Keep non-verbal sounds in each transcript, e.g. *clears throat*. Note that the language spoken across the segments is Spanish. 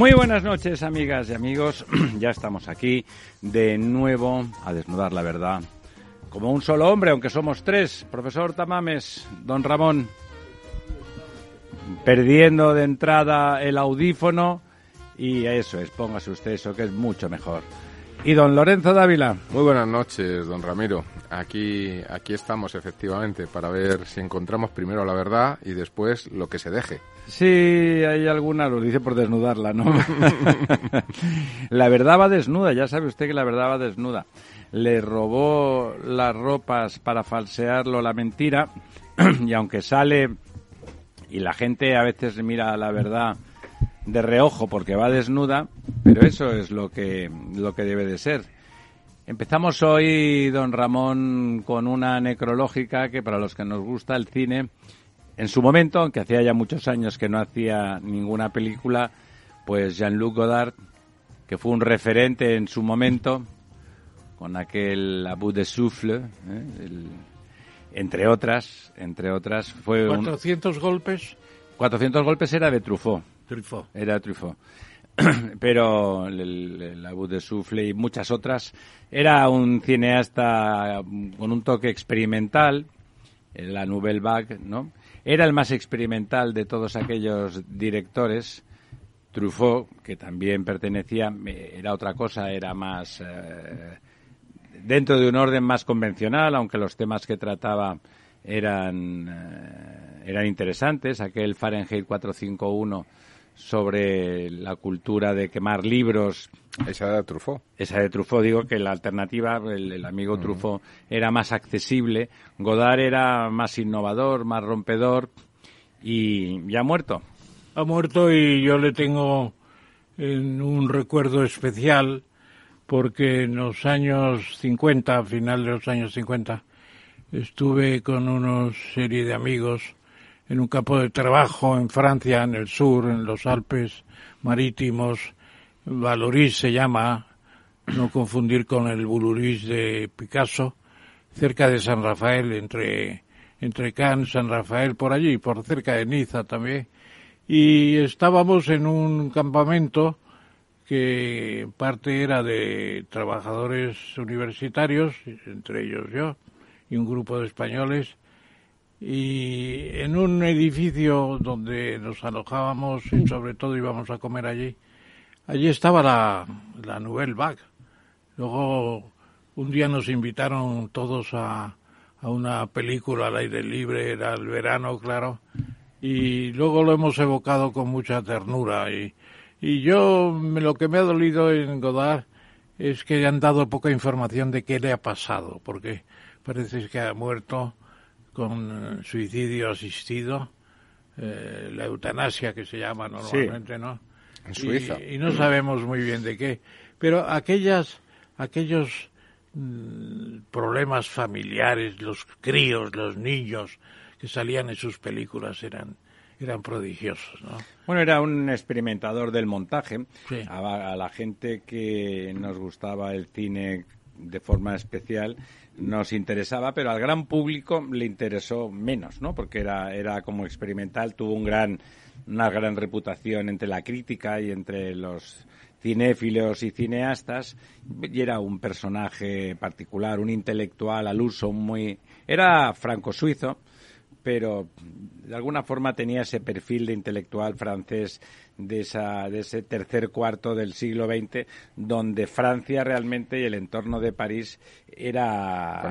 Muy buenas noches, amigas y amigos. *clears throat* ya estamos aquí de nuevo a desnudar la verdad. Como un solo hombre, aunque somos tres. Profesor Tamames, don Ramón, perdiendo de entrada el audífono. Y eso es, póngase usted eso, que es mucho mejor. Y don Lorenzo Dávila. Muy buenas noches, don Ramiro. Aquí, aquí estamos efectivamente para ver si encontramos primero la verdad y después lo que se deje. Sí, hay alguna, lo dice por desnudarla, ¿no? *laughs* la verdad va desnuda, ya sabe usted que la verdad va desnuda. Le robó las ropas para falsearlo la mentira *clears throat* y aunque sale y la gente a veces mira la verdad de reojo porque va desnuda, pero eso es lo que, lo que debe de ser. Empezamos hoy, don Ramón, con una necrológica que para los que nos gusta el cine en su momento, aunque hacía ya muchos años que no hacía ninguna película, pues Jean-Luc Godard, que fue un referente en su momento, con aquel Abu de Souffle, ¿eh? entre otras, entre otras, fue 400 golpes. 400 golpes era de Truffaut. Truffaut. Era Truffaut. *clears throat* Pero el, el Abu de Souffle y muchas otras era un cineasta con un toque experimental, la Nouvelle Vague, ¿no? Era el más experimental de todos aquellos directores. Truffaut, que también pertenecía, era otra cosa, era más eh, dentro de un orden más convencional, aunque los temas que trataba eran, eh, eran interesantes. Aquel Fahrenheit 451 sobre la cultura de quemar libros. Esa de Truffaut. Esa de Truffaut, digo que la alternativa, el, amigo Truffaut, era más accesible. Godard era más innovador, más rompedor y ya ha muerto. Ha muerto y yo le tengo en un recuerdo especial porque en los años 50, a final de los años 50, estuve con una serie de amigos en un campo de trabajo en Francia, en el sur, en los Alpes marítimos. Valoris se llama, no confundir con el Boulouris de Picasso, cerca de San Rafael, entre, entre Cannes, San Rafael, por allí, por cerca de Niza también. Y estábamos en un campamento que parte era de trabajadores universitarios, entre ellos yo, y un grupo de españoles, y en un edificio donde nos alojábamos y sobre todo íbamos a comer allí, allí estaba la, la Nouvelle Vague. Luego un día nos invitaron todos a, a una película al aire libre, era el verano, claro, y luego lo hemos evocado con mucha ternura. Y, y yo lo que me ha dolido en Godard es que han dado poca información de qué le ha pasado, porque parece que ha muerto con suicidio asistido, eh, la eutanasia que se llama normalmente, ¿no? En Suiza. Y, y, no sabemos muy bien de qué. Pero aquellas, aquellos mm, problemas familiares, los críos, los niños que salían en sus películas eran eran prodigiosos, ¿no? Bueno, era un experimentador del montaje. Sí. A, a la gente que nos gustaba el cine de forma especial nos interesaba, pero al gran público le interesó menos, ¿no? Porque era, era como experimental, tuvo un gran, una gran reputación entre la crítica y entre los cinéfilos y cineastas, y era un personaje particular, un intelectual al uso, muy... Era franco-suizo, pero de alguna forma tenía ese perfil de intelectual francés de, esa, de ese tercer cuarto del siglo XX, donde Francia realmente y el entorno de París era,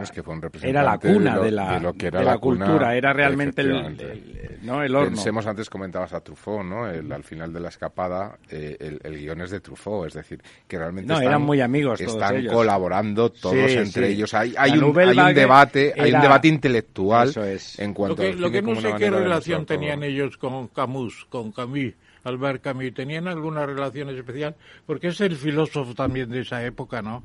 era la cuna de, la, la, cultura, era realmente el, ¿no? el horno. Pensemos, antes comentabas a Truffaut, ¿no? al final de la escapada, eh, el, guion es de Truffaut, es decir, que realmente no, eran muy amigos todos están colaborando todos entre ellos. Hay, hay, un, hay un, debate, hay un debate intelectual en cuanto lo que, lo que no sé qué relación tenían ellos con Camus, con Camus Albert Camus, ¿tenían alguna relación especial? Porque es el filósofo también de esa época, ¿no?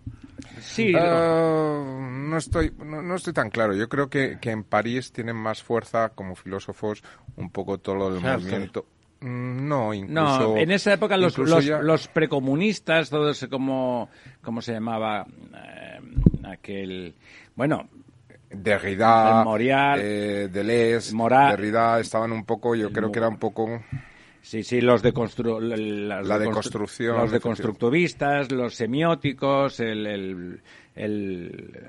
Sí. Ah, no, estoy, no, estoy tan claro. Yo creo que, que, en París tienen más fuerza como filósofos un poco todo el movimiento. Mm, no, incluso... No, en esa época los, los, precomunistas, todos como... ¿Cómo se llamaba? Eh, aquel... Bueno, Derrida, Morial, eh, Deleuze, Derrida estaban un poco, yo creo que era un poco Sí, sí, los de, la de construcción, los de constructivistas, los semióticos, el, el, el,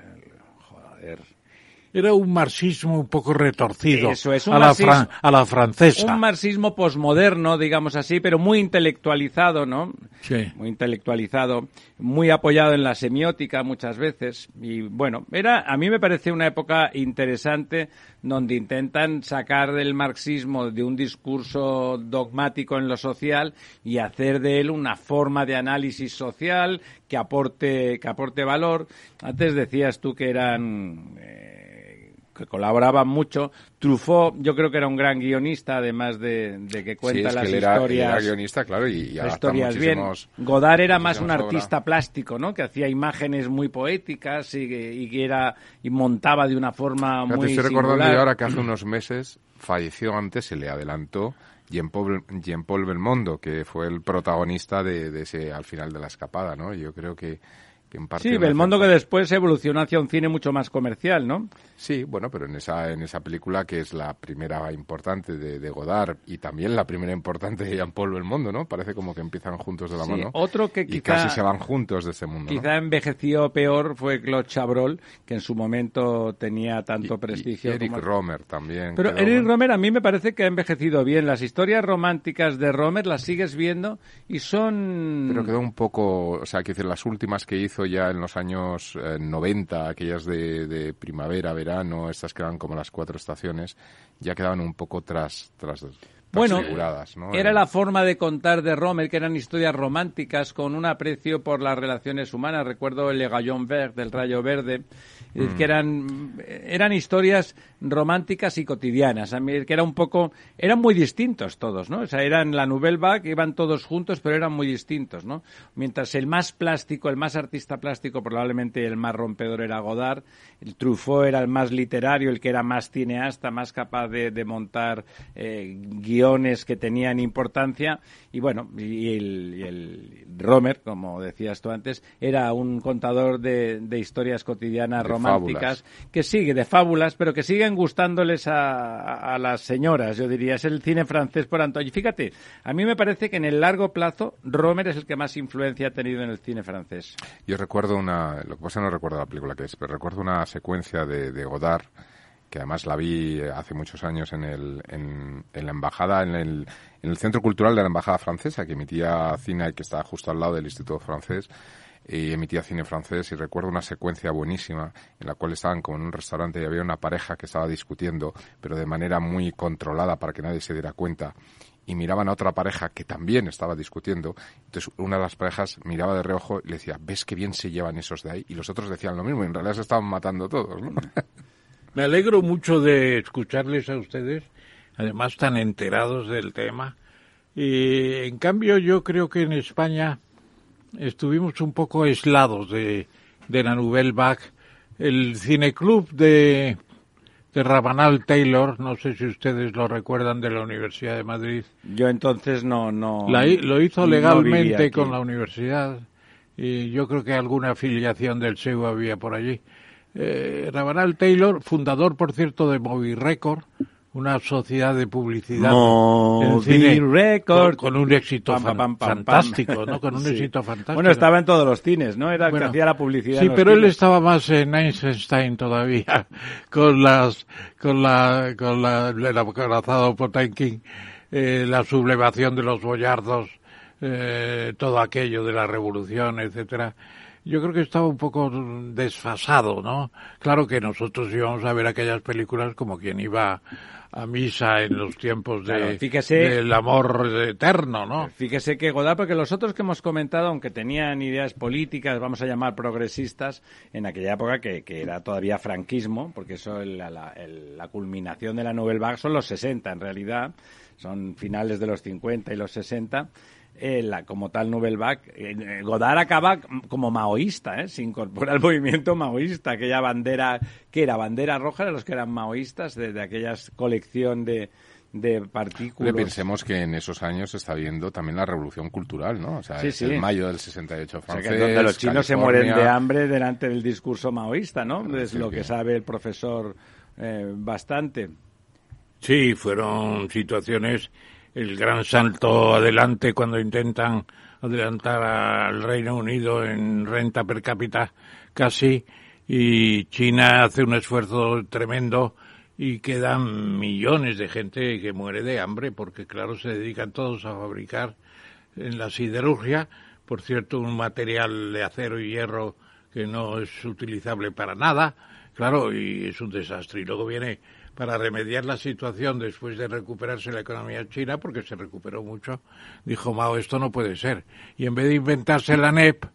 joder, era un marxismo un poco retorcido Eso es, un a, la a la francesa. Un marxismo posmoderno, digamos así, pero muy intelectualizado, ¿no? Sí. Muy intelectualizado, muy apoyado en la semiótica muchas veces. Y bueno, era, a mí me parece una época interesante donde intentan sacar del marxismo de un discurso dogmático en lo social y hacer de él una forma de análisis social que aporte, que aporte valor. Antes decías tú que eran eh, que colaboraban mucho. Truffaut, yo creo que era un gran guionista, además de, que cuenta las historias. Era guionista, claro, y, historias bien. Godard era más un artista plástico, ¿no? Que hacía imágenes muy poéticas y, y era y montaba de una forma muy. Estoy recordando ahora que hace unos meses falleció antes, se le adelantó. Jean-Paul, Jean Paul Belmondo, que fue el protagonista de, de, ese al final de la escapada, ¿no? Yo creo que sí, Belmondo que después evolucionó hacia un cine mucho más comercial, ¿no? Sí, bueno, pero en esa, en esa película que es la primera importante de, Godard y también la primera importante de Jean-Paul Belmondo, ¿no? Parece como que empiezan juntos de la mano. Otro que y casi se van juntos de ese mundo. Quizá envejeció peor fue Claude Chabrol, que en su momento tenía tanto prestigio. Y Eric Romer también. Pero Eric Romer a mí me parece que ha envejecido bien. Las historias románticas de Romer las sigues viendo y son... Pero quedó un poco, o sea, que decir, las últimas que hizo ya en los años 90, eh, aquellas de, primavera, verano, estas que eran como las cuatro estaciones, ya quedaban un poco tras, tras, bueno, era la forma de contar de Romer, que eran historias románticas con un aprecio por las relaciones humanas. Recuerdo el Le Gallon Vert, del Rayo Verde, que eran, eran historias románticas y cotidianas, que era un poco, eran muy distintos todos, ¿no? O sea, eran la Nouvelle Vague, iban todos juntos, pero eran muy distintos, ¿no? Mientras el más plástico, el más artista plástico, probablemente el más rompedor era Godard, el Truffaut era el más literario, el que era más cineasta, más capaz de, montar eh, guiones que tenían importancia, y bueno, y el, Romer, como decías tú antes, era un contador de, historias cotidianas románticas, que sigue, de fábulas, pero que siguen gustándoles a, las señoras, yo diría. Es el cine francés por Antoine. Fíjate, a mí me parece que en el largo plazo Romer es el que más influencia ha tenido en el cine francés. Yo recuerdo una, lo que pasa no recuerdo la película que es, pero recuerdo una secuencia de, Godard además la vi hace muchos años en, el, en, la embajada, en el, en el Centro Cultural de la Embajada Francesa, que emitía cine que está justo al lado del Instituto Francés, y emitía cine francés y recuerdo una secuencia buenísima en la cual estaban como en un restaurante y había una pareja que estaba discutiendo, pero de manera muy controlada para que nadie se diera cuenta y miraban a otra pareja que también estaba discutiendo. Entonces una de las parejas miraba de reojo y le decía, ¿ves qué bien se llevan esos de ahí? Y los otros decían lo mismo, y en realidad se estaban matando todos. *laughs* Me alegro mucho de escucharles a ustedes, además tan enterados del tema. Y en cambio yo creo que en España estuvimos un poco aislados de, de la Nouvelle Vague. El cineclub de, de Rabanal Taylor, no sé si ustedes lo recuerdan de la Universidad de Madrid. Yo entonces no... no lo hizo legalmente con la universidad y yo creo que alguna afiliación del SEU había por allí. Eh, Rabanal Taylor, fundador, por cierto, de Movie Record, una sociedad de publicidad en cine, Records. Con, un éxito fantástico, ¿no? Con *laughs* un éxito fantástico. Bueno, estaba en todos los cines, ¿no? Era que hacía la publicidad. Sí, pero él estaba más en Einstein todavía, *laughs* con las, con la, con la, el acorazado Potemkin, eh, la sublevación de los boyardos, eh, todo aquello de la revolución, etcétera yo creo que estaba un poco desfasado, ¿no? Claro que nosotros íbamos a ver aquellas películas como quien iba a misa en los tiempos de, del amor eterno, ¿no? Fíjese que Godard, porque los otros que hemos comentado, aunque tenían ideas políticas, vamos a llamar progresistas, en aquella época que, era todavía franquismo, porque eso la, la, culminación de la Nouvelle Vague son los 60 en realidad, son finales de los 50 y los 60, eh, la, como tal Nouvelle Vague, eh, Godard acaba como maoísta, ¿eh? se incorpora al movimiento maoísta, aquella bandera, que era bandera roja de los que eran maoístas, de, aquella colección de, de partículas. Pensemos que en esos años se está viendo también la revolución cultural, ¿no? O sea, es el mayo del 68 francés, o donde los chinos se mueren de hambre delante del discurso maoísta, ¿no? Es lo que sabe el profesor eh, bastante. Sí, fueron situaciones el gran salto adelante cuando intentan adelantar al Reino Unido en renta per cápita casi y China hace un esfuerzo tremendo y quedan millones de gente que muere de hambre porque claro se dedican todos a fabricar en la siderurgia. Por cierto un material de acero y hierro que no es utilizable para nada. Claro y es un desastre. Y luego viene para remediar la situación después de recuperarse la economía china, porque se recuperó mucho, dijo Mao, esto no puede ser. Y en vez de inventarse la NEP,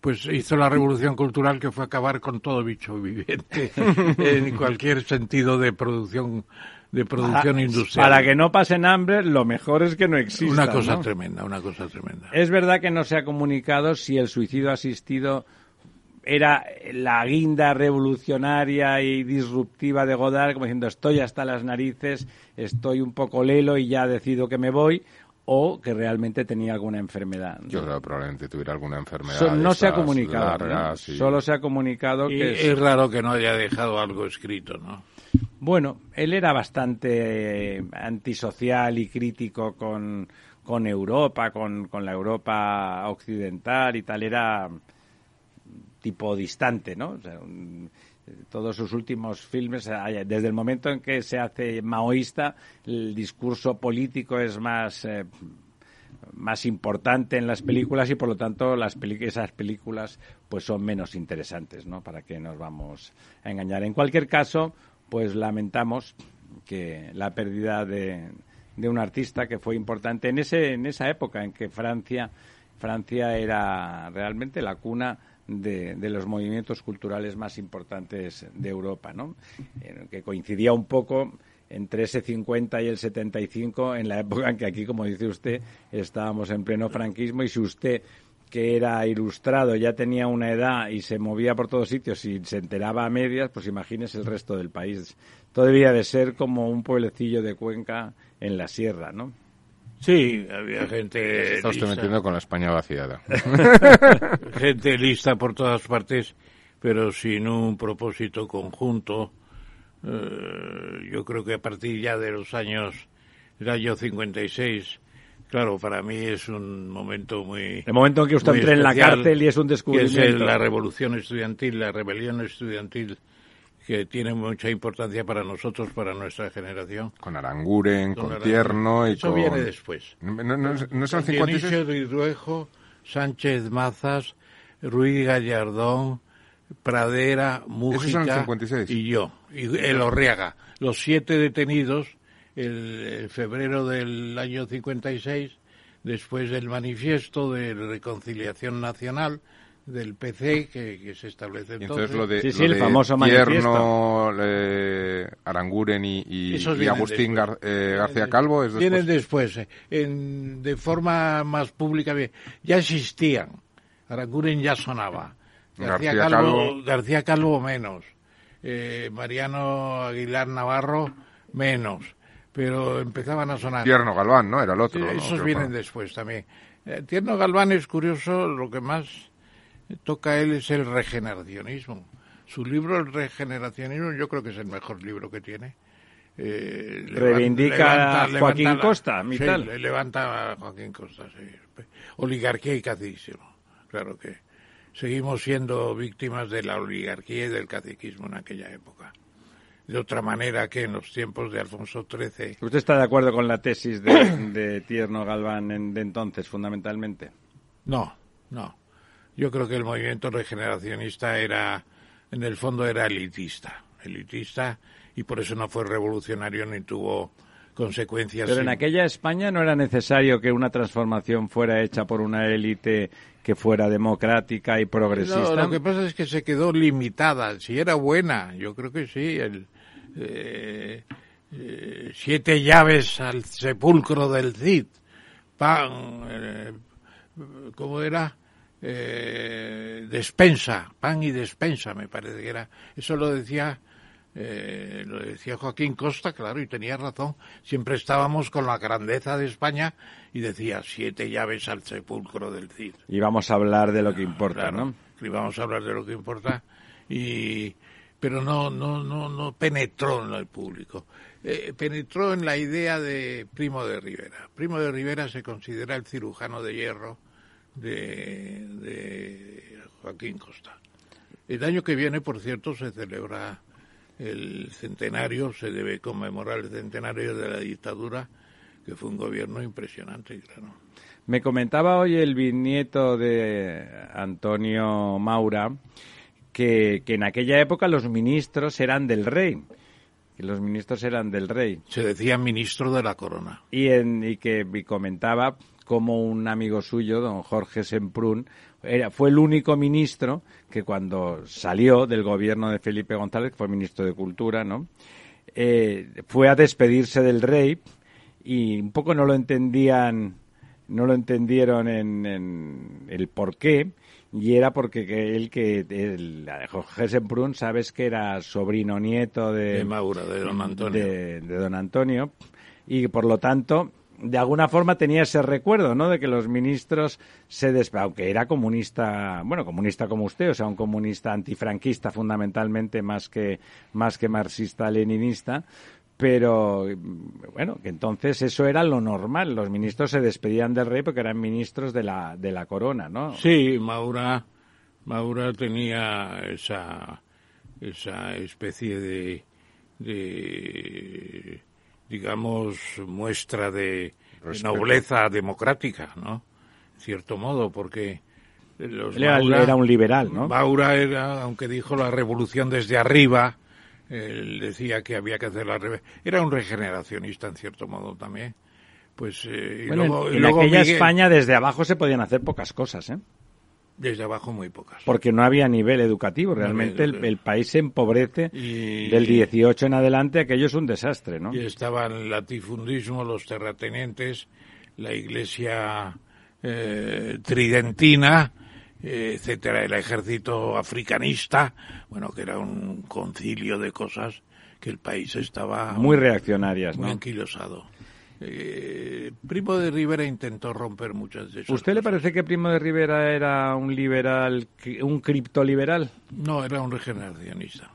pues hizo la revolución cultural que fue acabar con todo bicho viviente *laughs* en cualquier sentido de producción de producción industrial. Para que no pasen hambre, lo mejor es que no exista. Una cosa tremenda, una cosa tremenda. Es verdad que no se ha comunicado si el suicidio asistido era la guinda revolucionaria y disruptiva de Godard, como diciendo estoy hasta las narices, estoy un poco lelo y ya decido que me voy, o que realmente tenía alguna enfermedad. Yo creo que probablemente tuviera alguna enfermedad. no se ha comunicado, solo se ha comunicado que... Es... raro que no haya dejado algo escrito, ¿no? Bueno, él era bastante eh, antisocial y crítico con, con Europa, con, con la Europa occidental y tal, era tipo distante, ¿no? todos sus últimos filmes, desde el momento en que se hace maoísta, el discurso político es más eh, más importante en las películas y por lo tanto las esas películas pues son menos interesantes, ¿no? Para que nos vamos a engañar. En cualquier caso, pues lamentamos que la pérdida de, de un artista que fue importante en ese en esa época en que Francia Francia era realmente la cuna de, los movimientos culturales más importantes de Europa, ¿no? que coincidía un poco entre ese 50 y el 75, en la época en que aquí, como dice usted, estábamos en pleno franquismo y si usted que era ilustrado, ya tenía una edad y se movía por todos sitios y se enteraba a medias, pues imagínese el resto del país. Todo debía de ser como un pueblecillo de Cuenca en la sierra, ¿no? Sí, había gente. Está usted metiendo con la España vaciada. *laughs* gente lista por todas partes, pero sin un propósito conjunto. Eh, yo creo que a partir ya de los años, el año 56, claro, para mí es un momento muy. El momento en que usted entra en la cárcel y es un descubrimiento. es la revolución estudiantil, la rebelión estudiantil que tiene mucha importancia para nosotros, para nuestra generación. Con Aranguren, con, Tierno y Eso viene después. ¿No, no, no son 56? Ruijo, Sánchez Mazas, Ruiz Gallardón, Pradera, Mújica y yo, y el Orriaga. Los siete detenidos el, febrero del año 56, después del manifiesto de reconciliación nacional, del PC que, se establece entonces. entonces lo de, sí, sí, el famoso Tierno, Aranguren y, Agustín eh, García Calvo después. Vienen después, eh, en, de forma más pública. Ya existían. Aranguren ya sonaba. García, Calvo, García Calvo menos. Eh, Mariano Aguilar Navarro menos. Pero empezaban a sonar. Tierno Galván, ¿no? Era el otro. esos vienen después también. Tierno Galván es curioso, lo que más toca él es el regeneracionismo. Su libro, El regeneracionismo, yo creo que es el mejor libro que tiene. eh, Reivindica a Joaquín Costa, mi sí, tal. levanta a Joaquín Costa, sí. Oligarquía y caciquismo, claro que seguimos siendo víctimas de la oligarquía y del caciquismo en aquella época. De otra manera que en los tiempos de Alfonso XIII. ¿Usted está de acuerdo con la tesis de, de Tierno Galván en- de entonces, fundamentalmente? No, no. Yo creo que el movimiento regeneracionista era, en el fondo era elitista, elitista, y por eso no fue revolucionario ni tuvo consecuencias. Pero en aquella España no era necesario que una transformación fuera hecha por una élite que fuera democrática y progresista. No, lo que pasa es que se quedó limitada. Si era buena, yo creo que sí. El, eh, eh, siete llaves al sepulcro del Cid. Pan, eh, ¿cómo era? Eh, despensa, pan y despensa, me parece que era. Eso lo decía, eh, lo decía Joaquín Costa, claro, y tenía razón. Siempre estábamos con la grandeza de España y decía siete llaves al sepulcro del Cid. Y vamos a hablar de lo que importa, Claro, ¿no? que vamos a hablar de lo que importa y pero no no no no penetró en el público Eh, penetró en la idea de Primo de Rivera Primo de Rivera se considera el cirujano de hierro de, de Joaquín Costa el año que viene por cierto se celebra el centenario se debe conmemorar el centenario de la dictadura que fue un gobierno impresionante claro Me comentaba hoy el bisnieto de Antonio Maura que, que en aquella época los ministros eran del rey. Que los ministros eran del rey. se decía ministro de la corona Y, en, y que y comentaba como un amigo suyo, don Jorge Semprún, era, fue el único ministro que cuando salió del gobierno de Felipe González, que fue ministro de Cultura, ¿no? Eh, fue a despedirse del rey y un poco no lo entendían, no lo entendieron en, en el por qué, y era porque que él, que el, Jorge Semprún, sabes que era sobrino nieto de, de Maura, de don Antonio. de, de don Antonio y por lo tanto de alguna forma tenía ese recuerdo, ¿no? De que los ministros se des... aunque era comunista, bueno, comunista como usted, o sea, un comunista antifranquista fundamentalmente más que más que marxista leninista, pero bueno, que entonces eso era lo normal, los ministros se despedían del rey porque eran ministros de la de la corona, ¿no? Sí, Maura, Maura tenía esa, esa especie de, de, digamos, muestra de, Respeto. nobleza democrática, ¿no? En cierto modo, porque los Él era, Maura- era un liberal, ¿no? Maura era, aunque dijo la revolución desde arriba, él decía que había que hacer la reve- Era un regeneracionista en cierto modo también. Pues, eh, y luego- en, y en aquella Miguel- España desde abajo se podían hacer pocas cosas, ¿eh? Desde abajo muy pocas. porque no había nivel educativo. Realmente el, país se empobrece Y- del 18 en adelante, aquello es un desastre, ¿no? Y estaban el latifundismo, los terratenientes, la iglesia eh, tridentina, eh, etcétera, el ejército africanista, bueno, que era un concilio de cosas que el país estaba Muy reaccionarias, muy ¿no? anquilosado. Eh, Primo de Rivera intentó romper muchas de esas ¿Usted le parece que Primo de Rivera era un liberal, un criptoliberal? No, era un regeneracionista.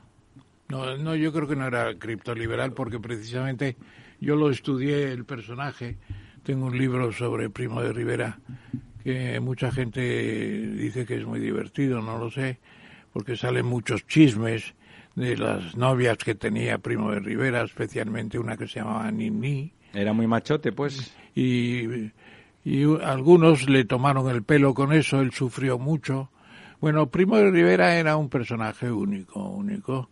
No, no, yo creo que no era criptoliberal porque precisamente yo lo estudié el personaje. Tengo un libro sobre Primo de Rivera que mucha gente dice que es muy divertido, no lo sé, porque salen muchos chismes de las novias que tenía Primo de Rivera, especialmente una que se llamaba Nini Era muy machote, pues. y, y algunos le tomaron el pelo con eso, él sufrió mucho. Bueno, Primo de Rivera era un personaje único, único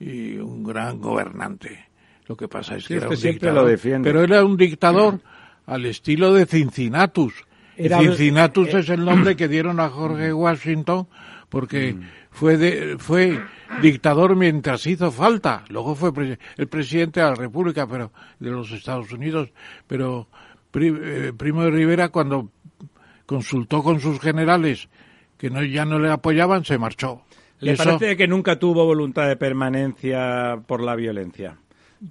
y un gran gobernante. Lo que pasa es que Sí, era usted un siempre dictador, lo defiende. pero era un dictador al estilo de Cincinnatus. Y Era- Cincinnatus eh, es el nombre que dieron a Jorge Washington porque Mm. Fue de- fue dictador mientras hizo falta. Luego fue el presidente de la República, pero de los Estados Unidos. Pero eh, Primo de Rivera cuando consultó con sus generales que no, ya no le apoyaban, se marchó. ¿Le Eso- parece que nunca tuvo voluntad de permanencia por la violencia?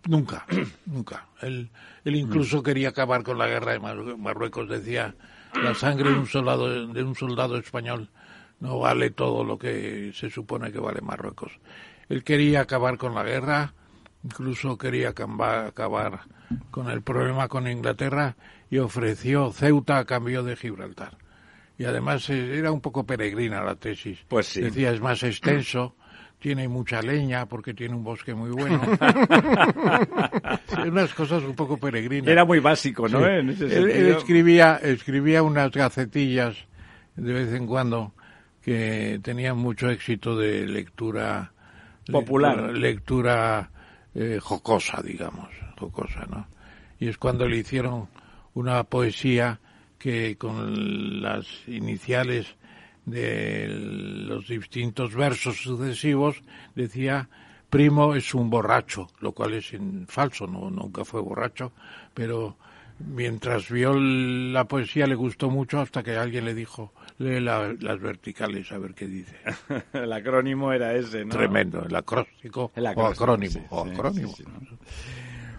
Nunca, *clears throat* nunca. Él, él incluso quería acabar con la guerra de Marru- Marruecos. Decía, la sangre de un soldado, de un soldado español no vale todo lo que se supone que vale Marruecos. Él quería acabar con la guerra incluso quería acabar con el problema con Inglaterra y ofreció Ceuta a cambio de Gibraltar. Y además eh, era un poco peregrina la tesis. Pues sí. Decía, es más extenso, tiene mucha leña porque tiene un bosque muy bueno. *laughs* unas cosas un poco peregrinas. Era muy básico, ¿no? él, escribía, escribía unas gacetillas de vez en cuando que tenían mucho éxito de lectura popular, lectura, eh, jocosa, digamos, jocosa, ¿no? Y es cuando le hicieron una poesía que con las iniciales de los distintos versos sucesivos decía primo es un borracho, lo cual es falso, no nunca fue borracho, pero mientras vio la poesía le gustó mucho hasta que alguien le dijo lee las verticales a ver qué dice. *laughs* el acrónimo era ese, ¿no? Tremendo, el acróstico el o acrónimo. o acrónimo.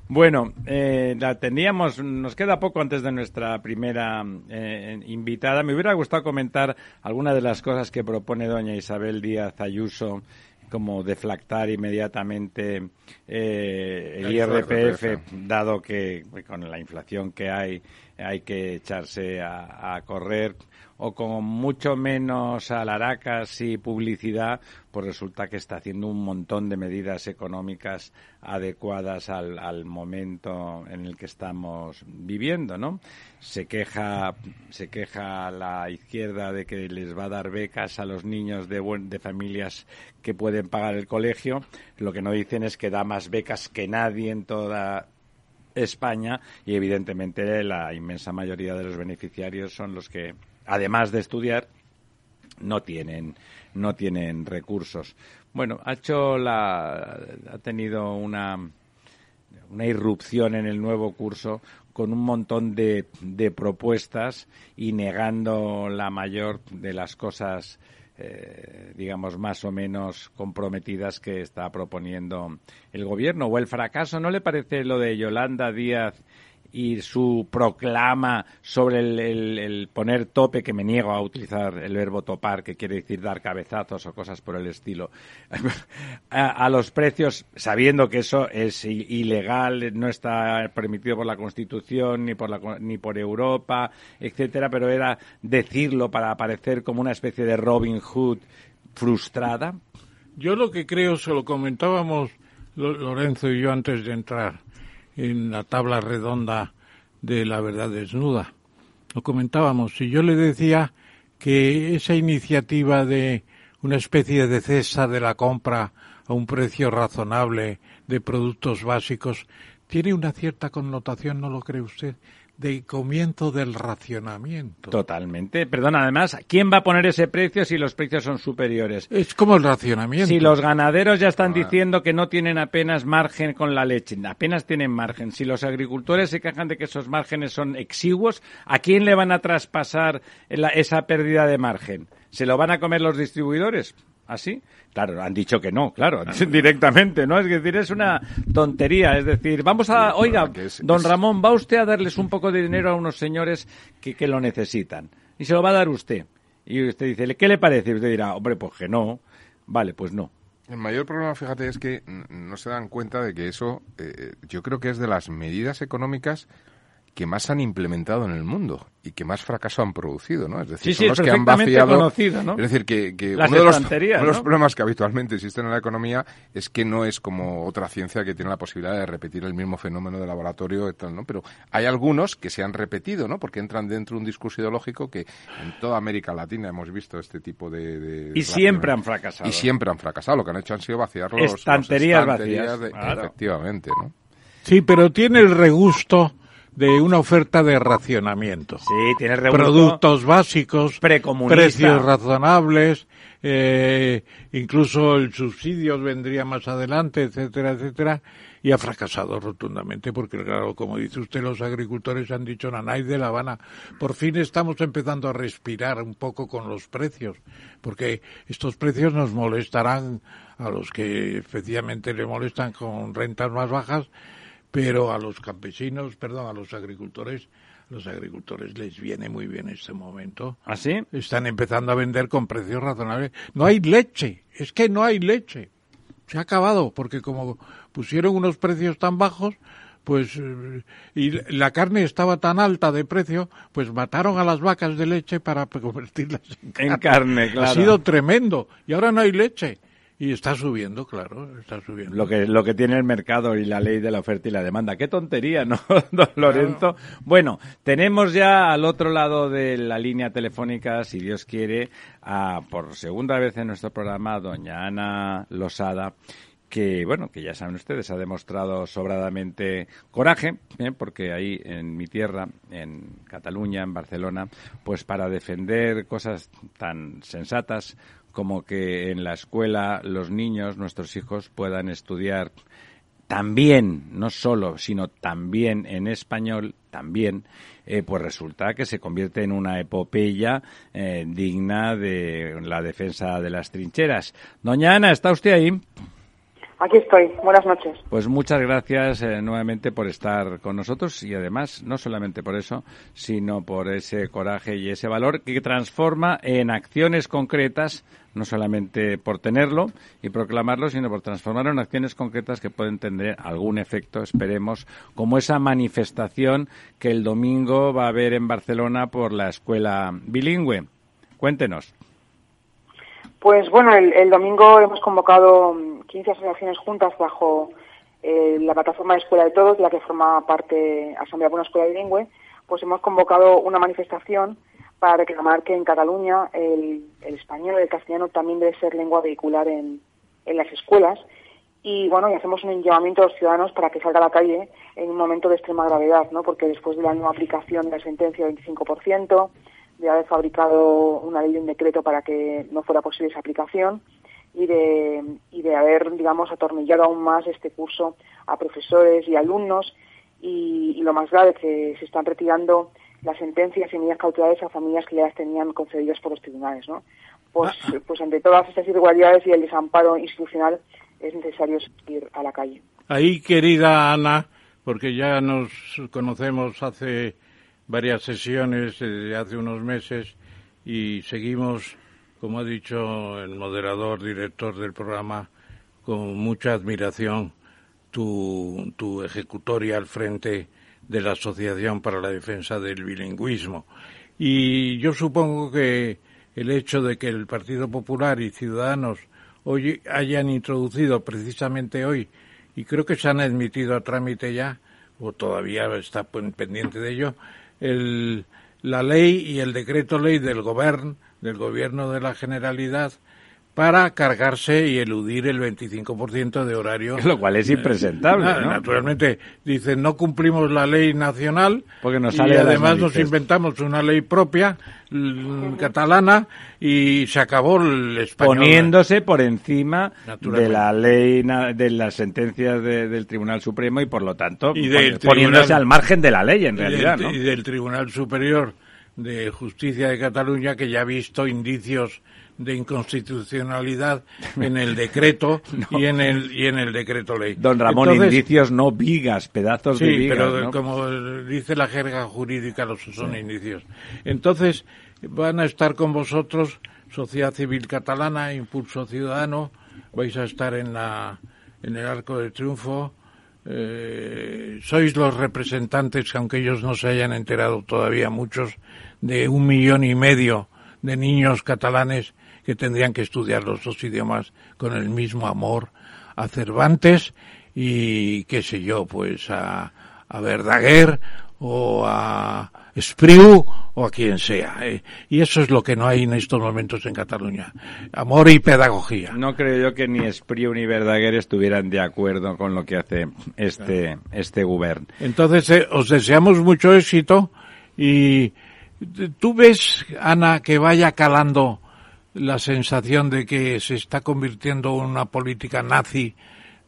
Bueno, eh, la teníamos, nos queda poco antes de nuestra primera eh, invitada. Me hubiera gustado comentar algunas de las cosas que propone doña Isabel Díaz Ayuso como deflactar inmediatamente eh, el IRPF, dado que con la inflación que hay hay que echarse a correr o con mucho menos alaracas y publicidad, pues resulta que está haciendo un montón de medidas económicas adecuadas al, al momento en el que estamos viviendo, ¿no? Se queja, se queja la izquierda de que les va a dar becas a los niños de, de familias que pueden pagar el colegio. Lo que no dicen es que da más becas que nadie en toda España y evidentemente la inmensa mayoría de los beneficiarios son los que además de estudiar, no tienen, no tienen recursos. Bueno, ha hecho la, ha tenido una, una irrupción en el nuevo curso con un montón de, de propuestas y negando la mayor de las cosas eh, digamos, más o menos comprometidas que está proponiendo el gobierno. O el fracaso, ¿no le parece lo de Yolanda Díaz y su proclama sobre el, poner tope, que me niego a utilizar el verbo topar, que quiere decir dar cabezazos o cosas por el estilo, *laughs* a, los precios, sabiendo que eso es ilegal, no está permitido por la Constitución ni por, la, ni por Europa, etcétera, pero era decirlo para aparecer como una especie de Robin Hood frustrada. Yo lo que creo, se lo comentábamos Lorenzo y yo antes de entrar en la tabla redonda de la verdad desnuda. Lo comentábamos, y yo le decía que esa iniciativa de una especie de cesa de la compra a un precio razonable de productos básicos tiene una cierta connotación, ¿no lo cree usted? De comienzo del racionamiento. Totalmente. Perdón, además, ¿quién va a poner ese precio si los precios son superiores? Es como el racionamiento. Si los ganaderos ya están diciendo que no tienen apenas margen con la leche, apenas tienen margen. Si los agricultores se quejan de que esos márgenes son exiguos, ¿a quién le van a traspasar esa pérdida de margen? ¿Se lo van a comer los distribuidores? ¿Así? Claro, han dicho que no, claro, *laughs* directamente, ¿no? Es decir, es una tontería. Es decir, vamos a, oiga, don Ramón, va usted a darles un poco de dinero a unos señores que, que lo necesitan. Y se lo va a dar usted. Y usted dice, ¿qué le parece? Y usted dirá, hombre, pues que no. Vale, pues no. El mayor problema, fíjate, es que no se dan cuenta de que eso, eh, yo creo que es de las medidas económicas que más han implementado en el mundo y que más fracaso han producido, ¿no? Es decir, son los que han vaciado. Conocido, ¿no? Es decir, que, uno, de los, problemas que habitualmente existen en la economía es que no es como otra ciencia que tiene la posibilidad de repetir el mismo fenómeno de laboratorio y tal, ¿no? Pero hay algunos que se han repetido, ¿no? Porque entran dentro de un discurso ideológico que en toda América Latina hemos visto este tipo de. y siempre han fracasado. Y siempre han fracasado. Lo que han hecho han sido vaciar los. Estanterías, vacías. Efectivamente, ¿no? Sí, pero tiene el regusto de una oferta de racionamiento. Sí, tiene Productos básicos, precios razonables, eh, incluso el subsidio vendría más adelante, etcétera, etcétera, y ha fracasado rotundamente porque, claro, como dice usted, los agricultores han dicho, Nanay de La Habana, por fin estamos empezando a respirar un poco con los precios, porque estos precios nos molestarán a los que especialmente le molestan con rentas más bajas, pero a los campesinos, perdón, a los agricultores, los agricultores les viene muy bien este momento. ¿Ah, sí? Están empezando a vender con precios razonables. No hay leche, es que no hay leche. se ha acabado, porque como pusieron unos precios tan bajos, pues eh, y la carne estaba tan alta de precio, pues mataron a las vacas de leche para *laughs* convertirlas en carne. En carne, claro. Ha sido tremendo y ahora no hay leche. Y está subiendo, claro, está subiendo. Lo que, lo que tiene el mercado y la ley de la oferta y la demanda. Qué tontería, ¿no, *laughs* don Lorenzo? Bueno, tenemos ya al otro lado de la línea telefónica, si Dios quiere, a, por segunda vez en nuestro programa, doña Ana Losada, que, bueno, que ya saben ustedes, ha demostrado sobradamente coraje, ¿eh? porque ahí en mi tierra, en Cataluña, en Barcelona, pues para defender cosas tan sensatas como que en la escuela los niños, nuestros hijos, puedan estudiar también, no solo, sino también en español, también, eh, pues resulta que se convierte en una epopeya eh, digna de la defensa de las trincheras. Doña Ana, ¿está usted ahí? Aquí estoy. Buenas noches. Pues muchas gracias eh, nuevamente por estar con nosotros y además no solamente por eso, sino por ese coraje y ese valor que transforma en acciones concretas, no solamente por tenerlo y proclamarlo, sino por transformarlo en acciones concretas que pueden tener algún efecto, esperemos, como esa manifestación que el domingo va a haber en Barcelona por la escuela bilingüe. Cuéntenos. Pues bueno, el, el domingo hemos convocado 15 asociaciones juntas bajo eh, la plataforma de Escuela de Todos, la que forma parte Asamblea por una Escuela Bilingüe, pues hemos convocado una manifestación para reclamar que en Cataluña el, el español y el castellano también debe ser lengua vehicular en, las escuelas. Y bueno, y hacemos un llamamiento a los ciudadanos para que salga a la calle en un momento de extrema gravedad, ¿no? Porque después de la no aplicación de la sentencia del 25%, de haber fabricado una ley de un decreto para que no fuera posible esa aplicación y de, y de haber, digamos, atornillado aún más este curso a profesores y alumnos y, y lo más grave que se están retirando las sentencias y medidas cautelares a familias que las tenían concedidas por los tribunales, ¿no? Pues, pues ante todas estas irregularidades y el desamparo institucional es necesario salir a la calle. Ahí, querida Ana, porque ya nos conocemos hace varias sesiones desde hace unos meses y seguimos, como ha dicho el moderador, director del programa, con mucha admiración tu, tu ejecutoria al frente de la Asociación para la Defensa del Bilingüismo. Y yo supongo que el hecho de que el Partido Popular y Ciudadanos hoy hayan introducido precisamente hoy, y creo que se han admitido a trámite ya, o todavía está pendiente de ello, el, la ley y el decreto ley del gobierno, del gobierno de la Generalidad, para cargarse y eludir el 25% de horario. *laughs* Lo cual es impresentable, *laughs* ¿no? Naturalmente, dicen, no cumplimos la ley nacional Porque nos y sale las además nos inventamos una ley propia catalana y se acabó el español. poniéndose por encima de la ley, de las sentencias de- del Tribunal Supremo y por lo tanto Y poniéndose Tribunal- al margen de la ley en y realidad, del, ¿no? y del Tribunal Superior de Justicia de Cataluña que ya ha visto indicios de inconstitucionalidad *laughs* en el decreto y en el y en el decreto ley. Don Ramón, Entonces, indicios no vigas, pedazos de Sí, vigas, pero ¿no? como dice la jerga jurídica, los son indicios. Entonces, van a estar con vosotros Sociedad Civil Catalana, Impulso Ciudadano, vais a estar en, la, en el Arco de Triunfo. Eh, sois los representantes, aunque ellos no se hayan enterado todavía muchos, de un millón y medio de niños catalanes que tendrían que estudiar los dos idiomas con el mismo amor a Cervantes y qué sé yo, pues a, a Verdaguer o a Espriu o a quien sea. eh. Y eso es lo que no hay en estos momentos en Cataluña. Amor y pedagogía. No creo yo que ni Espriu ni Verdaguer estuvieran de acuerdo con lo que hace este, este gobierno. Entonces, eh, os deseamos mucho éxito y tú ves, Ana, que vaya calando la sensación de que se está convirtiendo en una política nazi,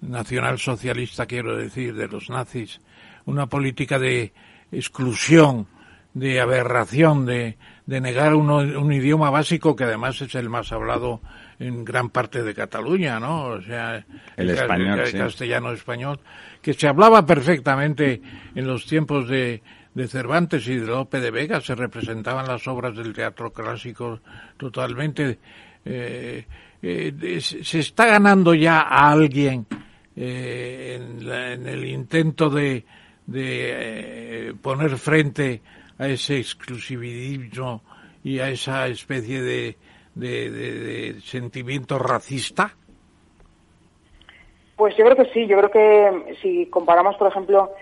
nacional socialista, quiero decir, de los nazis, una política de exclusión, de aberración, de, de negar uno- un idioma básico que además es el más hablado en gran parte de Cataluña, ¿no? O sea, El español, sí. castellano español, que se hablaba perfectamente en los tiempos de, de Cervantes y de Lope de Vega, se representaban las obras del teatro clásico totalmente. Eh, eh, se está ganando ya a alguien eh, en, el intento de, de poner frente a ese exclusivismo y a esa especie de, de sentimiento racista? Pues yo creo que sí, yo creo que si comparamos, por ejemplo,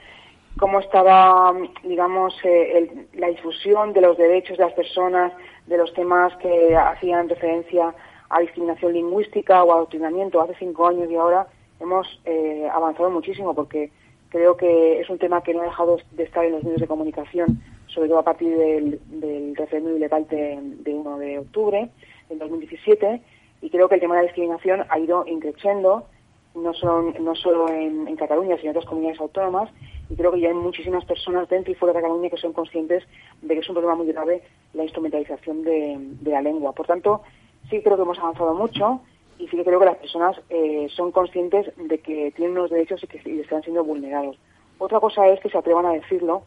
cómo estaba, digamos, eh, la difusión de los derechos de las personas, de los temas que hacían referencia a discriminación lingüística o adoctrinamiento hace cinco años y ahora hemos eh, avanzado muchísimo porque creo que es un tema que no ha dejado de estar en los medios de comunicación, sobre todo a partir del, del referéndum ilegal de, de 1 de octubre del 2017 y creo que el tema de la discriminación ha ido increciendo no solo, no solo en, Cataluña, sino en otras comunidades autónomas, y creo que ya hay muchísimas personas dentro y fuera de Cataluña que son conscientes de que es un problema muy grave la instrumentalización de, la lengua. Por tanto, sí creo que hemos avanzado mucho y sí que creo que las personas eh, son conscientes de que tienen unos derechos y que están siendo vulnerados. Otra cosa es que se atrevan a decirlo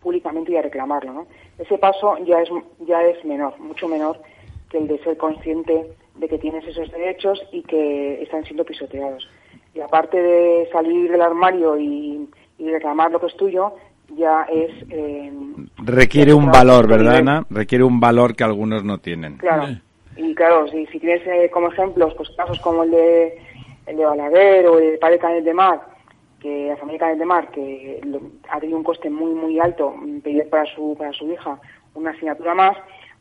públicamente y a reclamarlo. ¿no? Ese paso ya es, ya es menor, mucho menor que el de ser consciente de que tienes esos derechos y que están siendo pisoteados. Y aparte de salir del armario y, reclamar lo que es tuyo, ya es... Eh, Requiere un valor, ¿verdad, Ana? Requiere un valor que algunos no tienen. Claro. Y claro, si, si tienes eh, como ejemplos pues casos como el de el de Balaguer o el de Padre Canet de Mar, que la familia Canet de Mar, que ha tenido un coste muy muy alto pedir para su para su hija una asignatura más,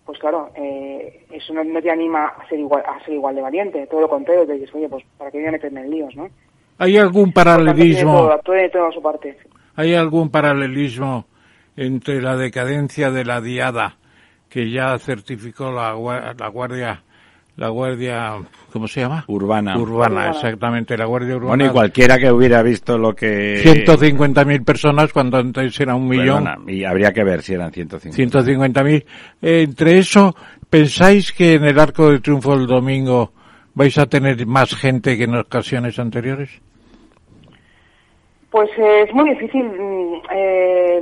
pues claro, eh, eso no, te anima a ser igual a ser igual de valiente, todo lo contrario, te dices, oye, pues para qué voy a meterme en líos, ¿no? ¿Hay algún paralelismo? Todo, su parte. ¿Hay algún paralelismo entre la decadencia de la diada que ya certificó la, la Guardia la Guardia, ¿cómo se llama? Urbana. Urbana, exactamente, la Guardia Urbana. Bueno, y cualquiera que hubiera visto lo que... 150.000 personas cuando antes era un millón. y habría que ver si eran 150. 150.000. Eh, entre eso, ¿pensáis que en el Arco de Triunfo del domingo vais a tener más gente que en ocasiones anteriores? Pues eh, es muy difícil, mm, eh,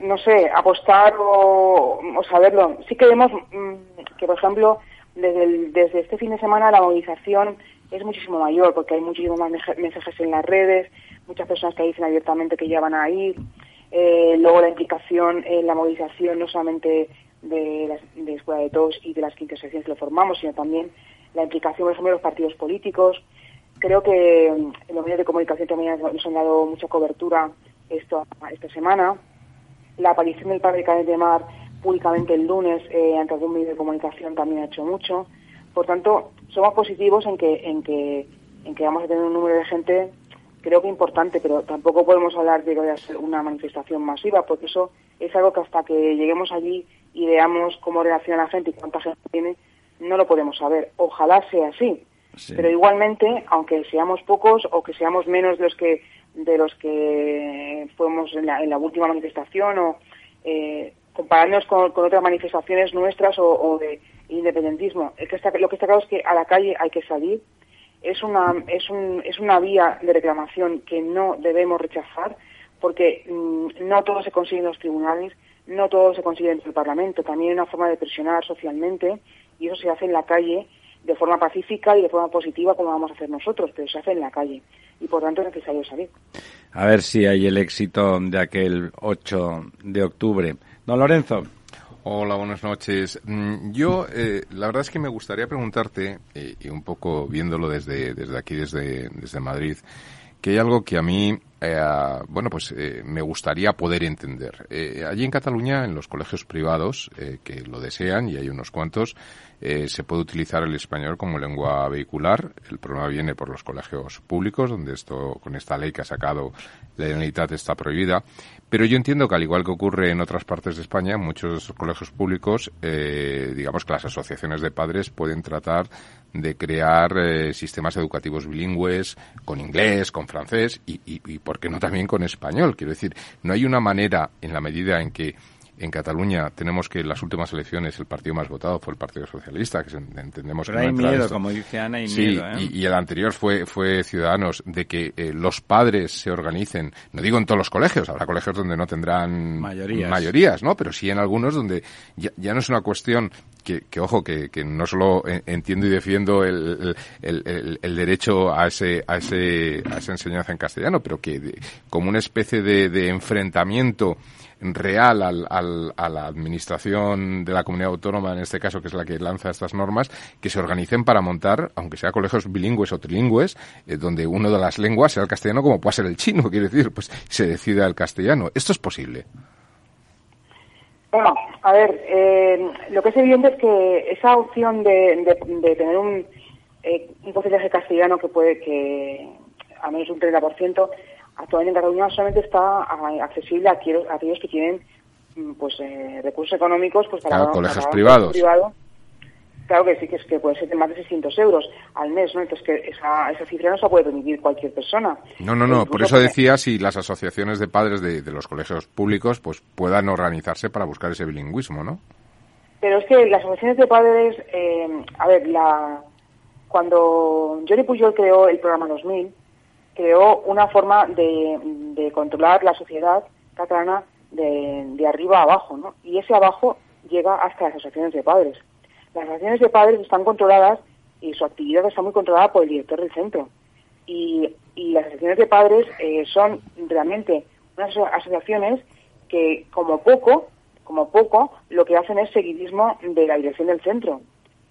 no sé, apostar o, o saberlo. Sí que vemos mm, que, por ejemplo, desde, desde este fin de semana la movilización es muchísimo mayor porque hay muchísimos más mensajes en las redes, muchas personas que dicen abiertamente que ya van a ir, eh, luego la implicación en la movilización no solamente de, las, de Escuela de Todos y de las quintas secciones que lo formamos, sino también la implicación, por ejemplo, de los partidos políticos. Creo que en los medios de comunicación también nos han dado mucha cobertura esto, esta semana. La aparición del padre Canet de Mar públicamente el lunes eh, ante algún medio de comunicación también ha hecho mucho. Por tanto, somos positivos en que, en que, en que vamos a tener un número de gente, creo que importante, pero tampoco podemos hablar de que vaya a ser una manifestación masiva, porque eso es algo que hasta que lleguemos allí y veamos cómo reacciona la gente y cuánta gente tiene, no lo podemos saber. Ojalá sea así. Pero igualmente, aunque seamos pocos o que seamos menos de los que de los que fuimos en la, en la última manifestación o eh, compararnos con, otras manifestaciones nuestras o, de independentismo. que lo que está claro es que a la calle hay que salir. Es una, es, un, es una vía de reclamación que no debemos rechazar porque mm, no todo se consigue en los tribunales, no todo se consigue en el Parlamento. También hay una forma de presionar socialmente y eso se hace en la calle de forma pacífica y de forma positiva como vamos a hacer nosotros, pero se hace en la calle y por tanto es necesario salir. A ver si hay el éxito de aquel 8 de octubre. Don Lorenzo. Hola, buenas noches. Mm, yo, eh, la verdad es que me gustaría preguntarte, eh, y un poco viéndolo desde, desde aquí, desde, desde Madrid, que hay algo que a mí, eh, bueno, pues me gustaría poder entender. allí en Cataluña, en los colegios privados, que lo desean, y hay unos cuantos, se puede utilizar el español como lengua vehicular. El problema viene por los colegios públicos, donde esto, con esta ley que ha sacado la Generalitat está prohibida. Pero yo entiendo que al igual que ocurre en otras partes de España, muchos colegios públicos, eh, digamos que las asociaciones de padres pueden tratar de crear eh, sistemas educativos bilingües con inglés, con francés y, y, y, ¿por qué no también con español? Quiero decir, no hay una manera, en la medida en que en Cataluña tenemos que en las últimas elecciones el partido más votado fue el Partido Socialista, que entendemos Pero que hay no miedo, esto. como dice Ana, hay Sí, miedo. ¿eh? y, y el anterior fue, fue Ciudadanos, de que eh, los padres se organicen, no digo en todos los colegios, habrá colegios donde no tendrán Mayorías. mayorías, ¿no? Pero sí en algunos donde ya, ya no es una cuestión que, que, ojo, que, que no solo en- entiendo y defiendo el, el, el- el derecho a ese, a ese, a esa enseñanza en castellano, pero que de- como una especie de, de enfrentamiento real al, al- a la administración de la comunidad autónoma, en este caso, que es la que lanza estas normas, que se organicen para montar, aunque sea colegios bilingües o trilingües, eh, donde uno de las lenguas sea el castellano como puede ser el chino, quiere decir, pues se decida el castellano. Esto es posible. Bueno, a ver, eh, lo que es evidente es que esa opción de, de- de tener un, eh, un porcentaje castellano que puede que a menos un 30%, actualmente en Cataluña solamente está ah, accesible a aquellos, a aquellos que tienen mm, pues eh, recursos económicos pues para Claro, colegios privados. privado. Claro que sí, que es que puede ser de más de 600 euros al mes, ¿no? Entonces que esa, esa cifra no se puede permitir cualquier persona. No, no, no. Por eso decía si las asociaciones de padres de, de los colegios públicos pues puedan organizarse para buscar ese bilingüismo, ¿no? Pero es que las asociaciones de padres, eh, a ver, la, cuando Jordi Pujol creó el programa 2000, creó una forma de, de controlar la sociedad catalana de, de arriba a abajo, ¿no? Y ese abajo llega hasta las asociaciones de padres. Las asociaciones de padres están controladas y su actividad está muy controlada por el director del centro. Y, y las asociaciones de padres eh, son realmente unas aso- asociaciones que, como poco, como poco, lo que hacen es seguidismo de la dirección del centro.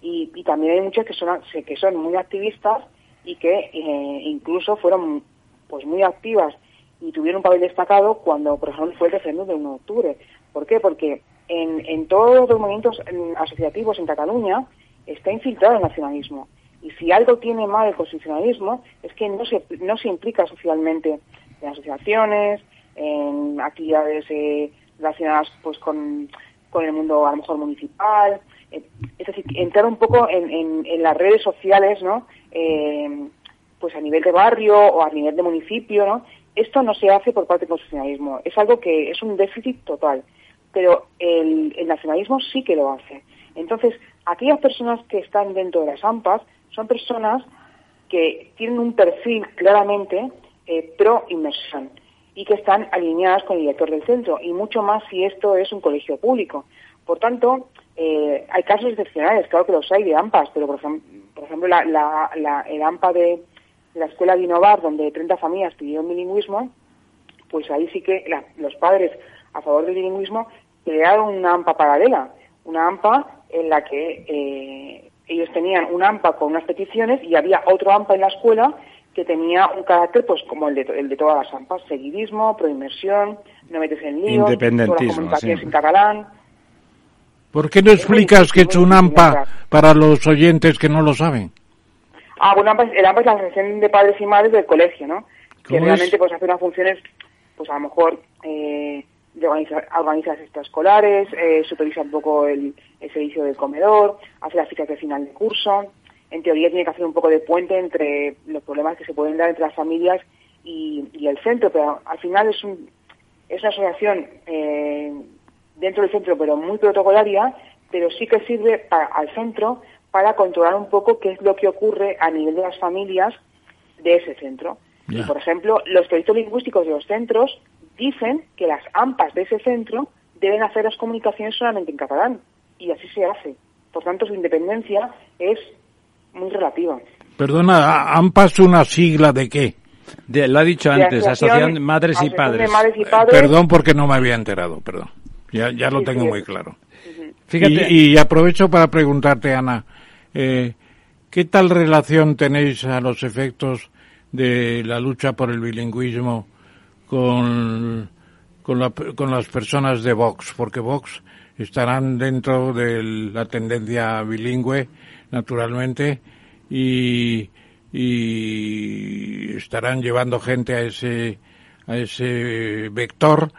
Y, y también hay muchas que son, que son muy activistas y que eh, incluso fueron pues muy activas y tuvieron un papel destacado cuando, por ejemplo, fue el referéndum del 1 de octubre. ¿Por qué? Porque en, en todos los movimientos mm, asociativos en Cataluña está infiltrado el nacionalismo. Y si algo tiene mal el constitucionalismo es que no se, no se implica socialmente en asociaciones, en actividades eh, relacionadas pues con, con el mundo a lo mejor municipal. Eh, es decir, entrar un poco en, en, en las redes sociales, ¿no? Eh, pues a nivel de barrio o a nivel de municipio, ¿no? Esto no se hace por parte del constitucionalismo. Es algo que es un déficit total. Pero el, nacionalismo sí que lo hace. Entonces, aquellas personas que están dentro de las AMPAs son personas que tienen un perfil claramente eh, pro inmersión y que están alineadas con el director del centro, y mucho más si esto es un colegio público. Por tanto, eh, hay casos excepcionales, claro que los hay de AMPAs, pero por, por ejemplo, la, la, la- el AMPA de la escuela Vinovar, donde 30 familias pidieron bilingüismo, pues ahí sí que la- los padres a favor del bilingüismo crearon una AMPA paralela, una AMPA en la que eh, ellos tenían una AMPA con unas peticiones y había otro AMPA en la escuela que tenía un carácter pues como el de, el de todas las AMPAs, seguidismo, proinmersión, no metes en líos, todas las comunicaciones sí. en catalán. ¿Por qué no explicas que es un AMPA para los oyentes que no lo saben? Ah, bueno, el AMPA es la Asociación de Padres y Madres del colegio, ¿no? Que ¿Cómo realmente es? pues hace unas funciones, pues a lo mejor eh, de organizar, organiza las extraescolares, eh, supervisa un poco el, el servicio del comedor, hace las fichas de final de curso. En teoría tiene que hacer un poco de puente entre los problemas que se pueden dar entre las familias y, y el centro, pero al final es, un, es una asociación eh, dentro del centro, pero muy protocolaria, pero sí que sirve para, al centro para controlar un poco qué es lo que ocurre a nivel de las familias de ese centro. Y, por ejemplo, los proyectos lingüísticos de los centros dicen que las AMPAs de ese centro deben hacer las comunicaciones solamente en catalán, y así se hace. Por tanto, su independencia es muy relativa. Perdona, ¿a- ¿AMPA es una sigla de qué? De- lo ha dicho De antes, Asociación de Madres y Asociación de Padres. Madres y Eh, Padres. Perdón porque no me había enterado, perdón. Ya, ya lo Sí, tengo sí. muy claro. Fíjate, Y, y aprovecho para preguntarte, Ana, eh, ¿qué tal relación tenéis a los efectos de la lucha por el bilingüismo con, con, la- con las personas de Vox? Porque Vox estarán dentro de la tendencia bilingüe, naturalmente, y, y estarán llevando gente a ese, a ese vector,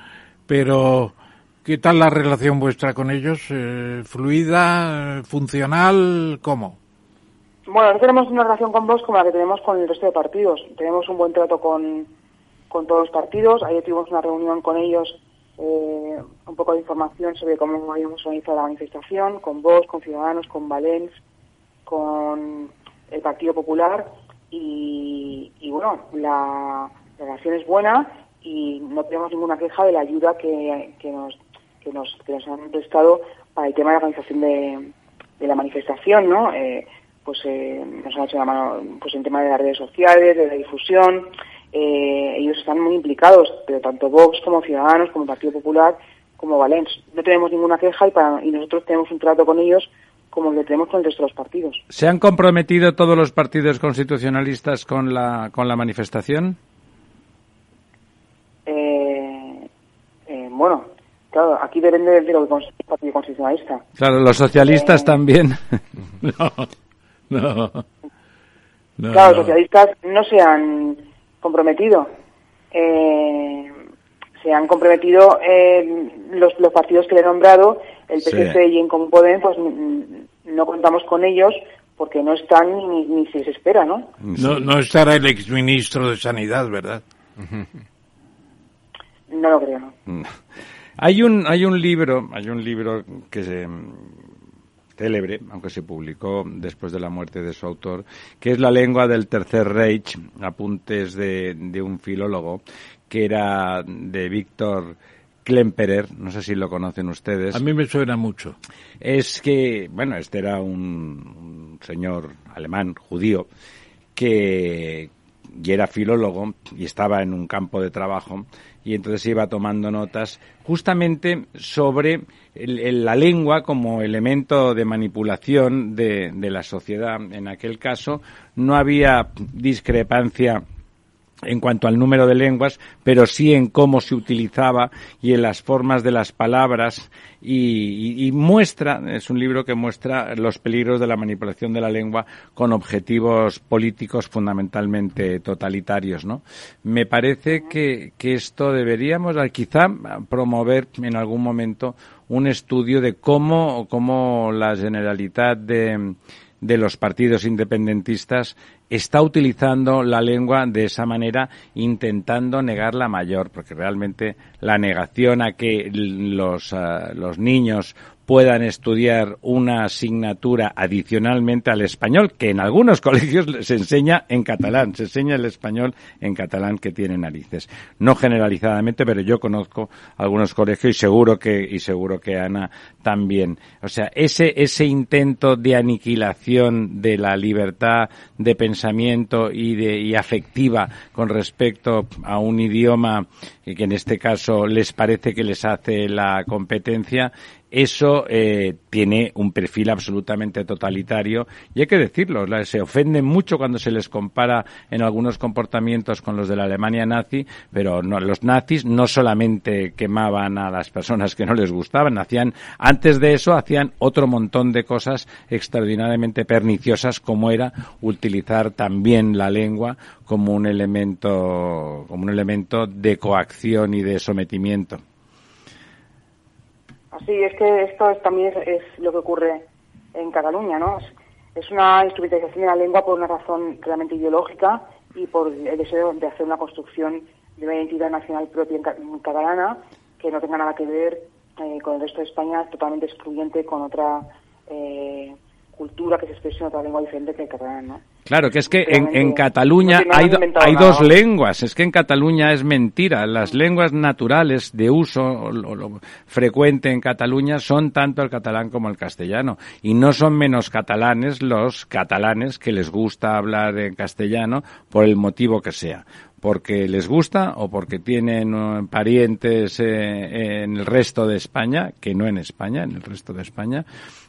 pero ¿qué tal la relación vuestra con ellos? Eh, ¿Fluida? ¿Funcional? ¿Cómo? Bueno, no tenemos una relación con Vox como la que tenemos con el resto de partidos. Tenemos un buen trato con, con todos los partidos. Ayer tuvimos una reunión con ellos eh, un poco de información sobre cómo habíamos organizado la manifestación, con vos, con Ciudadanos, con Valens, con el Partido Popular y, bueno, la, relación es buena y no tenemos ninguna queja de la ayuda que, que, nos, que, nos, que nos han prestado para el tema de la organización de, de la manifestación, ¿no? Eh, pues eh, nos han hecho la mano pues en tema de las redes sociales, de la difusión. Eh, ellos están muy implicados, pero tanto Vox como Ciudadanos, como Partido Popular, como Valens. No tenemos ninguna queja y, para, y nosotros tenemos un trato con ellos como el que tenemos con el resto de los partidos. ¿Se han comprometido todos los partidos constitucionalistas con la, con la manifestación? Eh, eh, bueno, claro, aquí depende de lo que el Partido Constitucionalista. Claro, los socialistas Eh, también. *laughs* No, no. no claro, los no. socialistas no se han comprometido. Eh, se han comprometido eh, los, los partidos que le he nombrado, el Sí. PSC y en Común Podem, pues no contamos con ellos porque no están ni, ni se les espera, ¿no? No, no estará el exministro de Sanidad, ¿verdad? No lo creo, ¿no? Hay un, hay un libro, hay un libro que se célebre, aunque se publicó después de la muerte de su autor, que es La lengua del Tercer Reich, apuntes de, de un filólogo, que era de Víctor Klemperer, no sé si lo conocen ustedes. A mí me suena mucho. Es que, bueno, este era un, un señor alemán, judío, que y era filólogo y estaba en un campo de trabajo y entonces iba tomando notas justamente sobre el- la lengua como elemento de manipulación de la sociedad. En aquel caso no había discrepancia en cuanto al número de lenguas, pero sí en cómo se utilizaba y en las formas de las palabras y, muestra, es un libro que muestra los peligros de la manipulación de la lengua con objetivos políticos fundamentalmente totalitarios, ¿no? Me parece que, que esto deberíamos eh, quizá promover en algún momento un estudio de cómo, cómo la generalidad de, de los partidos independentistas está utilizando la lengua de esa manera intentando negar la mayor, porque realmente la negación a que los, ah, los niños puedan estudiar una asignatura adicionalmente al español, que en algunos *laughs* colegios se enseña en catalán, se enseña el español en catalán que tiene narices. No generalizadamente, pero yo conozco algunos colegios y seguro que, y seguro que Ana también. O sea, ese, ese intento de aniquilación de la libertad de pensamiento y de, y afectiva con respecto a un idioma que en este caso les parece que les hace la competencia, eso eh, tiene un perfil absolutamente totalitario y hay que decirlo, se ofenden mucho cuando se les compara en algunos comportamientos con los de la Alemania nazi, pero no, los nazis no solamente quemaban a las personas que no les gustaban, hacían antes de eso hacían otro montón de cosas extraordinariamente perniciosas como era utilizar también la lengua como un elemento como un elemento de coacción y de sometimiento. Así es que esto es- también es, lo que ocurre en Cataluña, ¿no? Es, es una instrumentalización de la lengua por una razón realmente ideológica y por el deseo de hacer una construcción de una identidad nacional propia en catalana que no tenga nada que ver eh, con el resto de España, totalmente excluyente con otra eh, cultura que se expresa en otra lengua diferente que el catalán, ¿no? Claro, que es que en, Realmente en Cataluña no hay, hay nada, dos lenguas. Es que en Cataluña es mentira. Las lenguas naturales de uso o lo- lo frecuente en Cataluña son tanto el catalán como el castellano. Y no son menos catalanes los catalanes que les gusta hablar en castellano por el motivo que sea porque les gusta o porque tienen eh, parientes eh, en el resto de España, que no en España, en el resto de España,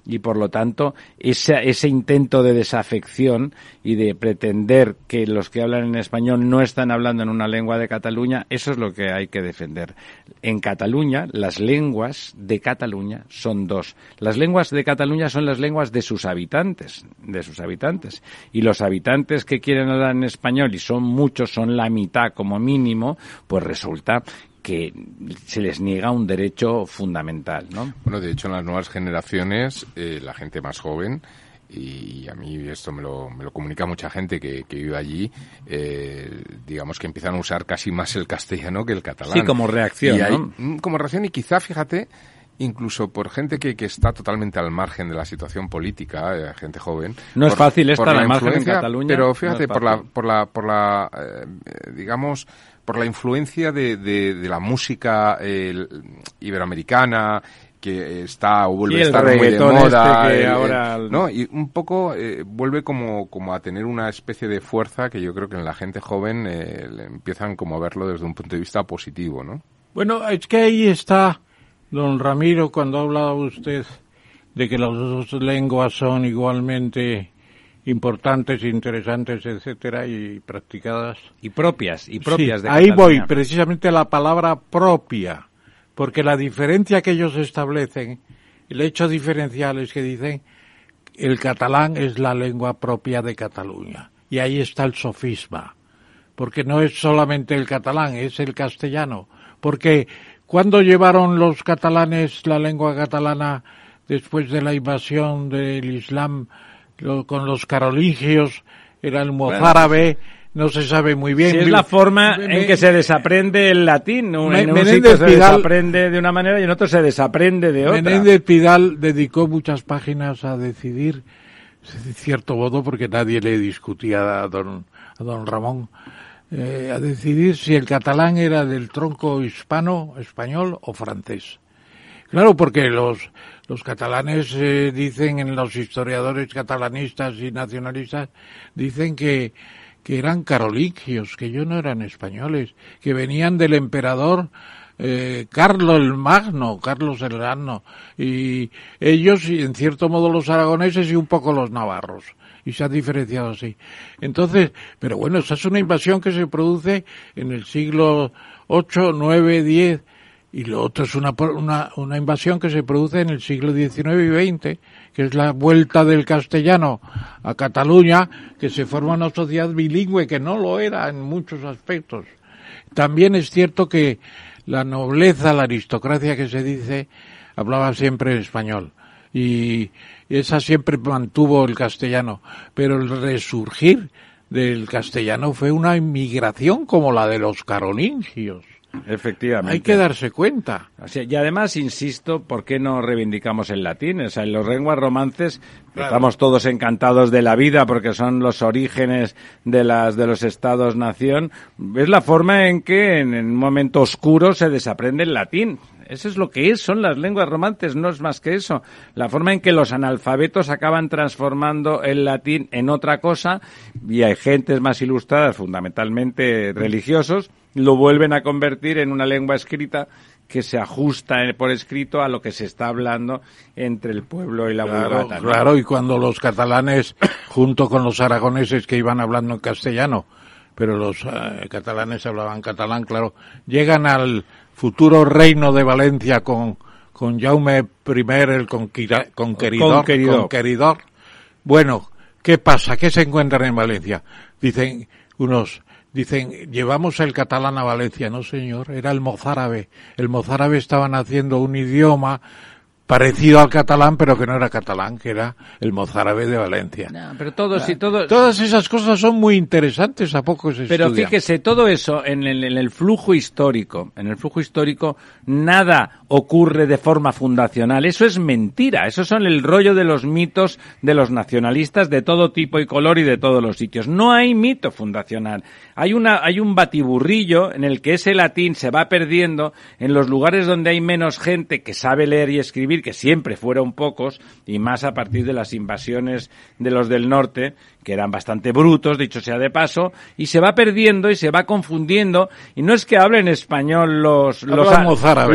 y por lo tanto ese, ese intento de desafección y de pretender que los que hablan en español no están hablando en una lengua de Cataluña, eso es lo que hay que defender. En Cataluña, las lenguas de Cataluña son dos. Las lenguas de Cataluña son las lenguas de sus habitantes, de sus habitantes. Y los habitantes que quieren hablar en español, y son muchos, son la mitad como mínimo, pues resulta que se les niega un derecho fundamental, ¿no? Bueno, de hecho, en las nuevas generaciones, eh, la gente más joven y a mí esto me lo, me lo comunica mucha gente que, que vive allí, eh, digamos que empiezan a usar casi más el castellano que el catalán. Sí, como reacción, Y ¿no? mm, Como reacción y quizá, fíjate, incluso por gente que, que está totalmente al margen de la situación política, eh, gente joven. No es fácil estar al margen en Cataluña, Pero fíjate, por la, por la, por la, eh, digamos, por la influencia de, de, de la música eh, iberoamericana que está o vuelve Sí, a estar muy de moda este que el- el- ahora- no y un poco eh, vuelve como como a tener una especie de fuerza que yo creo que en la gente joven eh, empiezan como a verlo desde un punto de vista positivo no Bueno, es que ahí está, don Ramiro, cuando ha hablado usted de que las dos lenguas son igualmente importantes, interesantes, etcétera, y practicadas. Y propias, y propias Sí, de ahí voy, precisamente a la palabra propia, porque la diferencia que ellos establecen, el hecho diferencial es que dicen el catalán es la lengua propia de Cataluña. Y ahí está el sofisma, porque no es solamente el catalán, es el castellano. Porque cuando llevaron los catalanes la lengua catalana después de la invasión del Islam lo- con los carolingios, era el mozárabe, no se sabe muy bien. Es la forma Me- en que se desaprende el latín. Un- Me- en un Menéndez sitio se Pidal- desaprende de una manera y en otro se desaprende de otra. Menéndez Pidal dedicó muchas páginas a decidir, de cierto modo, porque nadie le discutía a don, a don Ramón, eh, a decidir si el catalán era del tronco hispano, español o francés. Claro, porque los, los catalanes eh, dicen, en los historiadores catalanistas y nacionalistas, dicen que, que eran carolingios, que ellos no eran españoles, que venían del emperador eh, Carlos el Magno, Carlos el Magno, y ellos, y en cierto modo los aragoneses y un poco los navarros, y se han diferenciado así. Entonces, pero bueno, esa es una invasión que se produce en el siglo 8, 9, 10, y lo otro es una, una, invasión que se produce en el siglo XIX y XX, que es la vuelta del castellano a Cataluña, que se forma una sociedad bilingüe, que no lo era en muchos aspectos. También es cierto que la nobleza, la aristocracia que se dice, hablaba siempre español. Y esa siempre mantuvo el castellano. Pero el resurgir del castellano fue una inmigración como la de los carolingios. Efectivamente. Hay que darse cuenta. Y además, insisto, ¿por qué no reivindicamos el latín? O sea, en los lenguas romances estamos todos encantados de la vida porque son los orígenes de las de los estados-nación. Es la forma en que en, en un momento oscuro se desaprende el latín. Eso es lo que es, son las lenguas romances, no es más que eso. La forma en que los analfabetos acaban transformando el latín en otra cosa y hay gentes más ilustradas, fundamentalmente religiosos, lo vuelven a convertir en una lengua escrita que se ajusta por escrito a lo que se está hablando entre el pueblo y la Claro, vulgata. ¿no? claro, y cuando los catalanes, *coughs* junto con los aragoneses que iban hablando en castellano, pero los eh, catalanes hablaban catalán, claro, llegan al futuro reino de Valencia con, con Jaume I, el Conqueridor. conqueridor. Bueno, ¿qué pasa? ¿Qué se encuentran en Valencia? Dicen unos, dicen, llevamos el catalán a Valencia. No, señor, era el mozárabe. El mozárabe estaban haciendo un idioma parecido al catalán, pero que no era catalán, que era el mozárabe de Valencia. No, pero todo, sí, todo, Todas esas cosas son muy interesantes, a poco se Pero estudian. fíjese, todo eso en el, en el flujo histórico, en el flujo histórico, nada ocurre de forma fundacional. Eso es mentira. Eso son el rollo de los mitos de los nacionalistas de todo tipo y color y de todos los sitios. No hay mito fundacional. Hay una, hay un batiburrillo en el que ese latín se va perdiendo en los lugares donde hay menos gente que sabe leer y escribir, que siempre fueron pocos, y más a partir de las invasiones de los del norte, que eran bastante brutos, dicho sea de paso, y se va perdiendo y se va confundiendo, y no es que hablen español los, los,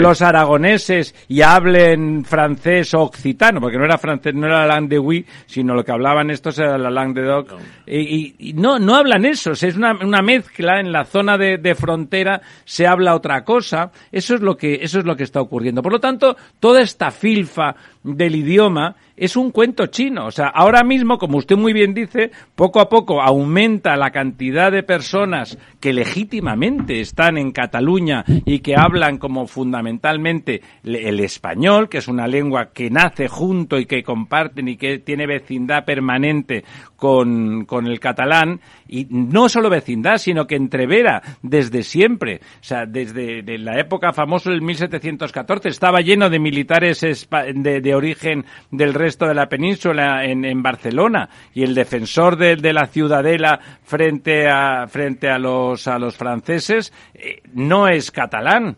los aragoneses y hablen francés o occitano, porque no era francés, no era la langue de oui, sino lo que hablaban estos era la langue de doc. Y, y- y no, no hablan eso, es una, una mezcla, en la zona de, de frontera se habla otra cosa, eso es lo que, eso es lo que está ocurriendo. Por lo tanto, toda esta filfa del idioma es un cuento chino. O sea, ahora mismo, como usted muy bien dice, poco a poco aumenta la cantidad de personas que legítimamente están en Cataluña y que hablan como fundamentalmente el español, que es una lengua que nace junto y que comparten y que tiene vecindad permanente con, con el catalán, y no solo vecindad, sino que entrevera desde siempre, o sea, desde la época famosa del 1714, estaba lleno de militares de, de origen del resto de la península en, en Barcelona, y el defensor de, la ciudadela frente a, frente a los, a los franceses eh, no es catalán.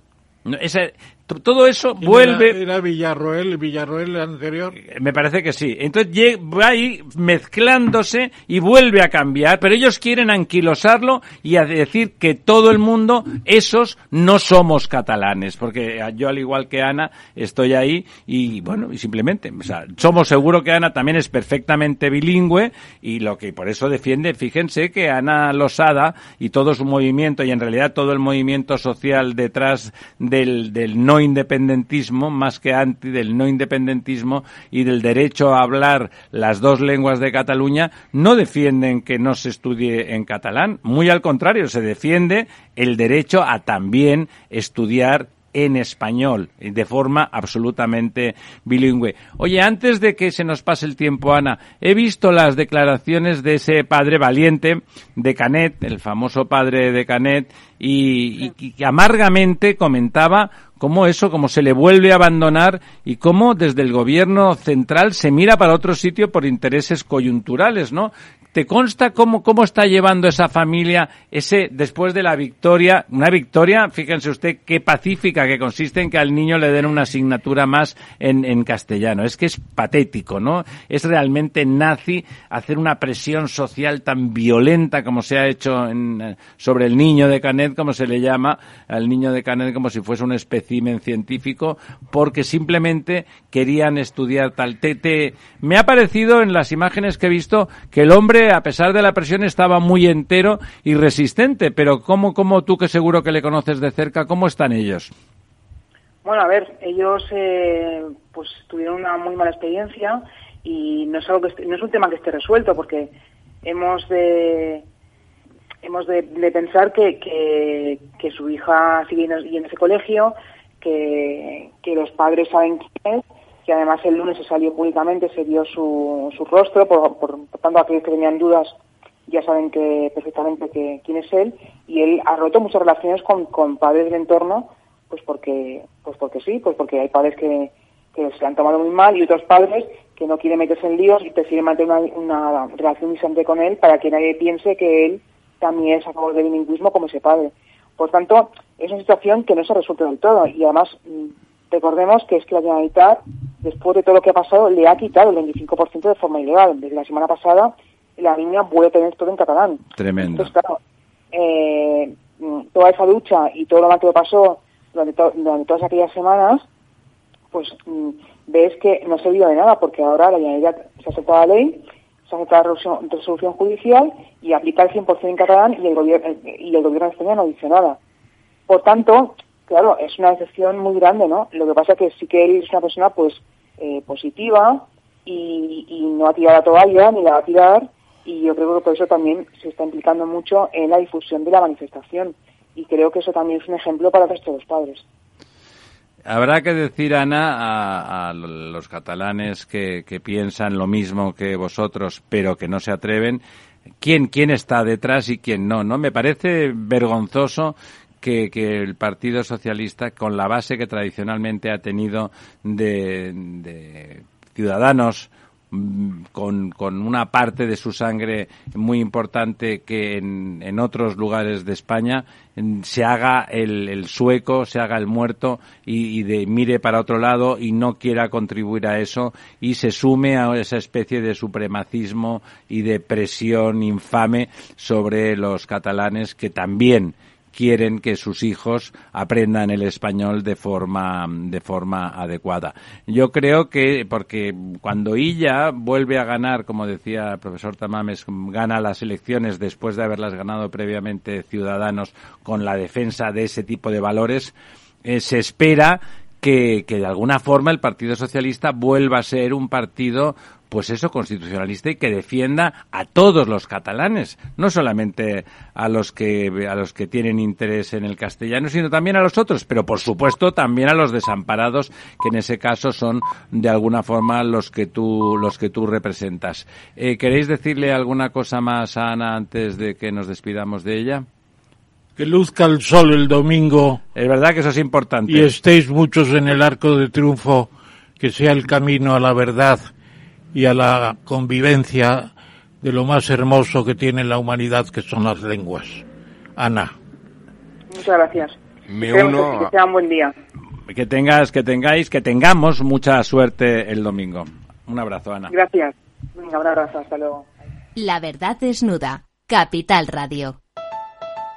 Ese, todo eso vuelve. Era, Villarroel, Villarroel anterior. Me parece que sí. Entonces va ahí mezclándose y vuelve a cambiar, pero ellos quieren anquilosarlo y a decir que todo el mundo, esos no somos catalanes, porque yo al igual que Ana estoy ahí y bueno, y simplemente, o sea, somos seguro que Ana también es perfectamente bilingüe y lo que por eso defiende, fíjense que Ana Losada y todo su movimiento y en realidad todo el movimiento social detrás del, del no independentismo, más que anti del no independentismo y del derecho a hablar las dos lenguas de Cataluña, no defienden que no se estudie en catalán. Muy al contrario, se defiende el derecho a también estudiar en español, de forma absolutamente bilingüe. Oye, antes de que se nos pase el tiempo, Ana, he visto las declaraciones de ese padre valiente de Canet, el famoso padre de Canet, y, y amargamente comentaba cómo eso, cómo se le vuelve a abandonar y cómo desde el gobierno central se mira para otro sitio por intereses coyunturales, ¿no? ¿Te consta cómo, cómo está llevando esa familia ese, después de la victoria, una victoria, fíjense usted, qué pacífica, que consiste en que al niño le den una asignatura más en, en castellano? Es que es patético, ¿no? Es realmente nazi hacer una presión social tan violenta como se ha hecho en, sobre el niño de Canet, como se le llama, al niño de Canet como si fuese un espécimen científico, porque simplemente querían estudiar tal. Te, me ha parecido en las imágenes que he visto que el hombre a pesar de la presión, estaba muy entero y resistente. Pero ¿cómo, cómo tú que seguro que le conoces de cerca, cómo están ellos? Bueno, a ver, ellos eh, pues tuvieron una muy mala experiencia y no es algo que no es un tema que esté resuelto porque hemos de hemos de, pensar que, que, su hija sigue en ese colegio, que, que los padres saben quién es que además el lunes se salió públicamente, se vio su, su rostro, por, por, tanto aquellos que tenían dudas ya saben que perfectamente que, quién es él, y él ha roto muchas relaciones con, con padres del entorno, pues porque, pues porque sí, pues porque hay padres que, que se han tomado muy mal y otros padres que no quieren meterse en líos y prefieren mantener una, una relación distante con él para que nadie piense que él también es a favor del bilingüismo como ese padre. Por tanto, es una situación que no se resuelve del todo y además mm, recordemos que es que la Generalitat después de todo lo que ha pasado, le ha quitado el 25% de forma ilegal. Desde la semana pasada, la niña vuelve a tener todo en catalán. Tremendo. Entonces, claro, eh, toda esa lucha y todo lo mal que le pasó durante, todas aquellas semanas, pues mm, ves que no ha servido de nada, porque ahora la Generalitat se ha aceptado la ley, se ha aceptado la resolución, resolución judicial y aplica el 100% en catalán y el, gobierno, y el gobierno de España no dice nada. Por tanto, claro, es una decepción muy grande, ¿no? Lo que pasa es que sí que él es una persona, pues, eh, positiva y, no ha tirado la toalla ni la va a tirar y yo creo que por eso también se está implicando mucho en la difusión de la manifestación y creo que eso también es un ejemplo para el los padres. Habrá que decir, Ana, a, los catalanes que, que, piensan lo mismo que vosotros, pero que no se atreven, quién, quién está detrás y quién no, ¿no? Me parece vergonzoso que, el Partido Socialista, con la base que tradicionalmente ha tenido de, ciudadanos mm, con, con, una parte de su sangre muy importante que en, otros lugares de España se haga el, sueco, se haga el muerto y, y, de, mire para otro lado y no quiera contribuir a eso y se sume a esa especie de supremacismo y de presión infame sobre los catalanes que también quieren que sus hijos aprendan el español de forma, de forma adecuada. Yo creo que, porque cuando ella vuelve a ganar, como decía el profesor Tamames, gana las elecciones después de haberlas ganado previamente Ciudadanos con la defensa de ese tipo de valores, eh, se espera que, que de alguna forma el Partido Socialista vuelva a ser un partido pues eso, constitucionalista y que defienda a todos los catalanes, no solamente a los que a los que tienen interés en el castellano, sino también a los otros, pero por supuesto también a los desamparados, que en ese caso son de alguna forma los que tú los que tú representas. Eh, ¿Queréis decirle alguna cosa más a Ana antes de que nos despidamos de ella? Que luzca el sol el domingo. Es verdad que eso es importante. Y estéis muchos en el arco de triunfo, que sea el camino a la verdad y a la convivencia de lo más hermoso que tiene la humanidad, que son las lenguas. Ana. Muchas gracias. Me Esperemos uno que a- sea un buen día. Que tengas, que tengáis, que tengamos mucha suerte el domingo. Un abrazo, Ana. Gracias. Un abrazo. Hasta luego. La verdad desnuda. Capital Radio.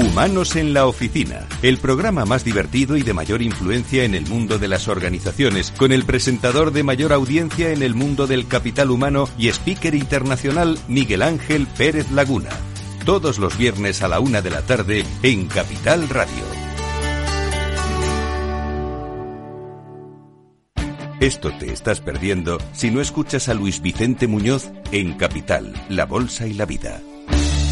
Humanos en la Oficina, el programa más divertido y de mayor influencia en el mundo de las organizaciones, con el presentador de mayor audiencia en el mundo del capital humano y speaker internacional Miguel Ángel Pérez Laguna. Todos los viernes a la una de la tarde en Capital Radio. Esto te estás perdiendo si no escuchas a Luis Vicente Muñoz en Capital, La Bolsa y la Vida.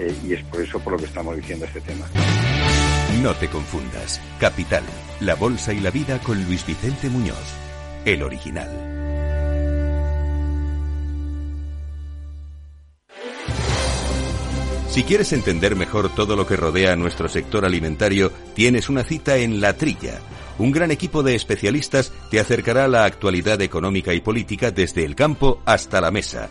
eh, y es por eso por lo que estamos diciendo este tema. No te confundas. Capital, la bolsa y la vida con Luis Vicente Muñoz, el original. Si quieres entender mejor todo lo que rodea nuestro sector alimentario, tienes una cita en La Trilla. Un gran equipo de especialistas te acercará a la actualidad económica y política desde el campo hasta la mesa.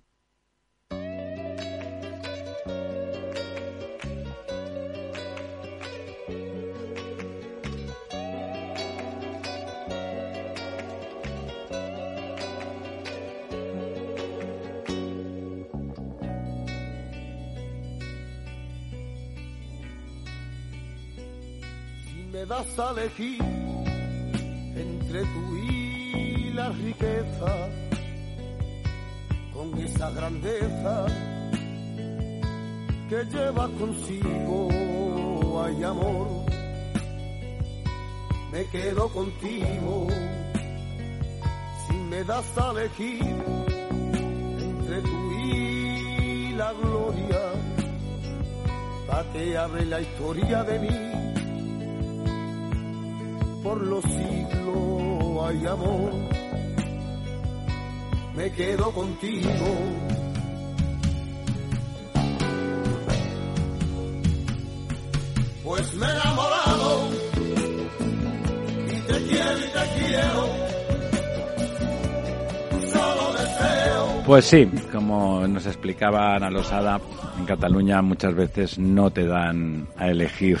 Das a elegir entre tú y la riqueza, con esa grandeza que lleva consigo, hay amor, me quedo contigo. Si me das a elegir entre tú y la gloria, pa' que hable la historia de mí por los siglos hay amor. Me quedo contigo. Pues me he enamorado y te quiero y te quiero. Solo deseo. Pues sí, como nos explicaba Ana Losada, en Cataluña muchas veces no te dan a elegir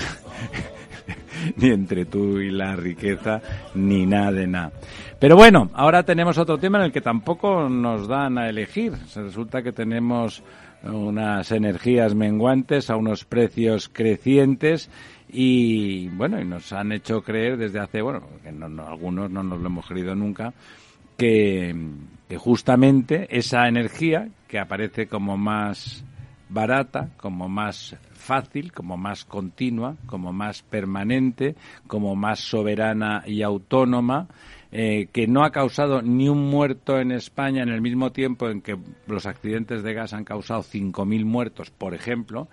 ni entre tú y la riqueza, ni nada de nada. Pero bueno, ahora tenemos otro tema en el que tampoco nos dan a elegir. Resulta que tenemos unas energías menguantes a unos precios crecientes y bueno, y nos han hecho creer desde hace, bueno, que no, no, algunos no nos lo hemos creído nunca, que justamente esa energía que aparece como más barata, como más fácil, como más continua, como más permanente, como más soberana y autónoma, eh, que no ha causado ni un muerto en España en el mismo tiempo en que los accidentes de gas han causado 5.000 muertos, por ejemplo,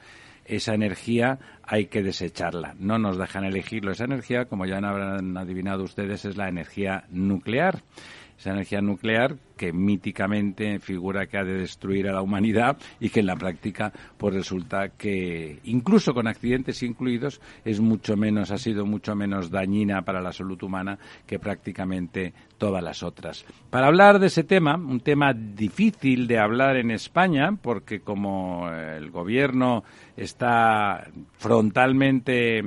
esa energía hay que desecharla. No nos dejan elegirlo. Esa energía, como ya habrán adivinado ustedes, es la energía nuclear esa energía nuclear que míticamente figura que ha de destruir a la humanidad y que en la práctica pues resulta que incluso con accidentes incluidos es mucho menos ha sido mucho menos dañina para la salud humana que prácticamente todas las otras. Para hablar de ese tema, un tema difícil de hablar en España porque como el gobierno está frontalmente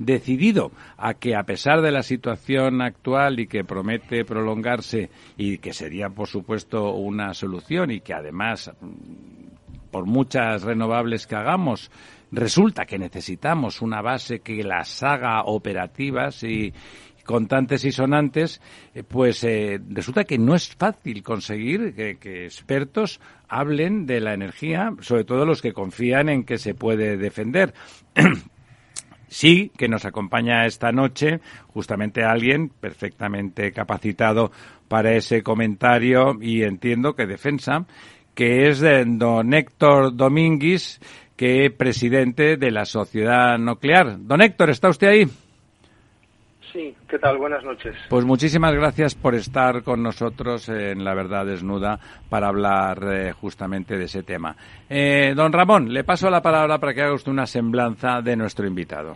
decidido a que a pesar de la situación actual y que promete prolongarse y que sería por supuesto una solución y que además mm, por muchas renovables que hagamos resulta que necesitamos una base que las haga operativas y, contantes y sonantes, eh, pues eh, resulta que no es fácil conseguir que, que, expertos hablen de la energía, sobre todo los que confían en que se puede defender. *clears throat* Sí, que nos acompaña esta noche justamente alguien perfectamente capacitado para ese comentario y entiendo que defensa, que es de don Héctor Domínguez, que es presidente de la Sociedad Nuclear. Don Héctor, ¿está usted ahí? Sí, ¿qué tal? Buenas noches. Pues muchísimas gracias por estar con nosotros en La Verdad Desnuda para hablar eh, justamente de ese tema. Eh, don Ramón, le paso la palabra para que haga usted una semblanza de nuestro invitado.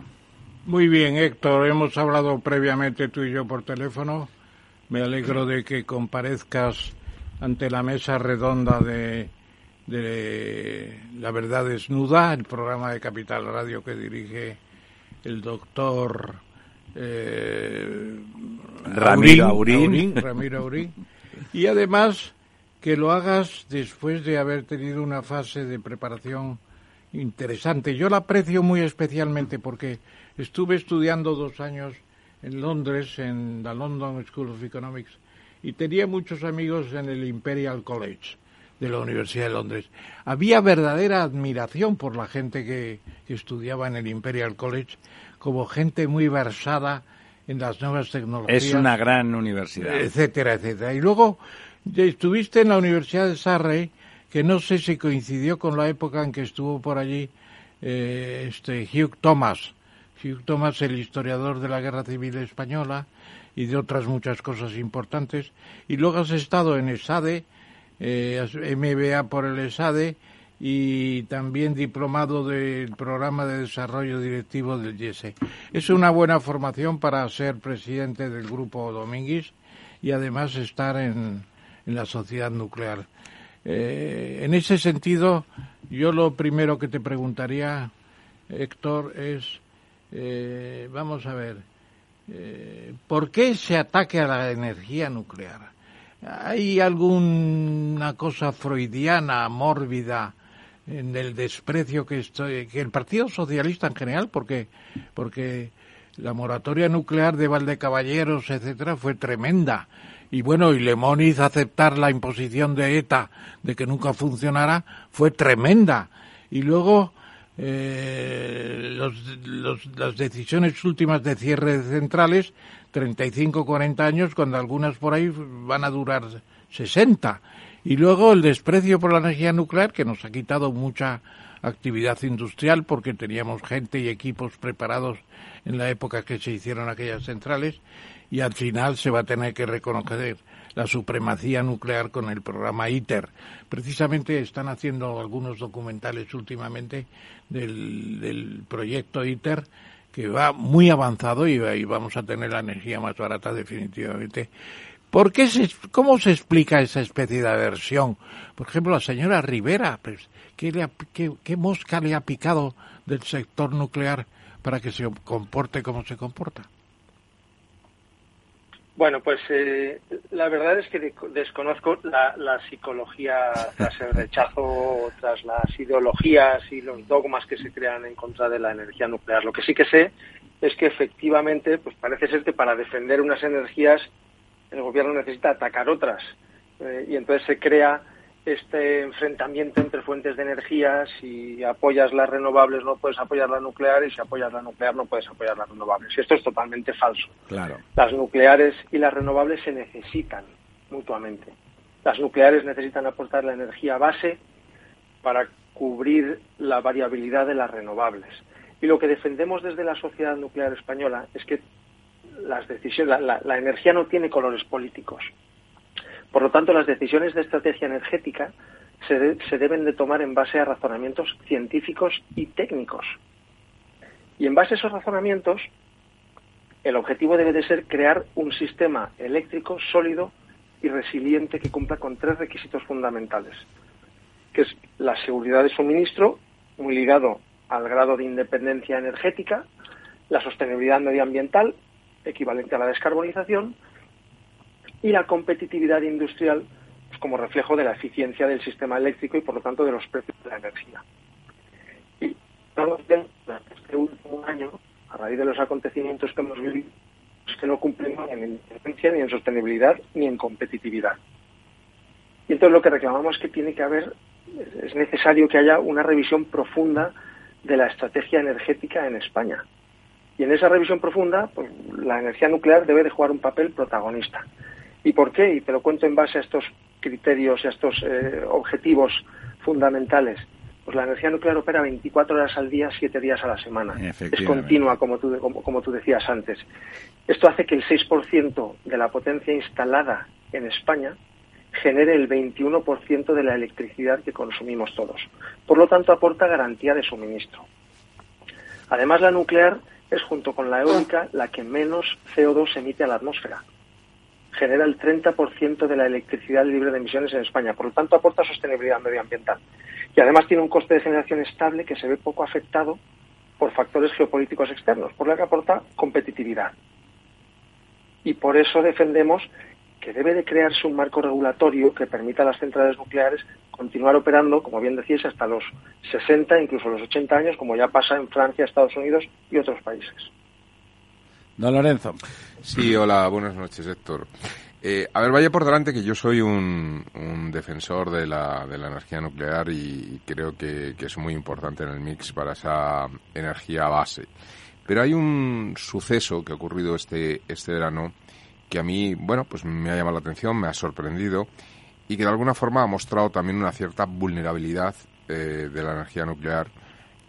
Muy bien, Héctor. Hemos hablado previamente tú y yo por teléfono. Me alegro de que comparezcas ante la mesa redonda de, de La Verdad Desnuda, el programa de Capital Radio que dirige el doctor eh, Ramiro Aurín. Ramiro Aurín. Y además que lo hagas después de haber tenido una fase de preparación interesante. Yo la aprecio muy especialmente porque estuve estudiando dos años en Londres, en la London School of Economics, y tenía muchos amigos en el Imperial College de la Universidad de Londres. Había verdadera admiración por la gente que, que estudiaba en el Imperial College como gente muy versada en las nuevas tecnologías. Es una gran universidad. Etcétera, etcétera. Y luego estuviste en la Universidad de Surrey, que no sé si coincidió con la época en que estuvo por allí eh, este Hugh Thomas. Hugh el historiador de la Guerra Civil Española y de otras muchas cosas importantes. Y luego has estado en ESADE, eh, MBA por el ESADE, y también diplomado del programa de desarrollo directivo del IESE. Es una buena formación para ser presidente del grupo Domínguez y además estar en, la sociedad nuclear. Eh, en ese sentido, yo lo primero que te preguntaría, Héctor, es, eh, vamos a ver, eh, ¿por qué se ataque a la energía nuclear? ¿Hay alguna cosa freudiana, mórbida, en el desprecio que estoy, que el Partido Socialista en general, porque, porque la moratoria nuclear de Valdecaballeros, etcétera, fue tremenda. Y bueno, y Lemoniz aceptar la imposición de ETA de que nunca funcionara fue tremenda. Y luego eh, los, las decisiones últimas de cierre de centrales, 35, 40 años, cuando algunas por ahí van a durar 60. Y luego el desprecio por la energía nuclear, que nos ha quitado mucha actividad industrial porque teníamos gente y equipos preparados en la época que se hicieron aquellas centrales y al final se va a tener que reconocer la supremacía nuclear con el programa ITER. Precisamente están haciendo algunos documentales últimamente del, proyecto ITER que va muy avanzado y, vamos a tener la energía más barata definitivamente ¿Por qué se, ¿Cómo se explica esa especie de aversión? Por ejemplo, la señora Rivera, pues, ¿qué, le qué, mosca le ha picado del sector nuclear para que se comporte como se comporta? Bueno, pues eh, la verdad es que desconozco la, psicología tras el rechazo, tras las ideologías y los dogmas que se crean en contra de la energía nuclear. Lo que sí que sé es que efectivamente, pues parece ser que para defender unas energías el gobierno necesita atacar otras. Eh, y entonces se crea este enfrentamiento entre fuentes de energía, si apoyas las renovables no puedes apoyar la nuclear y si apoyas la nuclear no puedes apoyar las renovables. Y esto es totalmente falso. Claro. Las nucleares y las renovables se necesitan mutuamente. Las nucleares necesitan aportar la energía base para cubrir la variabilidad de las renovables. Y lo que defendemos desde la sociedad nuclear española es que las decisiones, la, energía no tiene colores políticos. Por lo tanto, las decisiones de estrategia energética se, deben de tomar en base a razonamientos científicos y técnicos. Y en base a esos razonamientos, el objetivo debe de ser crear un sistema eléctrico sólido y resiliente que cumpla con tres requisitos fundamentales, que es la seguridad de suministro, muy ligado al grado de independencia energética, la sostenibilidad medioambiental, equivalente a la descarbonización, y la competitividad industrial pues, como reflejo de la eficiencia del sistema eléctrico y, por lo tanto, de los precios de la energía. Y durante este último año, a raíz de los acontecimientos que hemos vivido, es que no cumplimos ni en independencia, ni en sostenibilidad, ni en competitividad. Y entonces lo que reclamamos es que tiene que haber, es necesario que haya una revisión profunda de la estrategia energética en España. Y en esa revisión profunda, pues, la energía nuclear debe de jugar un papel protagonista. ¿Y por qué? Y te lo cuento en base a estos criterios y a estos eh, objetivos fundamentales. Pues la energía nuclear opera 24 horas al día, 7 días a la semana. Es continua, como tú, como, tú decías antes. Esto hace que el 6% de la potencia instalada en España genere el 21% de la electricidad que consumimos todos. Por lo tanto, aporta garantía de suministro. Además, la nuclear es, junto con la eólica, la que menos CO2 emite a la atmósfera. Genera el 30% de la electricidad libre de emisiones en España. Por lo tanto, aporta sostenibilidad medioambiental y además tiene un coste de generación estable que se ve poco afectado por factores geopolíticos externos, por lo que aporta competitividad. Y por eso defendemos que debe de crearse un marco regulatorio que permita a las centrales nucleares continuar operando, como bien decías, hasta los 60, incluso los 80 años, como ya pasa en Francia, Estados Unidos y otros países. Don Lorenzo. Sí, hola, buenas noches, Héctor. Eh, a ver, vaya por delante que yo soy un, defensor de la, de la, energía nuclear y creo que, es muy importante en el mix para esa energía base. Pero hay un suceso que ha ocurrido este, este verano que a mí, bueno, pues me ha llamado la atención, me ha sorprendido y que de alguna forma ha mostrado también una cierta vulnerabilidad eh, de la energía nuclear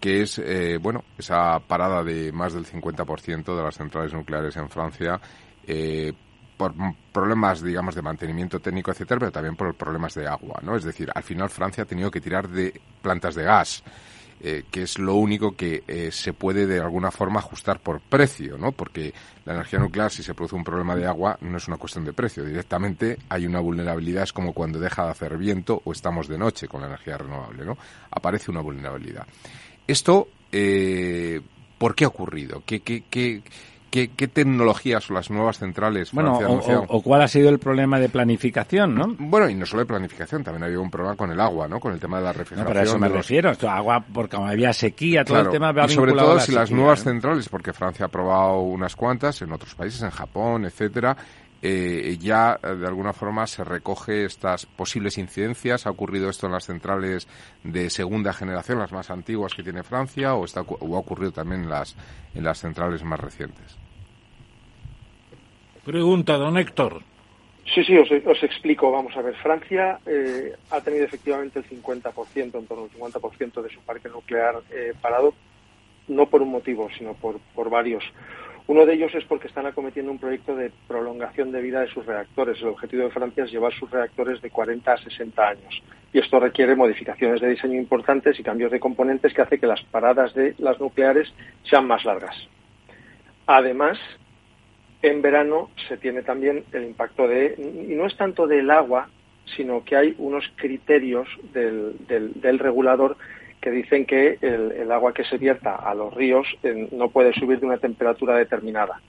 que es, eh, bueno, esa parada de más del 50% de las centrales nucleares en Francia eh, por problemas, digamos, de mantenimiento técnico, etcétera, pero también por problemas de agua, ¿no? Es decir, al final Francia ha tenido que tirar de plantas de gas, eh, que es lo único que eh, se puede de alguna forma ajustar por precio, ¿no? Porque la energía nuclear, si se produce un problema de agua, no es una cuestión de precio. Directamente hay una vulnerabilidad, es como cuando deja de hacer viento o estamos de noche con la energía renovable, ¿no? Aparece una vulnerabilidad. Esto, eh, ¿por qué ha ocurrido? ¿Qué, qué, qué, ¿Qué, tecnologías o las nuevas centrales bueno, o, cuál ha sido el problema de planificación, ¿no? Bueno, y no solo de planificación, también ha habido un problema con el agua, ¿no? Con el tema de la refrigeración. No, pero eso me refiero, agua, porque había sequía, todo el tema Y sobre todo si las nuevas centrales, porque Francia ha aprobado unas cuantas, en otros países, en Japón, etcétera, eh, ya eh, de alguna forma se recoge estas posibles incidencias. ¿Ha ocurrido esto en las centrales de segunda generación, las más antiguas que tiene Francia, o, está, o ha ocurrido también en las, en las centrales más recientes? Pregunta, don Héctor. Sí, sí, os, explico. Vamos a ver. Francia eh, ha tenido efectivamente el 50%, en torno al 50% de su parque nuclear parado, no por un motivo, sino por, por varios. Uno de ellos es porque están acometiendo un proyecto de prolongación de vida de sus reactores. El objetivo de Francia es llevar sus reactores de 40 a 60 años. Y esto requiere modificaciones de diseño importantes y cambios de componentes que hace que las paradas de las nucleares sean más largas. Además, en verano se tiene también el impacto de, y no es tanto del agua, sino que hay unos criterios del, del regulador que dicen que el, agua que se vierta a los ríos no puede subir de una temperatura determinada.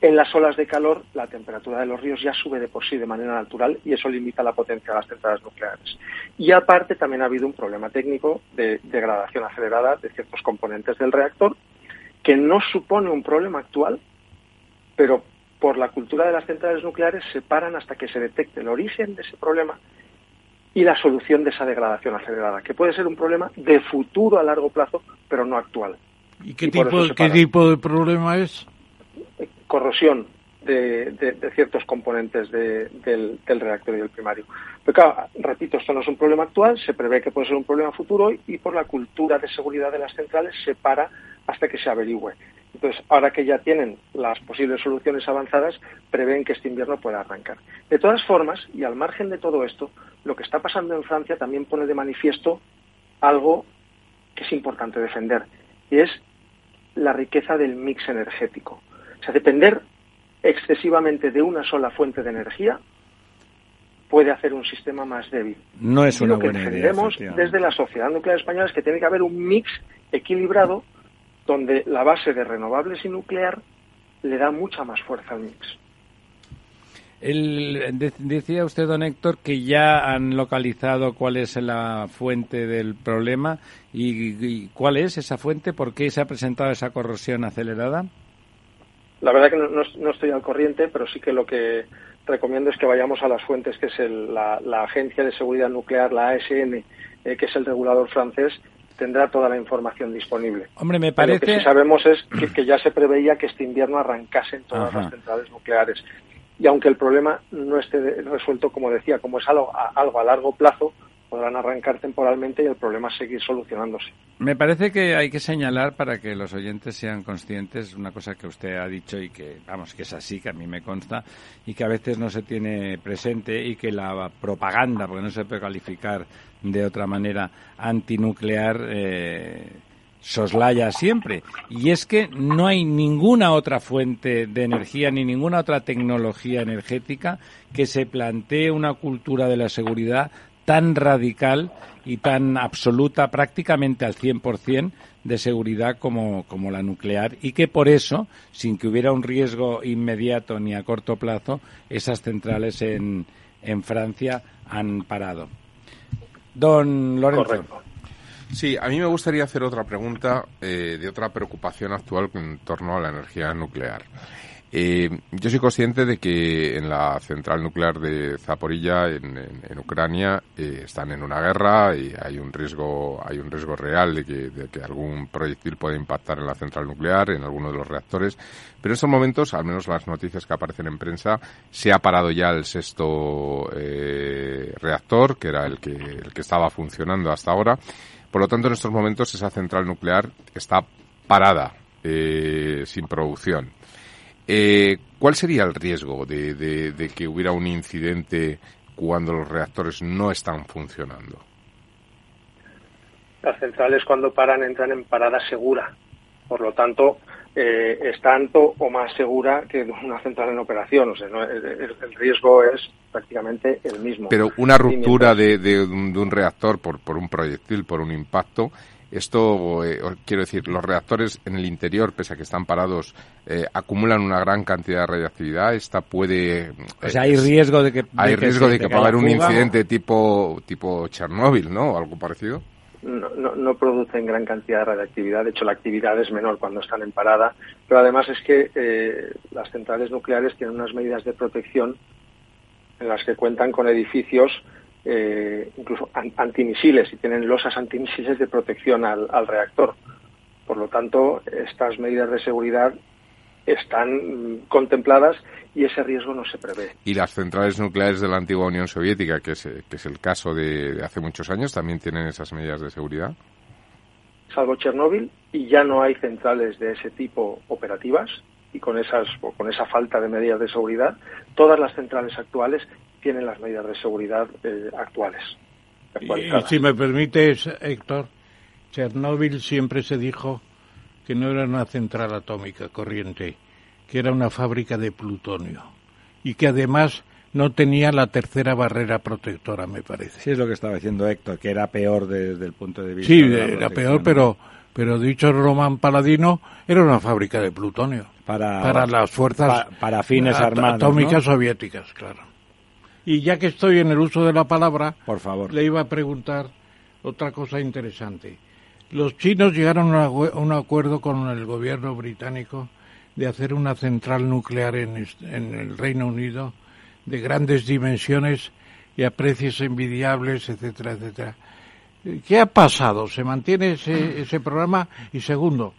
En las olas de calor, la temperatura de los ríos ya sube de por sí de manera natural y eso limita la potencia de las centrales nucleares. Y aparte, también ha habido un problema técnico de degradación acelerada de ciertos componentes del reactor, que no supone un problema actual, pero por la cultura de las centrales nucleares se paran hasta que se detecte el origen de ese problema y la solución de esa degradación acelerada, que puede ser un problema de futuro a largo plazo, pero no actual. ¿Y qué, tipo, ¿qué tipo de problema es? Corrosión de, ciertos componentes del, reactor y del primario. Pero claro, repito, esto no es un problema actual, se prevé que puede ser un problema futuro y por la cultura de seguridad de las centrales se para hasta que se averigüe. Entonces, ahora que ya tienen las posibles soluciones avanzadas, prevén que este invierno pueda arrancar. De todas formas, y al margen de todo esto, lo que está pasando en Francia también pone de manifiesto algo que es importante defender, y es la riqueza del mix energético. O sea, depender excesivamente de una sola fuente de energía puede hacer un sistema más débil. No es una lo que defendemos desde la sociedad nuclear española es que tiene que haber un mix equilibrado donde la base de renovables y nuclear le da mucha más fuerza al mix. decía usted, don Héctor, que ya han localizado cuál es la fuente del problema y, cuál es esa fuente, por qué se ha presentado esa corrosión acelerada. La verdad que no, estoy al corriente, pero sí que lo que recomiendo es que vayamos a las fuentes, que es la, Agencia de Seguridad Nuclear, la ASN, eh, que es el regulador francés, tendrá toda la información disponible. Hombre, me parece. Lo que sí sabemos es que, ya se preveía que este invierno arrancasen todas las centrales nucleares. Y aunque el problema no esté resuelto, como decía, como es algo algo a largo plazo, podrán arrancar temporalmente y el problema seguir solucionándose. Me parece que hay que señalar para que los oyentes sean conscientes una cosa que usted ha dicho y que, vamos, que es así, que a mí me consta y que a veces no se tiene presente y que la propaganda, porque no se puede calificar de otra manera, antinuclear, eh, soslaya siempre. Y es que no hay ninguna otra fuente de energía ni ninguna otra tecnología energética que se plantee una cultura de la seguridad tan radical y tan absoluta, prácticamente al 100% de seguridad como, como la nuclear y que por eso, sin que hubiera un riesgo inmediato ni a corto plazo, esas centrales en, en Francia han parado. Don Lorenzo. Sí, a mí me gustaría hacer otra pregunta eh, de otra preocupación actual en torno a la energía nuclear. Eh, yo soy consciente de que en la central nuclear de Zaporilla, en, Ucrania, eh, están en una guerra y hay un riesgo, hay un riesgo real de que, algún proyectil pueda impactar en la central nuclear, en alguno de los reactores. Pero en estos momentos, al menos las noticias que aparecen en prensa, se ha parado ya el sexto eh, reactor, que era el que, el que estaba funcionando hasta ahora. Por lo tanto, en estos momentos esa central nuclear está parada, sin producción. Eh, ¿Cuál sería el riesgo de, que hubiera un incidente cuando los reactores no están funcionando? Las centrales cuando paran entran en parada segura. Por lo tanto, eh, es tanto o más segura que una central en operación. O sea, el, riesgo es prácticamente el mismo. Pero una ruptura de, un, reactor por, por un proyectil, por un impacto, esto, eh, quiero decir, los reactores en el interior, pese a que están parados, eh, acumulan una gran cantidad de radiactividad. Esta puede. o sea, hay riesgo de que. Hay riesgo de que, pueda haber un incidente tipo, tipo Chernóbil, ¿no? O algo parecido. No, no, producen gran cantidad de radiactividad. De hecho, la actividad es menor cuando están en parada. Pero además es que eh, las centrales nucleares tienen unas medidas de protección en las que cuentan con edificios eh, incluso antimisiles y tienen losas antimisiles de protección al, reactor. Por lo tanto, estas medidas de seguridad están contempladas y ese riesgo no se prevé. ¿Y las centrales nucleares de la antigua Unión Soviética, que es, que es el caso de, hace muchos años, también tienen esas medidas de seguridad? Salvo Chernóbil, y ya no hay centrales de ese tipo operativas, y con, esas, con esa falta de medidas de seguridad, todas las centrales actuales tienen las medidas de seguridad eh, actuales. Y, si me permites, Héctor, Chernóbil siempre se dijo que no era una central atómica corriente, que era una fábrica de plutonio y que además no tenía la tercera barrera protectora, me parece. Sí, es lo que estaba diciendo Héctor, que era peor desde el punto de vista. Sí, era peor, pero, pero dicho Román Paladino, era una fábrica de plutonio. Para, para las fuerzas para fines atómicas soviéticas, claro. Y ya que estoy en el uso de la palabra, por favor, le iba a preguntar otra cosa interesante. Los chinos llegaron a un acuerdo con el gobierno británico de hacer una central nuclear en, el Reino Unido de grandes dimensiones y a precios envidiables, etcétera, etcétera. ¿Qué ha pasado? ¿Se mantiene ese, ese programa? Y segundo,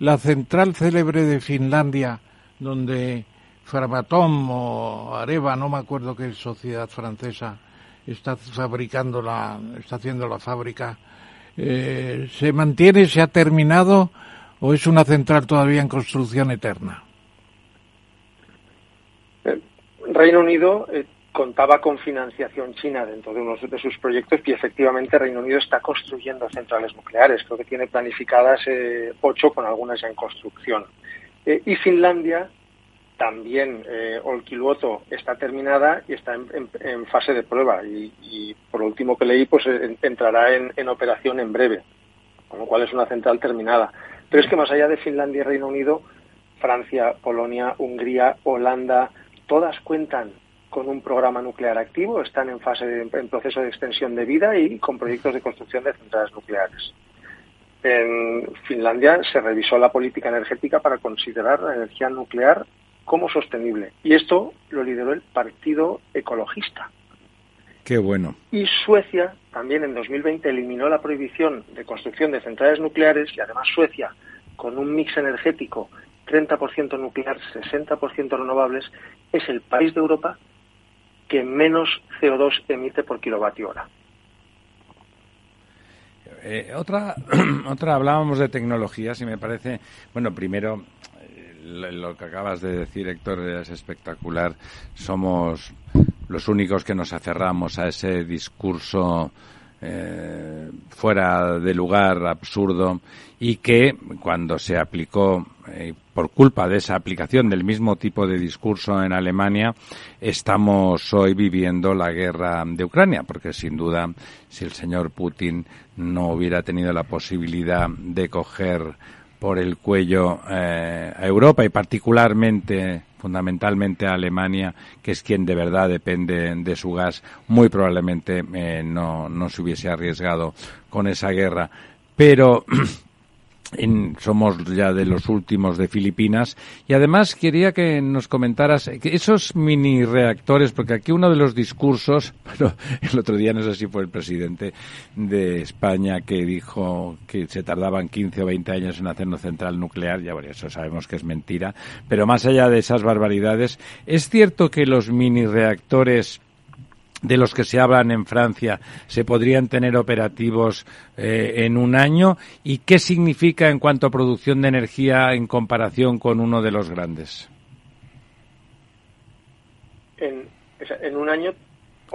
la central célebre de Finlandia, donde Framatom o Areva, no me acuerdo qué sociedad francesa, está fabricando la, está haciendo la fábrica, eh, ¿se mantiene, se ha terminado o es una central todavía en construcción eterna? Eh, Reino Unido eh, contaba con financiación china dentro de uno de sus proyectos y efectivamente Reino Unido está construyendo centrales nucleares. Creo que tiene planificadas eh, ocho con algunas ya en construcción. Eh, y Finlandia también, eh, Olkiluoto está terminada y está en, fase de prueba y, y, por último que leí pues entrará en, en operación en breve, con lo cual es una central terminada. Pero es que más allá de Finlandia y Reino Unido, Francia, Polonia, Hungría, Holanda, todas cuentan con un programa nuclear activo, están en fase de, en proceso de extensión de vida y con proyectos de construcción de centrales nucleares. En Finlandia se revisó la política energética para considerar la energía nuclear como sostenible y esto lo lideró el Partido Ecologista. Qué bueno. Y Suecia también en 2020 eliminó la prohibición de construcción de centrales nucleares y además Suecia con un mix energético 30% nuclear, 60% renovables, es el país de Europa que menos CO2 emite por kilovatio hora. Eh, otra, *clears throat* otra, hablábamos de tecnologías y me parece, bueno, primero, eh, lo que acabas de decir, Héctor, es espectacular. Somos los únicos que nos aferramos a ese discurso eh, fuera de lugar, absurdo, y que cuando se aplicó, eh, por culpa de esa aplicación del mismo tipo de discurso en Alemania, estamos hoy viviendo la guerra de Ucrania, porque sin duda, si el señor Putin no hubiera tenido la posibilidad de coger por el cuello eh, a Europa y particularmente fundamentalmente a Alemania, que es quien de verdad depende de su gas, muy probablemente eh, no, no se hubiese arriesgado con esa guerra. Pero *clears throat* somos ya de los últimos de Filipinas. Y además quería que nos comentaras que esos mini reactores porque aquí uno de los discursos *laughs* pero el otro día no sé si fue el presidente de España que dijo que se tardaban 15 o 20 años en hacer una central nuclear. Ya bueno eso sabemos que es mentira. Pero más allá de esas barbaridades es cierto que los mini reactores de los que se hablan en Francia se podrían tener operativos eh, en un año y qué significa en cuanto a producción de energía en comparación con uno de los grandes. En, en un año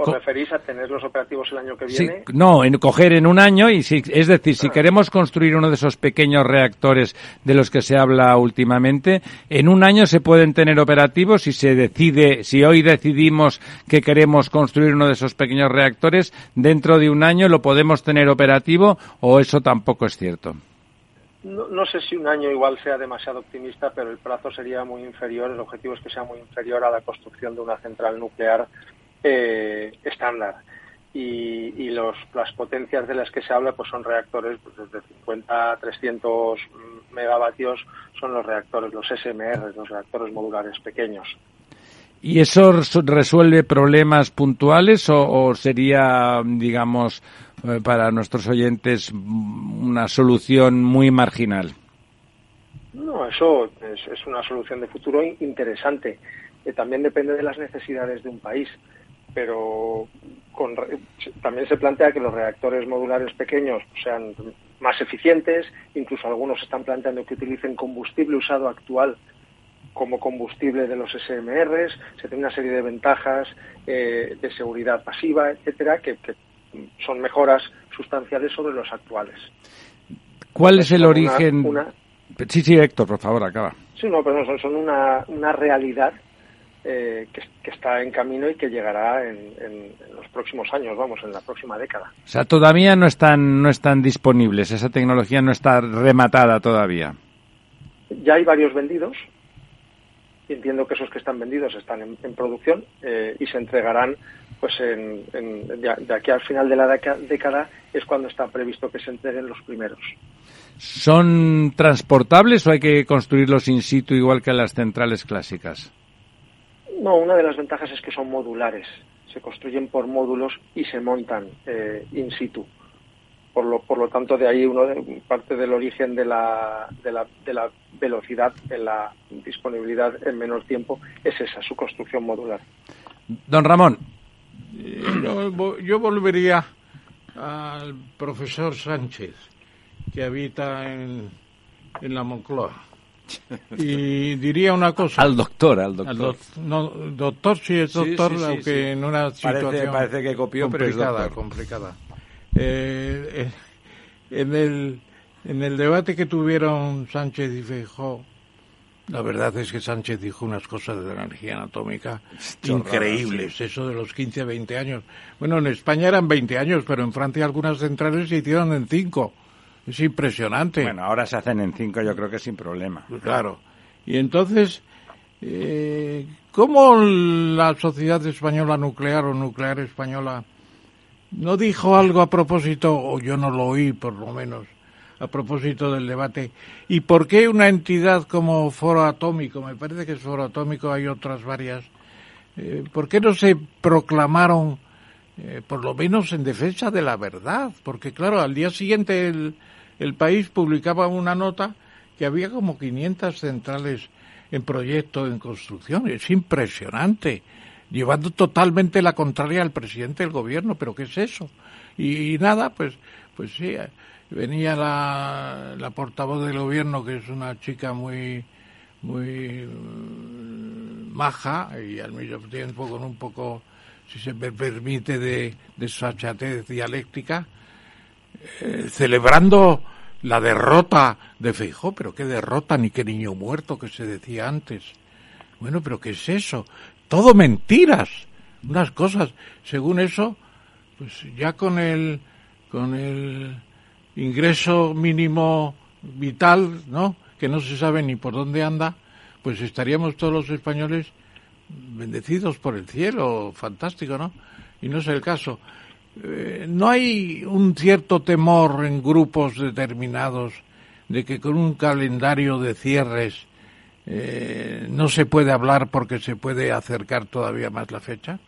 ¿Os referís a tener los operativos el año que viene? Sí, no, en coger en un año y si, es decir, si ah. queremos construir uno de esos pequeños reactores de los que se habla últimamente, en un año se pueden tener operativos si se decide, si hoy decidimos que queremos construir uno de esos pequeños reactores, dentro de un año lo podemos tener operativo o eso tampoco es cierto. No, no, sé si un año igual sea demasiado optimista, pero el plazo sería muy inferior, el objetivo es que sea muy inferior a la construcción de una central nuclear eh, estándar. Y, y los, las potencias de las que se habla pues son reactores pues, desde 50 a 300 megavatios son los reactores, los SMR, los reactores modulares pequeños. ¿Y eso resuelve problemas puntuales o, o sería, digamos, eh, para nuestros oyentes una solución muy marginal? No, eso es, es una solución de futuro interesante. Eh, también depende de las necesidades de un país pero con, también se plantea que los reactores modulares pequeños sean más eficientes, incluso algunos están planteando que utilicen combustible usado actual como combustible de los SMRs, se tiene una serie de ventajas eh, de seguridad pasiva, etcétera, que, que, son mejoras sustanciales sobre los actuales. ¿Cuál es el origen? Sí, sí, Héctor, por favor, acaba. Sí, no, pero son, son una, una realidad eh, que, que, está en camino y que llegará en, en, los próximos años, vamos, en la próxima década. O sea, todavía no están, no están disponibles, esa tecnología no está rematada todavía. Ya hay varios vendidos, entiendo que esos que están vendidos están en, en producción eh, y se entregarán pues en, de, de, aquí al final de la década es cuando está previsto que se entreguen los primeros. ¿Son transportables o hay que construirlos in situ igual que las centrales clásicas? No, una de las ventajas es que son modulares. se construyen por módulos y se montan eh, in situ. Por lo, por lo tanto, de ahí uno de, parte del origen de la, de, la, de la velocidad en la disponibilidad en menor tiempo es esa, su construcción modular. Don Ramón. Yo, yo volvería al profesor Sánchez, que habita en, en la Moncloa. Y diría una cosa. Al doctor, al doctor. doc- no, doctor sí es doctor, sí, sí, aunque sí. en una situación parece que copió, pero es complicada, doctor. complicada. Eh, eh, en el en el debate que tuvieron Sánchez y Feijóo, la verdad es que Sánchez dijo unas cosas de la energía atómica *laughs* Chorradas, increíbles, eso de los 15, 20 años. Bueno, en España eran 20 años, pero en Francia algunas centrales se hicieron en 5. Es impresionante. Bueno, ahora se hacen en cinco, yo creo que sin problema. Claro. Y entonces, eh, ¿cómo la Sociedad Española Nuclear o Nuclear Española no dijo algo a propósito, o yo no lo oí por lo menos, a propósito del debate? ¿Y por qué una entidad como Foro Atómico, me parece que es Foro Atómico, hay otras varias, eh, ¿por qué no se proclamaron, eh, por lo menos en defensa de la verdad? Porque claro, al día siguiente el, el país publicaba una nota que había como 500 centrales en proyecto, en construcción. Es impresionante. Llevando totalmente la contraria al presidente del gobierno. ¿Pero qué es eso? Y, nada, pues, pues sí, eh, venía la, portavoz del gobierno, que es una chica muy, muy mm, maja y al mismo tiempo con un poco, si se me permite, de, de sachatez dialéctica, eh, celebrando la derrota de Feijó, pero qué derrota ni qué niño muerto que se decía antes. Bueno, pero qué es eso? Todo mentiras, unas cosas. Según eso, pues ya con el con el ingreso mínimo vital, ¿no? Que no se sabe ni por dónde anda, pues estaríamos todos los españoles bendecidos por el cielo, fantástico, ¿no? Y no es el caso. Eh, ¿No hay un cierto temor en grupos determinados de que con un calendario de cierres eh, no se puede hablar porque se puede acercar todavía más la fecha?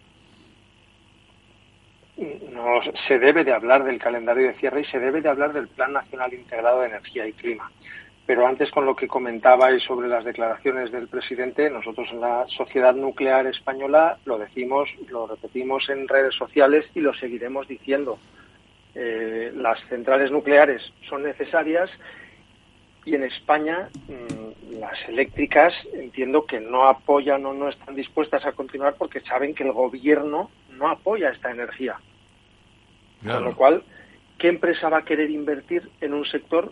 No se debe de hablar del calendario de cierre y se debe de hablar del Plan Nacional Integrado de Energía y Clima. Pero antes, con lo que comentabais sobre las declaraciones del presidente, nosotros en la Sociedad Nuclear Española lo decimos, lo repetimos en redes sociales y lo seguiremos diciendo. Eh, las centrales nucleares son necesarias y en España mmm, las eléctricas entiendo que no apoyan o no están dispuestas a continuar porque saben que el gobierno no apoya esta energía. Claro. Con lo cual, ¿qué empresa va a querer invertir en un sector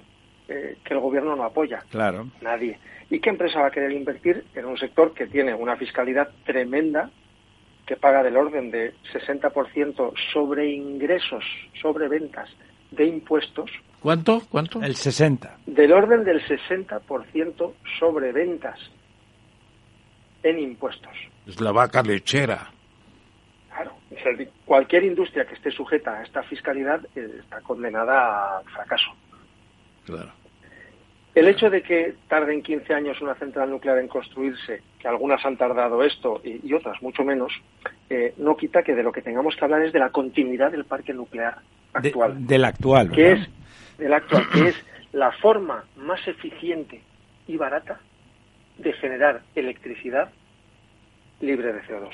eh, que el gobierno no apoya? Claro. Nadie. ¿Y qué empresa va a querer invertir en un sector que tiene una fiscalidad tremenda, que paga del orden de 60% sobre ingresos, sobre ventas de impuestos? ¿Cuánto? ¿Cuánto? El 60. Del orden del 60% sobre ventas en impuestos. Es la vaca lechera. Claro, cualquier industria que esté sujeta a esta fiscalidad eh, está condenada al fracaso. Claro. El hecho de que tarden 15 años una central nuclear en construirse, que algunas han tardado esto y, y otras mucho menos, eh, no quita que de lo que tengamos que hablar es de la continuidad del parque nuclear actual. De, del actual. Que es, del actual, que es la forma más eficiente y barata de generar electricidad libre de CO2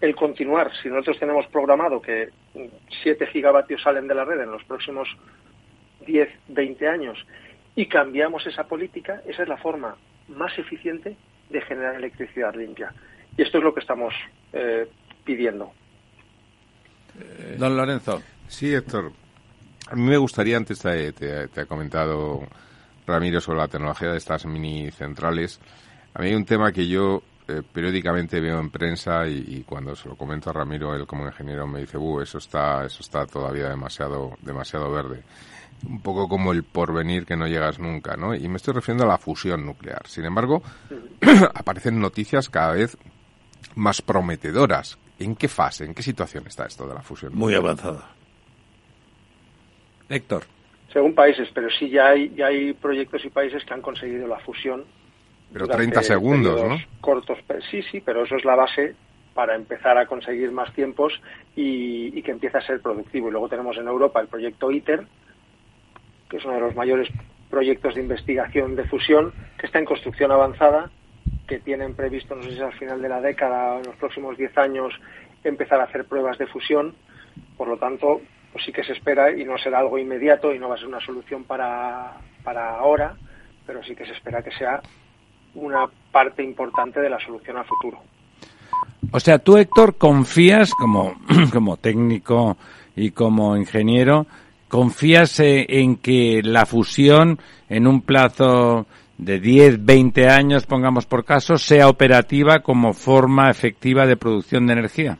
el continuar, si nosotros tenemos programado que 7 gigavatios salen de la red en los próximos 10, 20 años y cambiamos esa política, esa es la forma más eficiente de generar electricidad limpia. Y esto es lo que estamos eh, pidiendo. Don Lorenzo. Sí, Héctor. A mí me gustaría, antes te, te, te ha comentado Ramiro sobre la tecnología de estas mini centrales. A mí hay un tema que yo eh, periódicamente veo en prensa y, y, cuando se lo comento a Ramiro, él como ingeniero me dice, uh, eso está, eso está todavía demasiado, demasiado verde. Un poco como el porvenir que no llegas nunca, ¿no? Y me estoy refiriendo a la fusión nuclear. Sin embargo, *clears throat* aparecen noticias cada vez más prometedoras. ¿En qué fase, en qué situación está esto de la fusión? Muy avanzada. Héctor. Según países, pero sí ya hay, ya hay proyectos y países que han conseguido la fusión pero 30 segundos, ¿no? Cortos, sí, sí, pero eso es la base para empezar a conseguir más tiempos y, y, que empiece a ser productivo. Y luego tenemos en Europa el proyecto ITER, que es uno de los mayores proyectos de investigación de fusión, que está en construcción avanzada, que tienen previsto, no sé si al final de la década o en los próximos 10 años, empezar a hacer pruebas de fusión. Por lo tanto, pues sí que se espera y no será algo inmediato y no va a ser una solución para, para ahora, pero sí que se espera que sea una parte importante de la solución al futuro. O sea, tú, Héctor, confías como, *clears throat* como técnico y como ingeniero, confías en que la fusión en un plazo de 10, 20 años, pongamos por caso, sea operativa como forma efectiva de producción de energía?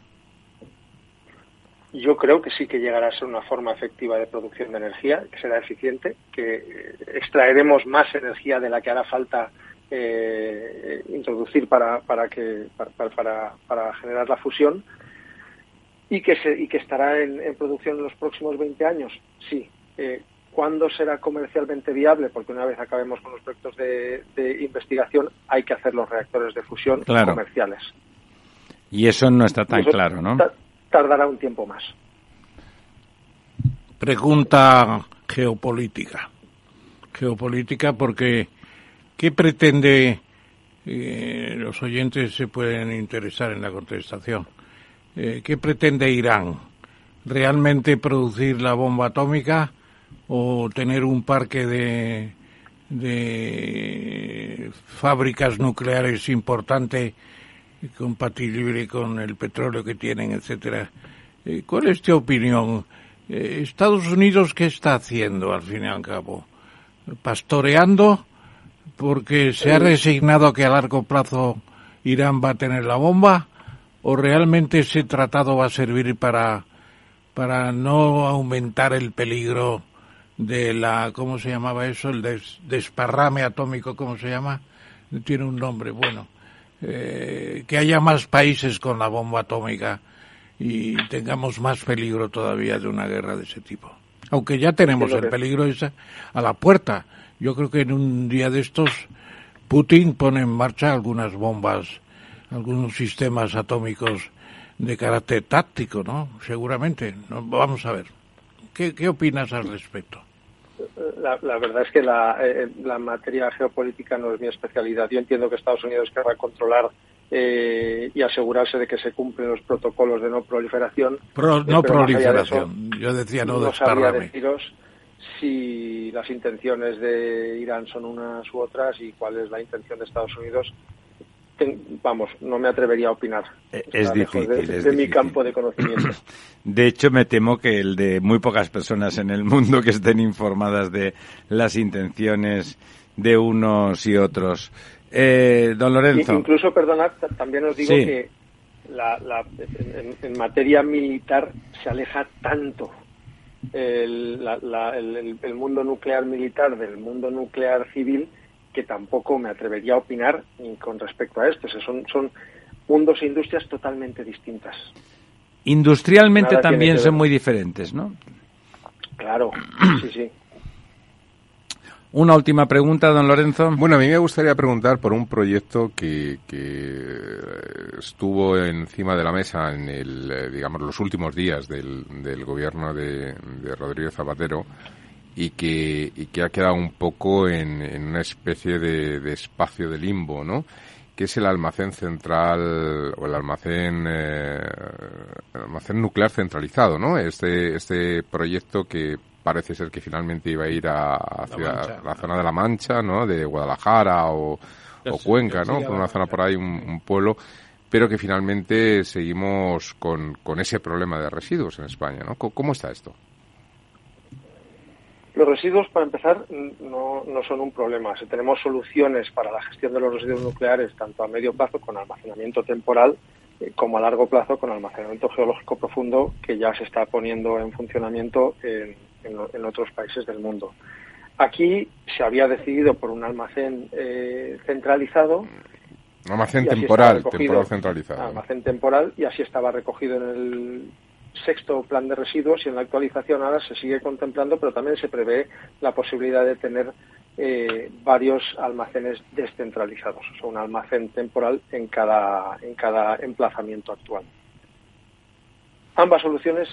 Yo creo que sí que llegará a ser una forma efectiva de producción de energía, que será eficiente, que eh, extraeremos más energía de la que hará falta eh, introducir para, para, para, generar la fusión y que, se, y que estará en, producción en los próximos 20 años. Sí. Eh, ¿Cuándo será comercialmente viable? Porque una vez acabemos con los proyectos de, investigación, hay que hacer los reactores de fusión comerciales. Y eso no está tan claro, ¿no? Tardará un tiempo más. Pregunta geopolítica. Geopolítica porque ¿qué pretende eh, los oyentes se pueden interesar en la contestación? Eh, ¿Qué pretende Irán? ¿Realmente producir la bomba atómica? o tener un parque de, de fábricas nucleares importante compatible con el petróleo que tienen, etcétera. Eh, ¿Cuál es tu opinión? Eh, Estados Unidos qué está haciendo al fin y al cabo? Pastoreando porque se ha resignado a que a largo plazo Irán va a tener la bomba o realmente ese tratado va a servir para para no aumentar el peligro de la, ¿cómo se llamaba eso? El desparrame atómico, ¿cómo se llama? Tiene un nombre, bueno. Eh, que haya más países con la bomba atómica y tengamos más peligro todavía de una guerra de ese tipo. Aunque ya tenemos el peligro esa a la puerta. Yo creo que en un día de estos Putin pone en marcha algunas bombas, algunos sistemas atómicos de carácter táctico, ¿no? Seguramente. Vamos a ver. ¿Qué, qué opinas al respecto? La, verdad es que eh, la, materia geopolítica no es mi especialidad. Yo entiendo que Estados Unidos querrá controlar eh, y asegurarse de que se cumplen los protocolos de no proliferación. no proliferación. Yo decía no, no sabría deciros si las intenciones de Irán son unas u otras y cuál es la intención de Estados Unidos vamos, no me atrevería a opinar. Eh, es difícil. De, mi campo de conocimiento. *clears throat* De hecho, me temo que el de muy pocas personas en el mundo que estén informadas de las intenciones de unos y otros. Eh, don Lorenzo. Incluso, perdonad, también os digo que en, materia militar se aleja tanto el, el mundo nuclear militar del mundo nuclear civil que tampoco me atrevería a opinar con respecto a esto. son, son mundos e industrias totalmente distintas. Industrialmente también son muy diferentes, ¿no? Claro, sí, sí. *clears throat* Una última pregunta, don Lorenzo. Bueno, a mí me gustaría preguntar por un proyecto que, estuvo encima de la mesa en el, eh, digamos, los últimos días del, del gobierno de, de Rodríguez Zapatero, y que, y que ha quedado un poco en, en una especie de, espacio de limbo, ¿no? que es el almacén central o el almacén eh, almacén nuclear centralizado, ¿no? Este este proyecto que parece ser que finalmente iba a ir a, hacia la, zona de la Mancha, ¿no? De Guadalajara o, o Cuenca, ¿no? Por una zona por ahí, un, pueblo, pero que finalmente seguimos con, con ese problema de residuos en España, ¿no? ¿Cómo está esto? Los residuos, para empezar, no, no son un problema. Si tenemos soluciones para la gestión de los residuos nucleares, tanto a medio plazo con almacenamiento temporal, eh, como a largo plazo con almacenamiento geológico profundo, que ya se está poniendo en funcionamiento en, en, otros países del mundo. Aquí se había decidido por un almacén eh, centralizado. Almacén temporal, temporal centralizado. Almacén temporal, y así estaba recogido en el sexto plan de residuos y en la actualización ahora se sigue contemplando, pero también se prevé la posibilidad de tener eh, varios almacenes descentralizados, o sea, un almacén temporal en cada, en cada emplazamiento actual. Ambas soluciones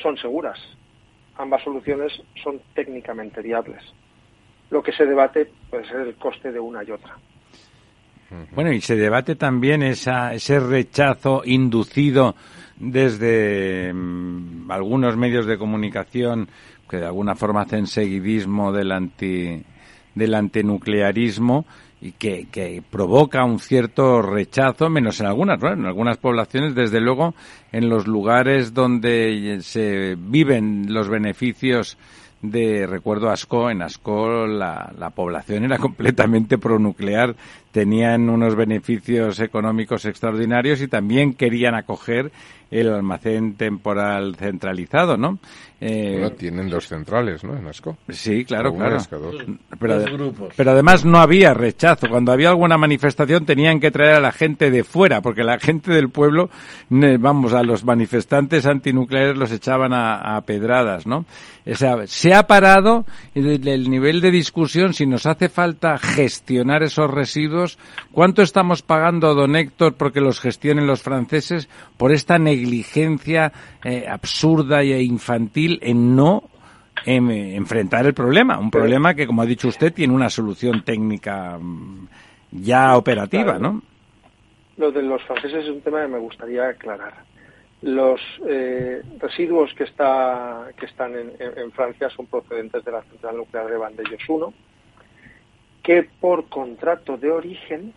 son seguras, ambas soluciones son técnicamente viables. Lo que se debate puede ser el coste de una y otra. Bueno, y se debate también esa, ese rechazo inducido desde mm, algunos medios de comunicación que de alguna forma hacen seguidismo del anti del antinuclearismo y que, que, provoca un cierto rechazo, menos en algunas, en algunas poblaciones, desde luego, en los lugares donde se viven los beneficios de, recuerdo Asco, en Asco la, la población era *laughs* completamente pronuclear, tenían unos beneficios económicos extraordinarios y también querían acoger el almacén temporal centralizado, ¿no? Eh, bueno, tienen dos centrales, ¿no? En Asco. Sí, claro, claro. Pero, pero, además no había rechazo. Cuando había alguna manifestación tenían que traer a la gente de fuera, porque la gente del pueblo, vamos, a los manifestantes antinucleares los echaban a, a pedradas, ¿no? O sea, se ha parado el, el nivel de discusión si nos hace falta gestionar esos residuos. ¿Cuánto estamos pagando, don Héctor, porque los gestionen los franceses por esta negligencia eh, absurda e infantil en no em, enfrentar el problema. Un problema que, como ha dicho usted, tiene una solución técnica mm, ya operativa, ¿no? Lo de los franceses es un tema que me gustaría aclarar. Los eh, residuos que, está, que están en, en, Francia son procedentes de la central nuclear de Vandellós 1, que por contrato de origen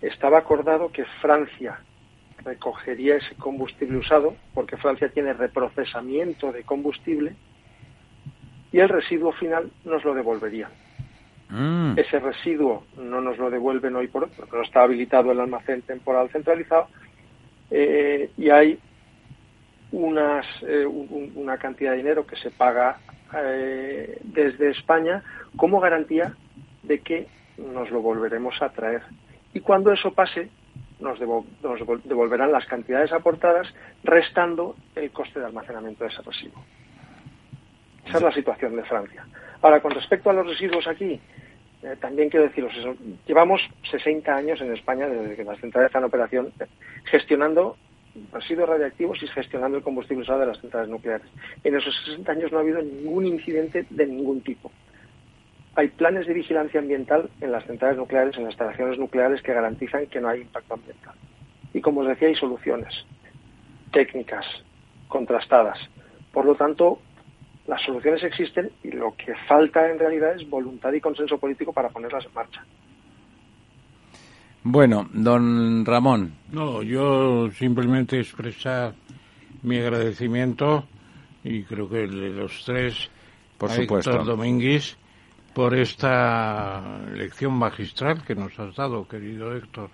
estaba acordado que Francia recogería ese combustible usado, porque Francia tiene reprocesamiento de combustible, y el residuo final nos lo devolvería. Mm. Ese residuo no nos lo devuelven hoy por hoy, porque no está habilitado el almacén temporal centralizado, eh, y hay unas, eh, una cantidad de dinero que se paga eh, desde España como garantía de que nos lo volveremos a traer. Y cuando eso pase, nos, devolverán las cantidades aportadas, restando el coste de almacenamiento de ese residuo. Esa es la situación de Francia. Ahora, con respecto a los residuos aquí, eh, también quiero deciros. Llevamos 60 años en España, desde que las centrales están en operación, gestionando residuos radiactivos y gestionando el combustible usado de las centrales nucleares. En esos 60 años no ha habido ningún incidente de ningún tipo hay planes de vigilancia ambiental en las centrales nucleares, en las instalaciones nucleares que garantizan que no hay impacto ambiental. Y como os decía, hay soluciones técnicas, contrastadas. Por lo tanto, las soluciones existen y lo que falta en realidad es voluntad y consenso político para ponerlas en marcha. Bueno, don Ramón. No, yo simplemente expresar mi agradecimiento y creo que el de los tres, por supuesto, Domínguez por esta lección magistral que nos has dado, querido Héctor.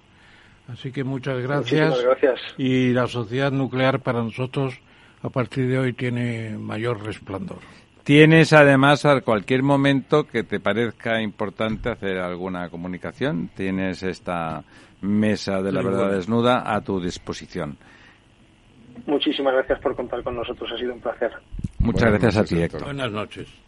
Así que muchas gracias. gracias. Y la sociedad nuclear para nosotros a partir de hoy tiene mayor resplandor. Tienes además a cualquier momento que te parezca importante hacer alguna comunicación, tienes esta mesa de la verdad desnuda a tu disposición. Muchísimas gracias por contar con nosotros, ha sido un placer. Muchas gracias a ti, Héctor. Buenas noches.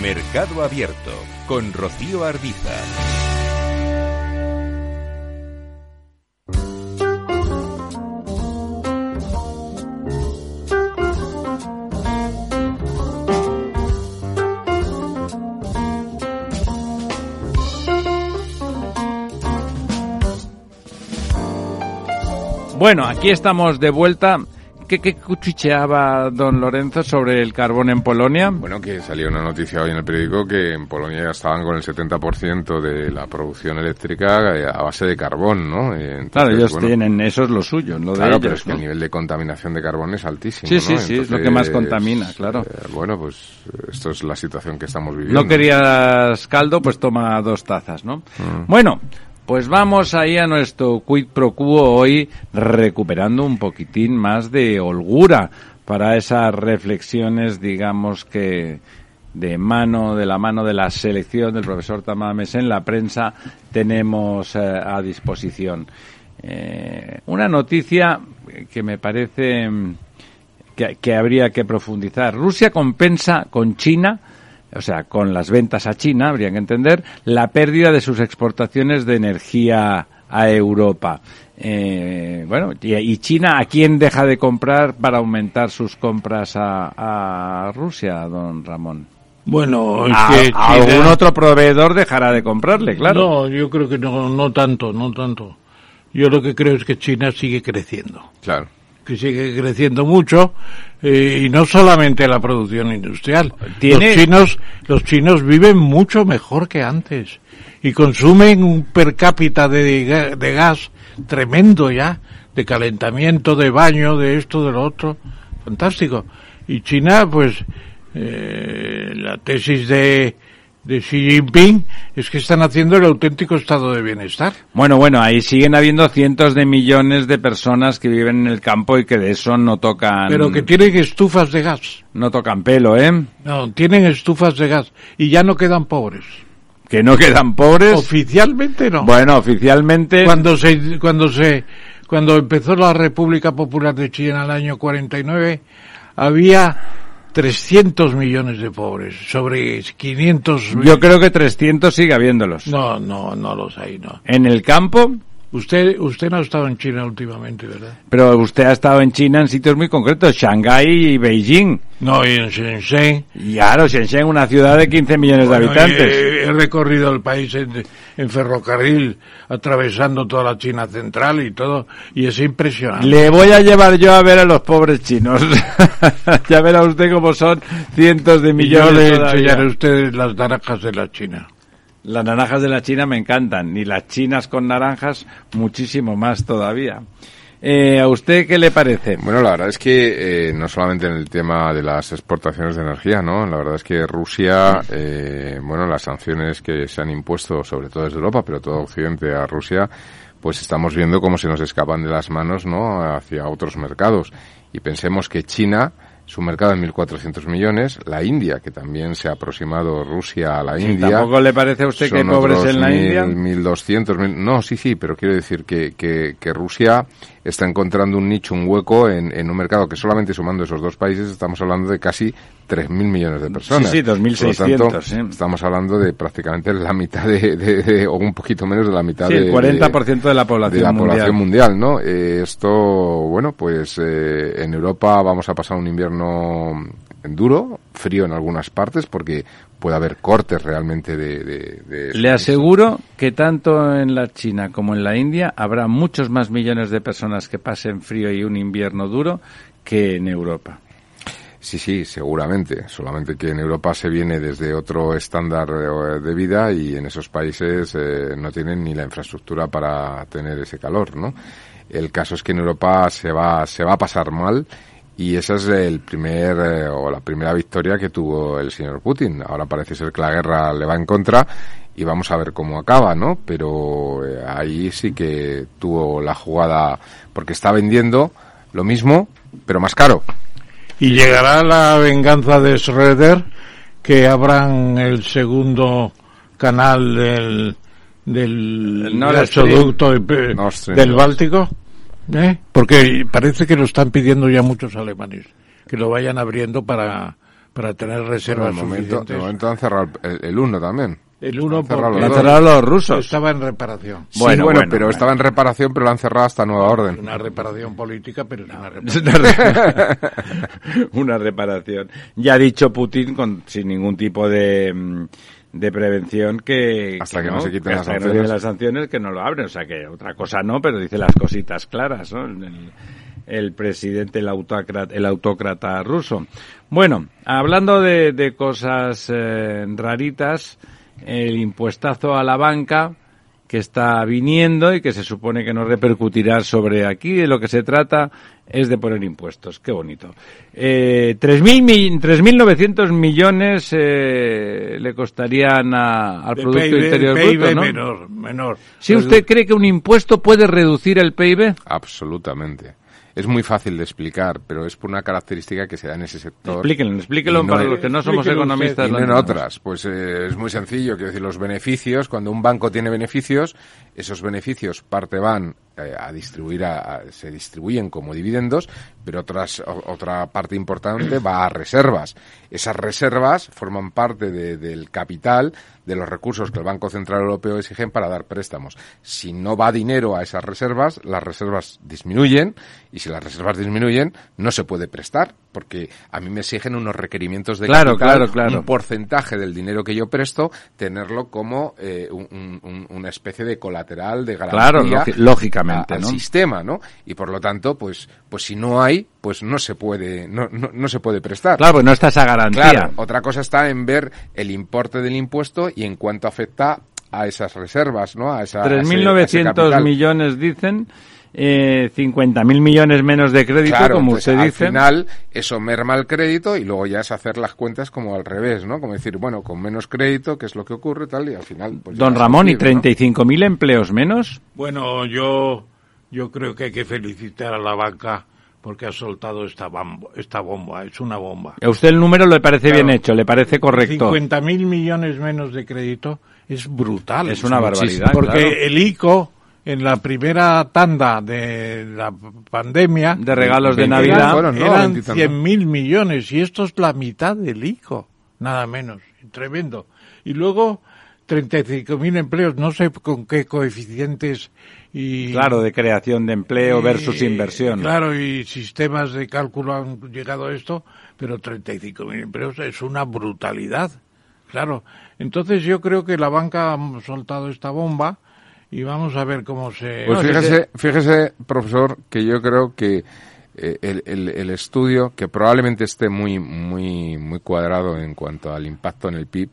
Mercado Abierto con Rocío Arbiza. Bueno, aquí estamos de vuelta qué, qué cuchicheaba don Lorenzo sobre el carbón en Polonia? Bueno, que salió una noticia hoy en el periódico que en Polonia ya estaban con el 70% de la producción eléctrica eh, a base de carbón, ¿no? Eh, entonces, claro, ellos bueno, tienen, eso es lo suyo, lo de Claro, ellos, pero es que ¿no? el nivel de contaminación de carbón es altísimo. Sí, ¿no? sí, sí, es lo que más contamina, claro. eh, bueno, pues esto es la situación que estamos viviendo. No querías caldo, pues toma dos tazas, ¿no? Mm. Bueno, pues vamos ahí a nuestro quid pro quo hoy recuperando un poquitín más de holgura para esas reflexiones, digamos que de mano, de la mano de la selección del profesor Tamames en la prensa tenemos eh, a disposición. Eh, una noticia que me parece mm, que, que habría que profundizar. Rusia compensa con China, o sea, con las ventas a China, habría que entender, la pérdida de sus exportaciones de energía a Europa. Eh, bueno, y, y China a quién deja de comprar para aumentar sus compras a, a Rusia, don Ramón? Bueno, es A- que a China- algún otro proveedor dejará de comprarle, claro. No, yo creo que no, no tanto, no tanto. Yo lo que creo es que China sigue creciendo. Claro. Que sigue creciendo mucho eh, y no solamente la producción industrial. Tiene- Los chinos, los chinos viven mucho mejor que antes y consumen un per cápita de, de gas tremendo ya, de calentamiento, de baño, de esto, de lo otro. Fantástico. Y China, pues, eh, la tesis de, de Xi Jinping es que están haciendo el auténtico estado de bienestar. Bueno, bueno, ahí siguen habiendo cientos de millones de personas que viven en el campo y que de eso no tocan. Pero que tienen estufas de gas. No tocan pelo, ¿eh? No, tienen estufas de gas y ya no quedan pobres. Que no quedan pobres. Oficialmente no. Bueno, oficialmente. Cuando se, cuando se, cuando empezó la República Popular de China en el año 49, había 300 millones de pobres, sobre 500 Yo creo que 300 sigue habiéndolos. No, no, no los hay, no. En el campo, Usted, usted no ha estado en China últimamente, ¿verdad? pero usted ha estado en China en sitios muy concretos, Shanghái y Beijing. No, y en Shenzhen. Y claro, Shenzhen, una ciudad de 15 millones Bueno, de habitantes. He, he recorrido el país en, en ferrocarril, atravesando toda la China central y todo, y es impresionante. Le voy a llevar yo a ver a los pobres chinos. *laughs* ya verá usted cómo son cientos de Y yo millones. le todavía. enseñaré a usted las naranjas de la China. Las naranjas de la China me encantan, y las chinas con naranjas muchísimo más todavía. Eh, ¿A usted qué le parece? Bueno, la verdad es que eh, no solamente en el tema de las exportaciones de energía, ¿no? La verdad es que Rusia, eh, bueno, las sanciones que se han impuesto, sobre todo desde Europa, pero todo Occidente a Rusia, pues estamos viendo cómo se nos escapan de las manos, ¿no? Hacia otros mercados. Y pensemos que China, su mercado es 1.400 millones, la India, que también se ha aproximado Rusia a la Sí, India. ¿Tampoco le parece a usted que hay pobres en la mil- India? 1200, mil- no, sí, sí, pero quiero decir que, que, que Rusia está encontrando un nicho, un hueco en, en un mercado que solamente sumando esos dos países estamos hablando de casi 3.000 millones de personas. Sí, sí, 2.600, Por lo tanto, sí. Estamos hablando de prácticamente la mitad de, de- de- o un poquito menos de la mitad Sí, de, el 40% de la población de la mundial. población mundial, ¿no? Eh, esto, bueno, pues eh, en Europa vamos a pasar un invierno duro, frío en algunas partes, porque puede haber cortes realmente de... de- de- Le aseguro que tanto en la China como en la India habrá muchos más millones de personas que pasen frío y un invierno duro que en Europa. Sí, sí, seguramente. Solamente que en Europa se viene desde otro estándar eh, de vida y en esos países eh, no tienen ni la infraestructura para tener ese calor, ¿no? El caso es que en Europa se va, se va a pasar mal y esa es el primer eh, o la primera victoria que tuvo el señor Putin. Ahora parece ser que la guerra le va en contra y vamos a ver cómo acaba, ¿no? Pero ahí sí que tuvo la jugada porque está vendiendo lo mismo, pero más caro. Y llegará la venganza de Schroeder, que abran el segundo canal del, del gasoducto de- del. Báltico. ¿eh? Porque parece que lo están pidiendo ya muchos alemanes, que lo vayan abriendo para, para tener Bueno, reservas de momento, de momento han cerrado el, el uno también. El uno porque Han cerrado los rusos. estaba en reparación. Sí, Bueno, bueno, pero bueno. estaba en reparación, pero lo han cerrado hasta nueva orden. Una reparación política, pero es una reparación. una *laughs* re- una reparación. Ya ha dicho Putin con, sin ningún tipo de, mm, de prevención que Hasta que no se quiten las hasta que no sanciones. quiten las sanciones que no lo abren. O sea que otra cosa no, pero dice las cositas claras. ¿no? El presidente, el autócrata, el autócrata ruso. Bueno, hablando de, de cosas eh, raritas, el impuestazo a la banca que está viniendo y que se supone que no repercutirá sobre aquí. De lo que se trata es de poner impuestos. Qué bonito. Eh, 3.900 millones eh, le costarían a- al De Producto PIB, Interior PIB Bruto, ¿no? menor, menor. ¿Si usted cree que un impuesto puede reducir el PIB? Absolutamente. Es muy fácil de explicar, pero es por una característica que se da en ese sector. Explíquenlo, no para los que no somos economistas. y no en otras. Pues eh, es muy sencillo. Quiero decir, los beneficios, cuando un banco tiene beneficios, esos beneficios parte van a distribuir, a, a- se distribuyen como dividendos, pero otras, o- otra parte importante va a reservas. Esas reservas forman parte de- del capital, de los recursos que el Banco Central Europeo exigen para dar préstamos. Si no va dinero a esas reservas, las reservas disminuyen y si las reservas disminuyen, no se puede prestar porque a mí me exigen unos requerimientos de Claro, capital, claro, claro. un porcentaje del dinero que yo presto, tenerlo como eh, un- un- un- una especie de colateral de garantía Claro, lógi- lógicamente, a- al ¿no? sistema, ¿no? Y por lo tanto, pues, pues si no hay, pues no se puede, no, no, no se puede prestar. Claro, pues no está esa garantía. Claro, otra cosa está en ver el importe del impuesto y en cuánto afecta a esas reservas, ¿no? A esa, a ese- a ese 3.900 capital. millones dicen, eh, 50.000 millones menos de crédito, Claro, como entonces, usted al dice. final eso merma el crédito y luego ya es hacer las cuentas como al revés, ¿no? Como decir, bueno, con menos crédito, ¿qué es lo que ocurre tal? Y al final, pues Don Ramón, ¿y posible, ¿no? 35.000 empleos menos? Bueno, yo, yo creo que hay que felicitar a la banca porque ha soltado esta, bambo- esta bomba. Es una bomba. A usted el número le parece Claro. bien hecho, le parece correcto. 50.000 millones menos de crédito es brutal. Es una barbaridad, Porque claro. el ICO, en la primera tanda de la pandemia... De regalos de Navidad. Eran Veintitantos. 100.000 millones y esto es la mitad del ICO, nada menos. Tremendo. Y luego 35.000 empleos, no sé con qué coeficientes y... Claro, de creación de empleo y- versus inversión. Claro, y sistemas de cálculo han llegado a esto, pero 35.000 empleos es una brutalidad. Claro. Entonces yo creo que la banca ha soltado esta bomba y vamos a ver cómo se... Pues fíjese, fíjese, profesor, que yo creo que eh, el, el- el estudio, que probablemente esté muy, muy, muy cuadrado en cuanto al impacto en el PIB,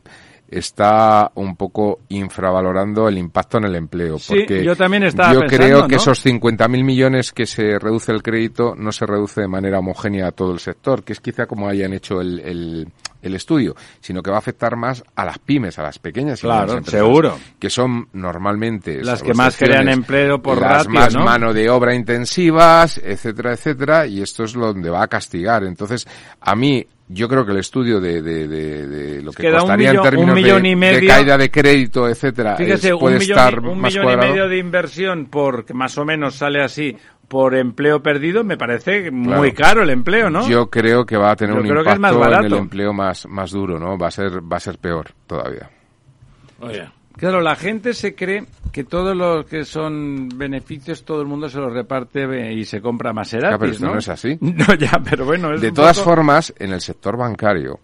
está un poco infravalorando el impacto en el empleo. Sí, porque yo también estaba Yo pensando, creo que ¿no? esos 50.000 millones que se reduce el crédito no se reduce de manera homogénea a todo el sector, que es quizá como hayan hecho el, el, el estudio, sino que va a afectar más a las pymes, a las pequeñas y Claro, empresas, seguro. que son normalmente Las que más crean empleo por las ratio, más ¿no? mano de obra intensivas, etcétera, etcétera, y esto es donde va a castigar. Entonces, a mí, yo creo que el estudio de, de, de, de lo que Queda costaría millón- en términos un millón de, y de medio. caída de crédito, etcétera, Fíjese, es- un puede millón, estar y- un más millón y medio de inversión por, que más o menos sale así, por empleo perdido, me parece muy caro el empleo, ¿no? Yo creo que va a tener Yo un creo que es más impacto en el empleo más, más duro, ¿no? Va a ser, va a ser peor todavía. Oye, Claro, la gente se cree que todos los que son beneficios todo el mundo se los reparte y se compra Maserati, Ya, pero esto ¿no? no es así. *laughs* No, ya, pero bueno, es De todas poco- formas, en el sector bancario,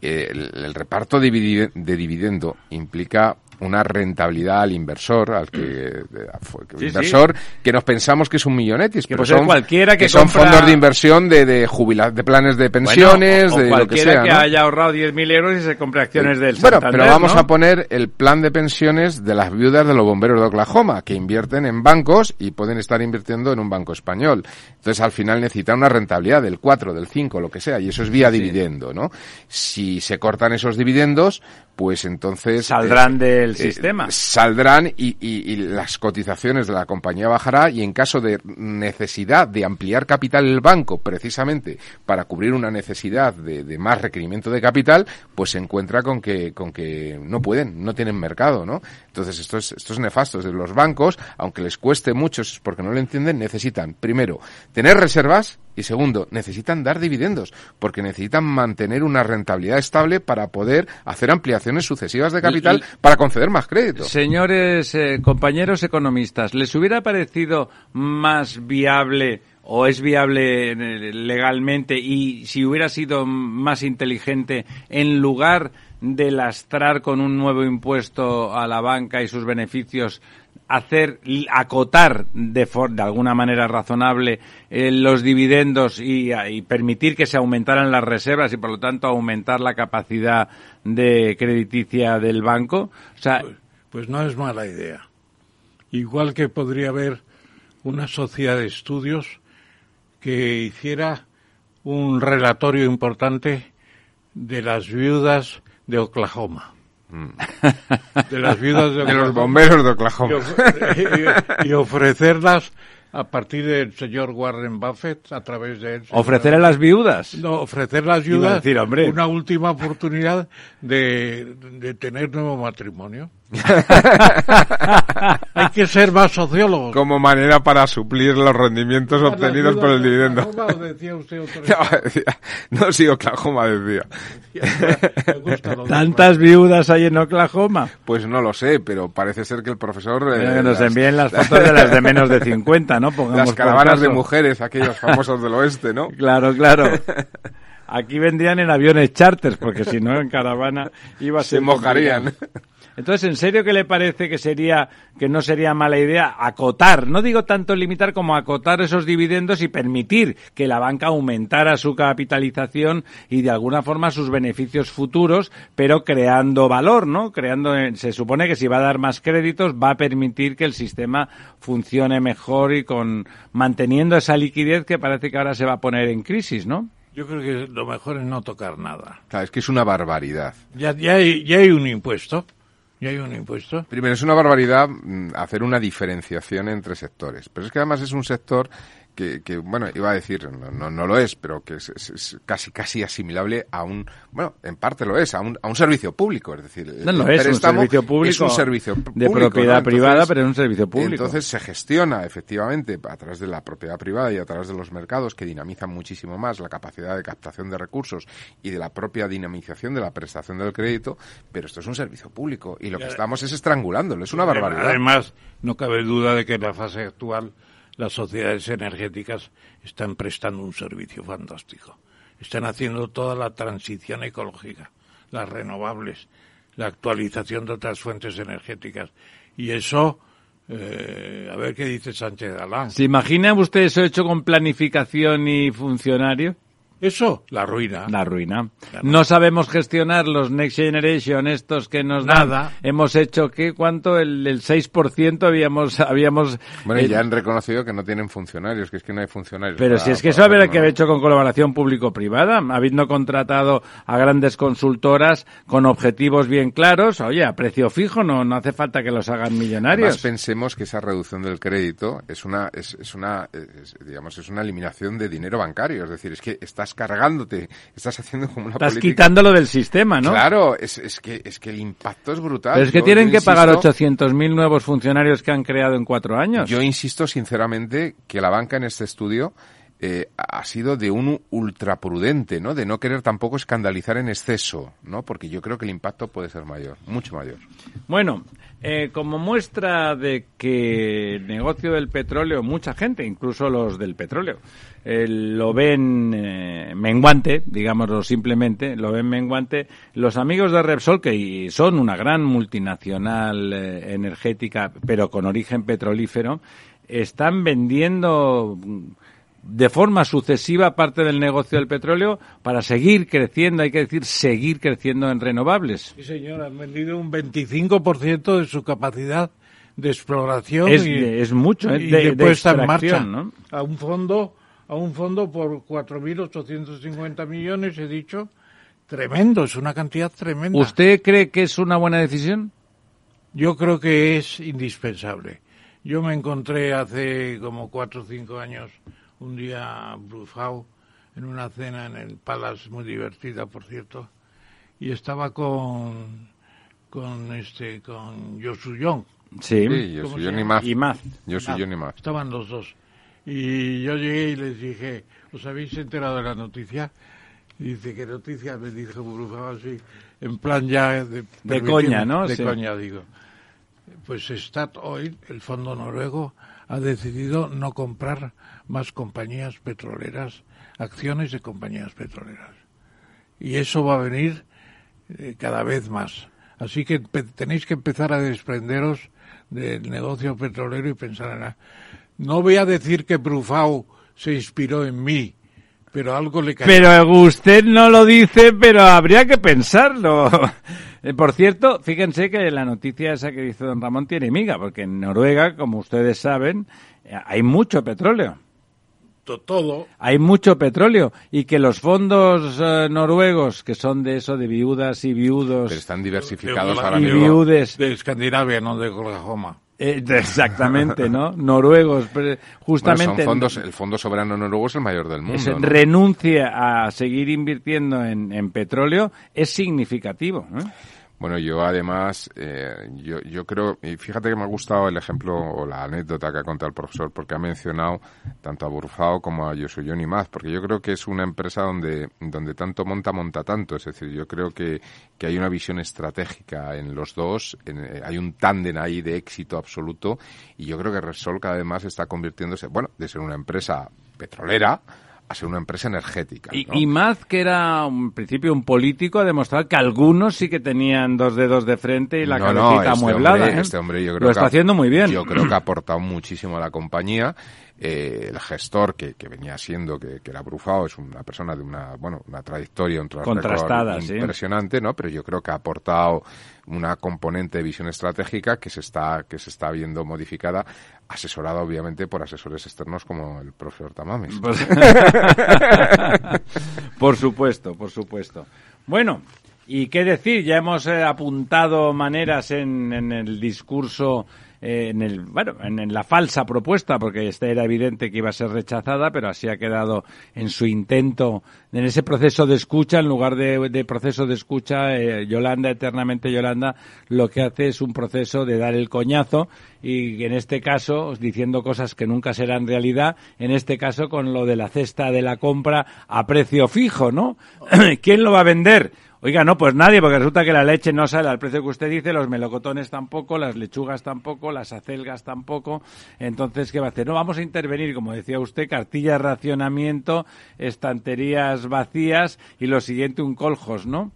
eh, el, el reparto de dividendo implica una rentabilidad al inversor, al que, que- Sí, inversor, que nos pensamos que es un millonetis, Que pero son, cualquiera que son compra- fondos de inversión de, de jubila- de planes de Bueno, pensiones, o- o de lo que cualquiera sea. que ¿no? haya ahorrado 10.000 euros y se compre acciones del Bueno, Santander, pero vamos ¿no? a poner el plan de pensiones de las viudas de los bomberos de Oklahoma, que invierten en bancos y pueden estar invirtiendo en un banco español. Entonces, al final necesitan una rentabilidad del 4, del 5, lo que sea, y eso es vía dividendo, ¿no? Si se cortan esos dividendos, pues entonces... Saldrán eh, del eh, sistema. Saldrán y, y- y las cotizaciones de la compañía bajará y en caso de necesidad de ampliar capital el banco precisamente para cubrir una necesidad de, de más requerimiento de capital, pues se encuentra con que, con que no pueden, no tienen mercado, ¿no? Entonces esto es, esto es nefasto. Los bancos, aunque les cueste mucho, es porque no lo entienden, necesitan, primero, tener reservas y segundo, necesitan dar dividendos, porque necesitan mantener una rentabilidad estable para poder hacer ampliaciones sucesivas de capital L- para conceder más crédito. Señores eh, compañeros economistas, ¿les hubiera parecido más viable o es viable eh, legalmente y si hubiera sido más inteligente en lugar de lastrar con un nuevo impuesto a la banca y sus beneficios hacer acotar de, de alguna manera razonable eh, los dividendos y, y, permitir que se aumentaran las reservas y por lo tanto aumentar la capacidad de crediticia del banco? Pues, pues no es mala idea. Igual que podría haber una sociedad de estudios que hiciera un relatorio importante de las viudas de Oklahoma. De las viudas de, los bomberos de Oklahoma. Y, y, ofrecerlas a partir del señor Warren Buffett a través de él. ¿Ofrecer a las viudas? No, ofrecer a las viudas decir, hombre. una última oportunidad de, de tener nuevo matrimonio. *laughs* Hay que ser más sociólogos. Como manera para suplir los rendimientos obtenidos por el dividendo. Oklahoma, decía usted otro *laughs* no, decía, no, sí, Oklahoma decía. *laughs* ¿Tantas viudas hay en Oklahoma? Pues no lo sé, pero parece ser que el profesor... Eh, que nos las, envíen las fotos de las de menos de 50, ¿no? Pongamos las caravanas de mujeres, aquellos famosos del oeste, ¿no? Claro, claro. Aquí vendrían en aviones charters, porque si no en caravana iba a ser... Se mojarían. Entonces, ¿en serio que le parece que sería que no sería mala idea acotar, no digo tanto limitar como acotar esos dividendos y permitir que la banca aumentara su capitalización y de alguna forma sus beneficios futuros, pero creando valor, ¿no? Creando se supone que si va a dar más créditos va a permitir que el sistema funcione mejor y con manteniendo esa liquidez que parece que ahora se va a poner en crisis, ¿no? Yo creo que lo mejor es no tocar nada. Claro, es que es una barbaridad. Ya, ya, hay, ya hay un impuesto. Primero, es una barbaridad hacer una diferenciación entre sectores. Pero es que además es un sector que, que, bueno, iba a decir, no, no, no lo es, pero que es, es, es, casi casi asimilable a un, bueno, en parte lo es, a un, a un servicio público, es decir, no, no es un servicio público, es un servicio de público, propiedad ¿no? entonces, privada, pero es un servicio público. Entonces se gestiona efectivamente a través de la propiedad privada y a través de los mercados que dinamizan muchísimo más la capacidad de captación de recursos y de la propia dinamización de la prestación del crédito, pero esto es un servicio público y lo que estamos es estrangulándolo, es una barbaridad. Además, no cabe duda de que en la fase actual las sociedades energéticas están prestando un servicio fantástico. Están haciendo toda la transición ecológica, las renovables, la actualización de otras fuentes energéticas. Y eso, eh, a ver qué dice Sánchez Galán. ¿Se imagina usted eso hecho con planificación y funcionario? Eso, la ruina. La ruina. No sabemos gestionar los Next Generation, estos que nos dan. Nada. Hemos hecho, ¿qué? ¿Cuánto? El, el 6% habíamos... habíamos Bueno, y eh, ya han reconocido que no tienen funcionarios, que es que no hay funcionarios. Pero para- si es que eso habrá que haber hecho con colaboración público-privada, habiendo contratado a grandes consultoras con objetivos bien claros, oye, a precio fijo no, no hace falta que los hagan Además, millonarios. pensemos que esa reducción del crédito es una, es, es una, es, digamos, es una eliminación de dinero bancario. Es decir, es que estás cargándote, estás haciendo como una Estás política- quitándolo del sistema, ¿no? Claro, es, es que, es que el impacto es brutal. Pero es que Yo- tienen yo que pagar insisto- 800.000 nuevos funcionarios que han creado en cuatro años. Yo insisto sinceramente que la banca en este estudio eh, ha sido de un ultraprudente, ¿no? De no querer tampoco escandalizar en exceso, ¿no? Porque yo creo que el impacto puede ser mayor, mucho mayor. Bueno, eh, como muestra de que el negocio del petróleo, mucha gente, incluso los del petróleo, eh, lo ven eh, menguante, digámoslo simplemente, lo ven menguante, los amigos de Repsol, que son una gran multinacional eh, energética, pero con origen petrolífero, están vendiendo de forma sucesiva parte del negocio del petróleo para seguir creciendo, hay que decir, seguir creciendo en renovables. Sí, señor, han vendido un 25% de su capacidad de exploración Es- y, es mucho, ¿eh? y de- de, puesta en marcha ¿no? a un fondo a un fondo por 4.850 millones, he dicho, tremendo, es una cantidad tremenda. ¿Usted cree que es una buena decisión? Yo creo que es indispensable. Yo me encontré hace como cuatro o cinco años un día Brufau en una cena en el Palace, muy divertida, por cierto, y estaba con con este con Josu Young. Sí. Sí, yo ¿Cómo soy se Johnny llama? Maz. Y más. Yo soy Johnny Maz. Estaban los dos. Y yo llegué y les dije, ¿os habéis enterado de la noticia? Y dice, ¿qué noticia? Me dijo Brufau así, en plan ya de, permitirme- coña, ¿no? De Sí. coña, digo. Pues Statoil, el fondo noruego, ha decidido no comprar más compañías petroleras, acciones de compañías petroleras. Y eso va a venir eh, cada vez más. Así que tenéis que empezar a desprenderos del negocio petrolero y pensarán, no voy a decir que Brufau se inspiró en mí, pero algo le cayó. Pero usted no lo dice, pero habría que pensarlo. Eh, Por cierto, fíjense que la noticia esa que dice don Ramón tiene miga, porque en Noruega, como ustedes saben, eh, hay mucho petróleo. To- todo. Hay mucho petróleo y que los fondos eh, noruegos, que son de eso, de viudas y viudos, Pero están diversificados de- ahora y mismo. viudes, De Escandinavia, no de Oklahoma. eh, exactamente, ¿no? *laughs* Noruegos, pero Bueno, justamente son fondos, el fondo soberano noruego es el mayor del mundo. ese ¿no? renuncia a seguir invirtiendo en, en petróleo es significativo. ¿eh? Bueno, yo además, eh, yo, yo creo, y fíjate que me ha gustado el ejemplo o la anécdota que ha contado el profesor, porque ha mencionado tanto a Burfao como a Yosuyo Maz, porque yo creo que es una empresa donde, donde tanto monta, monta tanto. Es decir, yo creo que, que hay una visión estratégica en los dos, en- eh, hay un tándem ahí de éxito absoluto, y yo creo que Repsol cada vez más está convirtiéndose, bueno, de ser una empresa petrolera, a ser una empresa energética. Y, ¿no? y Maz, que era en principio un político, ha demostrado que algunos sí que tenían dos dedos de frente y la No, cabecita no, este amueblada. hombre- ¿eh? este hombre yo creo Lo que está ha- haciendo muy bien. Yo creo que ha *clears throat* aportado muchísimo a la compañía. Eh, el gestor que, que venía siendo, que, que era Brufao, es una persona de una, bueno, una trayectoria, un Contrastada, sí. impresionante, ¿no? Pero yo creo que ha aportado una componente de visión estratégica que se está, que se está viendo modificada, asesorada obviamente por asesores externos como el profesor Tamames. Pues- *laughs* por supuesto, por supuesto. Bueno, y qué decir, ya hemos eh, apuntado maneras en, en el discurso, eh, en el, bueno, en, en la falsa propuesta, porque esta era evidente que iba a ser rechazada, pero así ha quedado en su intento, en ese proceso de escucha, en lugar de, de proceso de escucha, eh, Yolanda, eternamente Yolanda, lo que hace es un proceso de dar el coñazo y en este caso diciendo cosas que nunca serán realidad, en este caso con lo de la cesta de la compra a precio fijo, ¿no? *clears throat* ¿Quién lo va a vender? Oiga, no, pues nadie, porque resulta que la leche no sale al precio que usted dice, los melocotones tampoco, las lechugas tampoco, las acelgas tampoco. Entonces, ¿qué va a hacer? No, vamos a intervenir, como decía usted, cartilla de racionamiento, estanterías vacías y lo siguiente, un coljos, ¿no?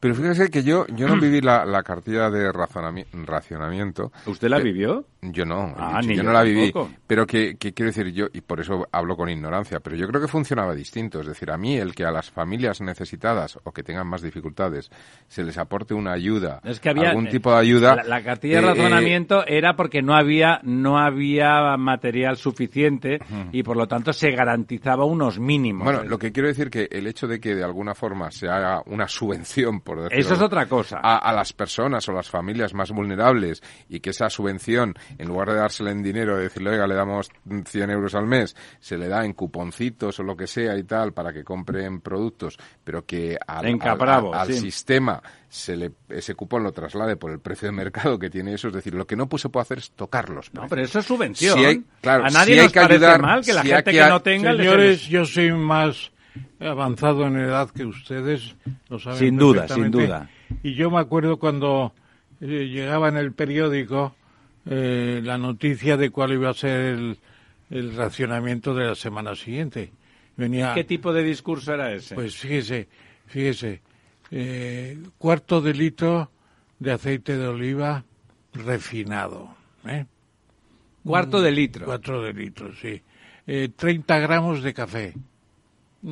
Pero fíjese que yo, yo no *clears throat* viví la, la cartilla de racionamiento. ¿Usted la Que- vivió? Yo no, Ah, yo, ni yo yo no la viví. tampoco. Pero que, que quiero decir yo, y por eso hablo con ignorancia, pero yo creo que funcionaba distinto. Es decir, a mí el que a las familias necesitadas o que tengan más dificultades se les aporte una ayuda, Es que había algún eh, tipo de ayuda. La, la cartilla de eh, razonamiento era porque no había no había material suficiente y por lo tanto se garantizaba unos mínimos. Bueno, lo que quiero decir que el hecho de que de alguna forma se haga una subvención, por decirlo Eso es otra cosa. a, a las personas o las familias más vulnerables y que esa subvención, en lugar de dársela en dinero, de decirle, oiga, le damos 100 euros al mes, se le da en cuponcitos o lo que sea y tal para que compren productos, pero que al, En al- Capravo, al- al sí. sistema se le, ese cupón lo traslade por el precio de mercado que tiene eso. Es decir, lo que no se puede hacer es tocarlos. No, pero eso es subvención. Si hay- claro, a nadie si hay nos que parece ayudar, mal que la si hay gente que no tenga... les- Señores, yo soy más avanzado en edad que ustedes, lo saben Sin duda, sin duda. Y yo me acuerdo cuando eh, llegaba en el periódico eh, la noticia de cuál iba a ser el, el racionamiento de la semana siguiente. Venía, ¿Qué tipo de discurso era ese? pues fíjese, fíjese, eh, cuarto de litro de aceite de oliva refinado. ¿eh? Cuarto de litro. Cuatro de litro, sí. Eh, 30 gramos de café.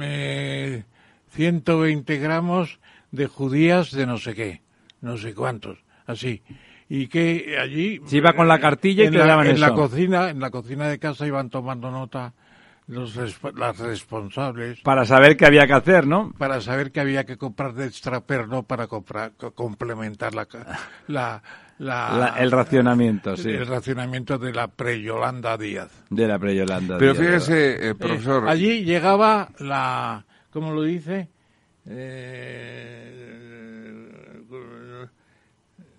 Eh, 120 gramos de judías de no sé qué, no sé cuántos, así. Y que allí... Se iba con la cartilla y en que la, le daban en la cocina, en la cocina de casa iban tomando nota los las responsables Para saber qué había que hacer, ¿no? para saber que había que comprar de extraperno para comprar, co- complementar la, la, la- La- el racionamiento, sí. el racionamiento de la pre-Yolanda Díaz. De la pre-Yolanda. Pero Díaz, fíjese, eh, Eh, profesor, allí llegaba la, ¿cómo lo dice? Eh,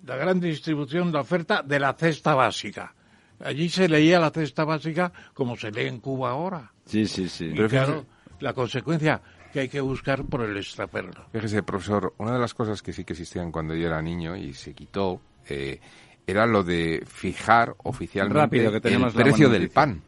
la gran distribución de oferta de la cesta básica. Allí se leía la cesta básica como se lee en Cuba ahora. Sí, sí, sí. Y claro, la consecuencia que hay que buscar por el extraperno. Fíjese, profesor, una de las cosas que sí que existían cuando yo era niño y se quitó eh, era lo de fijar oficialmente Rápido, que tenemos el precio del pan.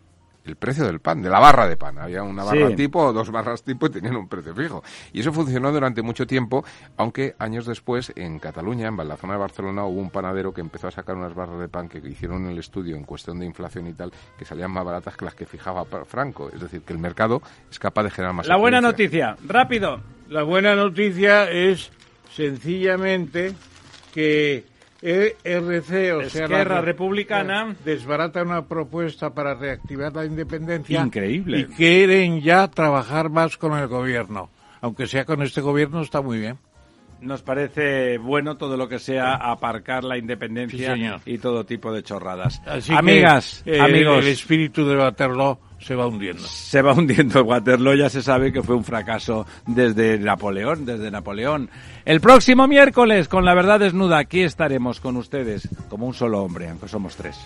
el precio del pan, de la barra de pan. Había una barra Sí. tipo o dos barras tipo y tenían un precio fijo. Y eso funcionó durante mucho tiempo, aunque años después en Cataluña, en la zona de Barcelona, hubo un panadero que empezó a sacar unas barras de pan que hicieron en el estudio en cuestión de inflación y tal, que salían más baratas que las que fijaba Franco. Es decir, que el mercado es capaz de generar más La buena noticia, rápido. La buena noticia es sencillamente que ERC, o sea, Esquerra la- Republicana. desbarata una propuesta para reactivar la independencia. Increíble. Y quieren ya trabajar más con el gobierno. Aunque sea con este gobierno, está muy bien. Nos parece bueno todo lo que sea aparcar la independencia Sí, y todo tipo de chorradas. Así que, Amigas, eh, amigos, El espíritu de Waterloo se va hundiendo. se va hundiendo Waterloo, ya se sabe que fue un fracaso desde Napoleón, desde Napoleón. El próximo miércoles, con la verdad desnuda, aquí estaremos con ustedes como un solo hombre, aunque somos tres.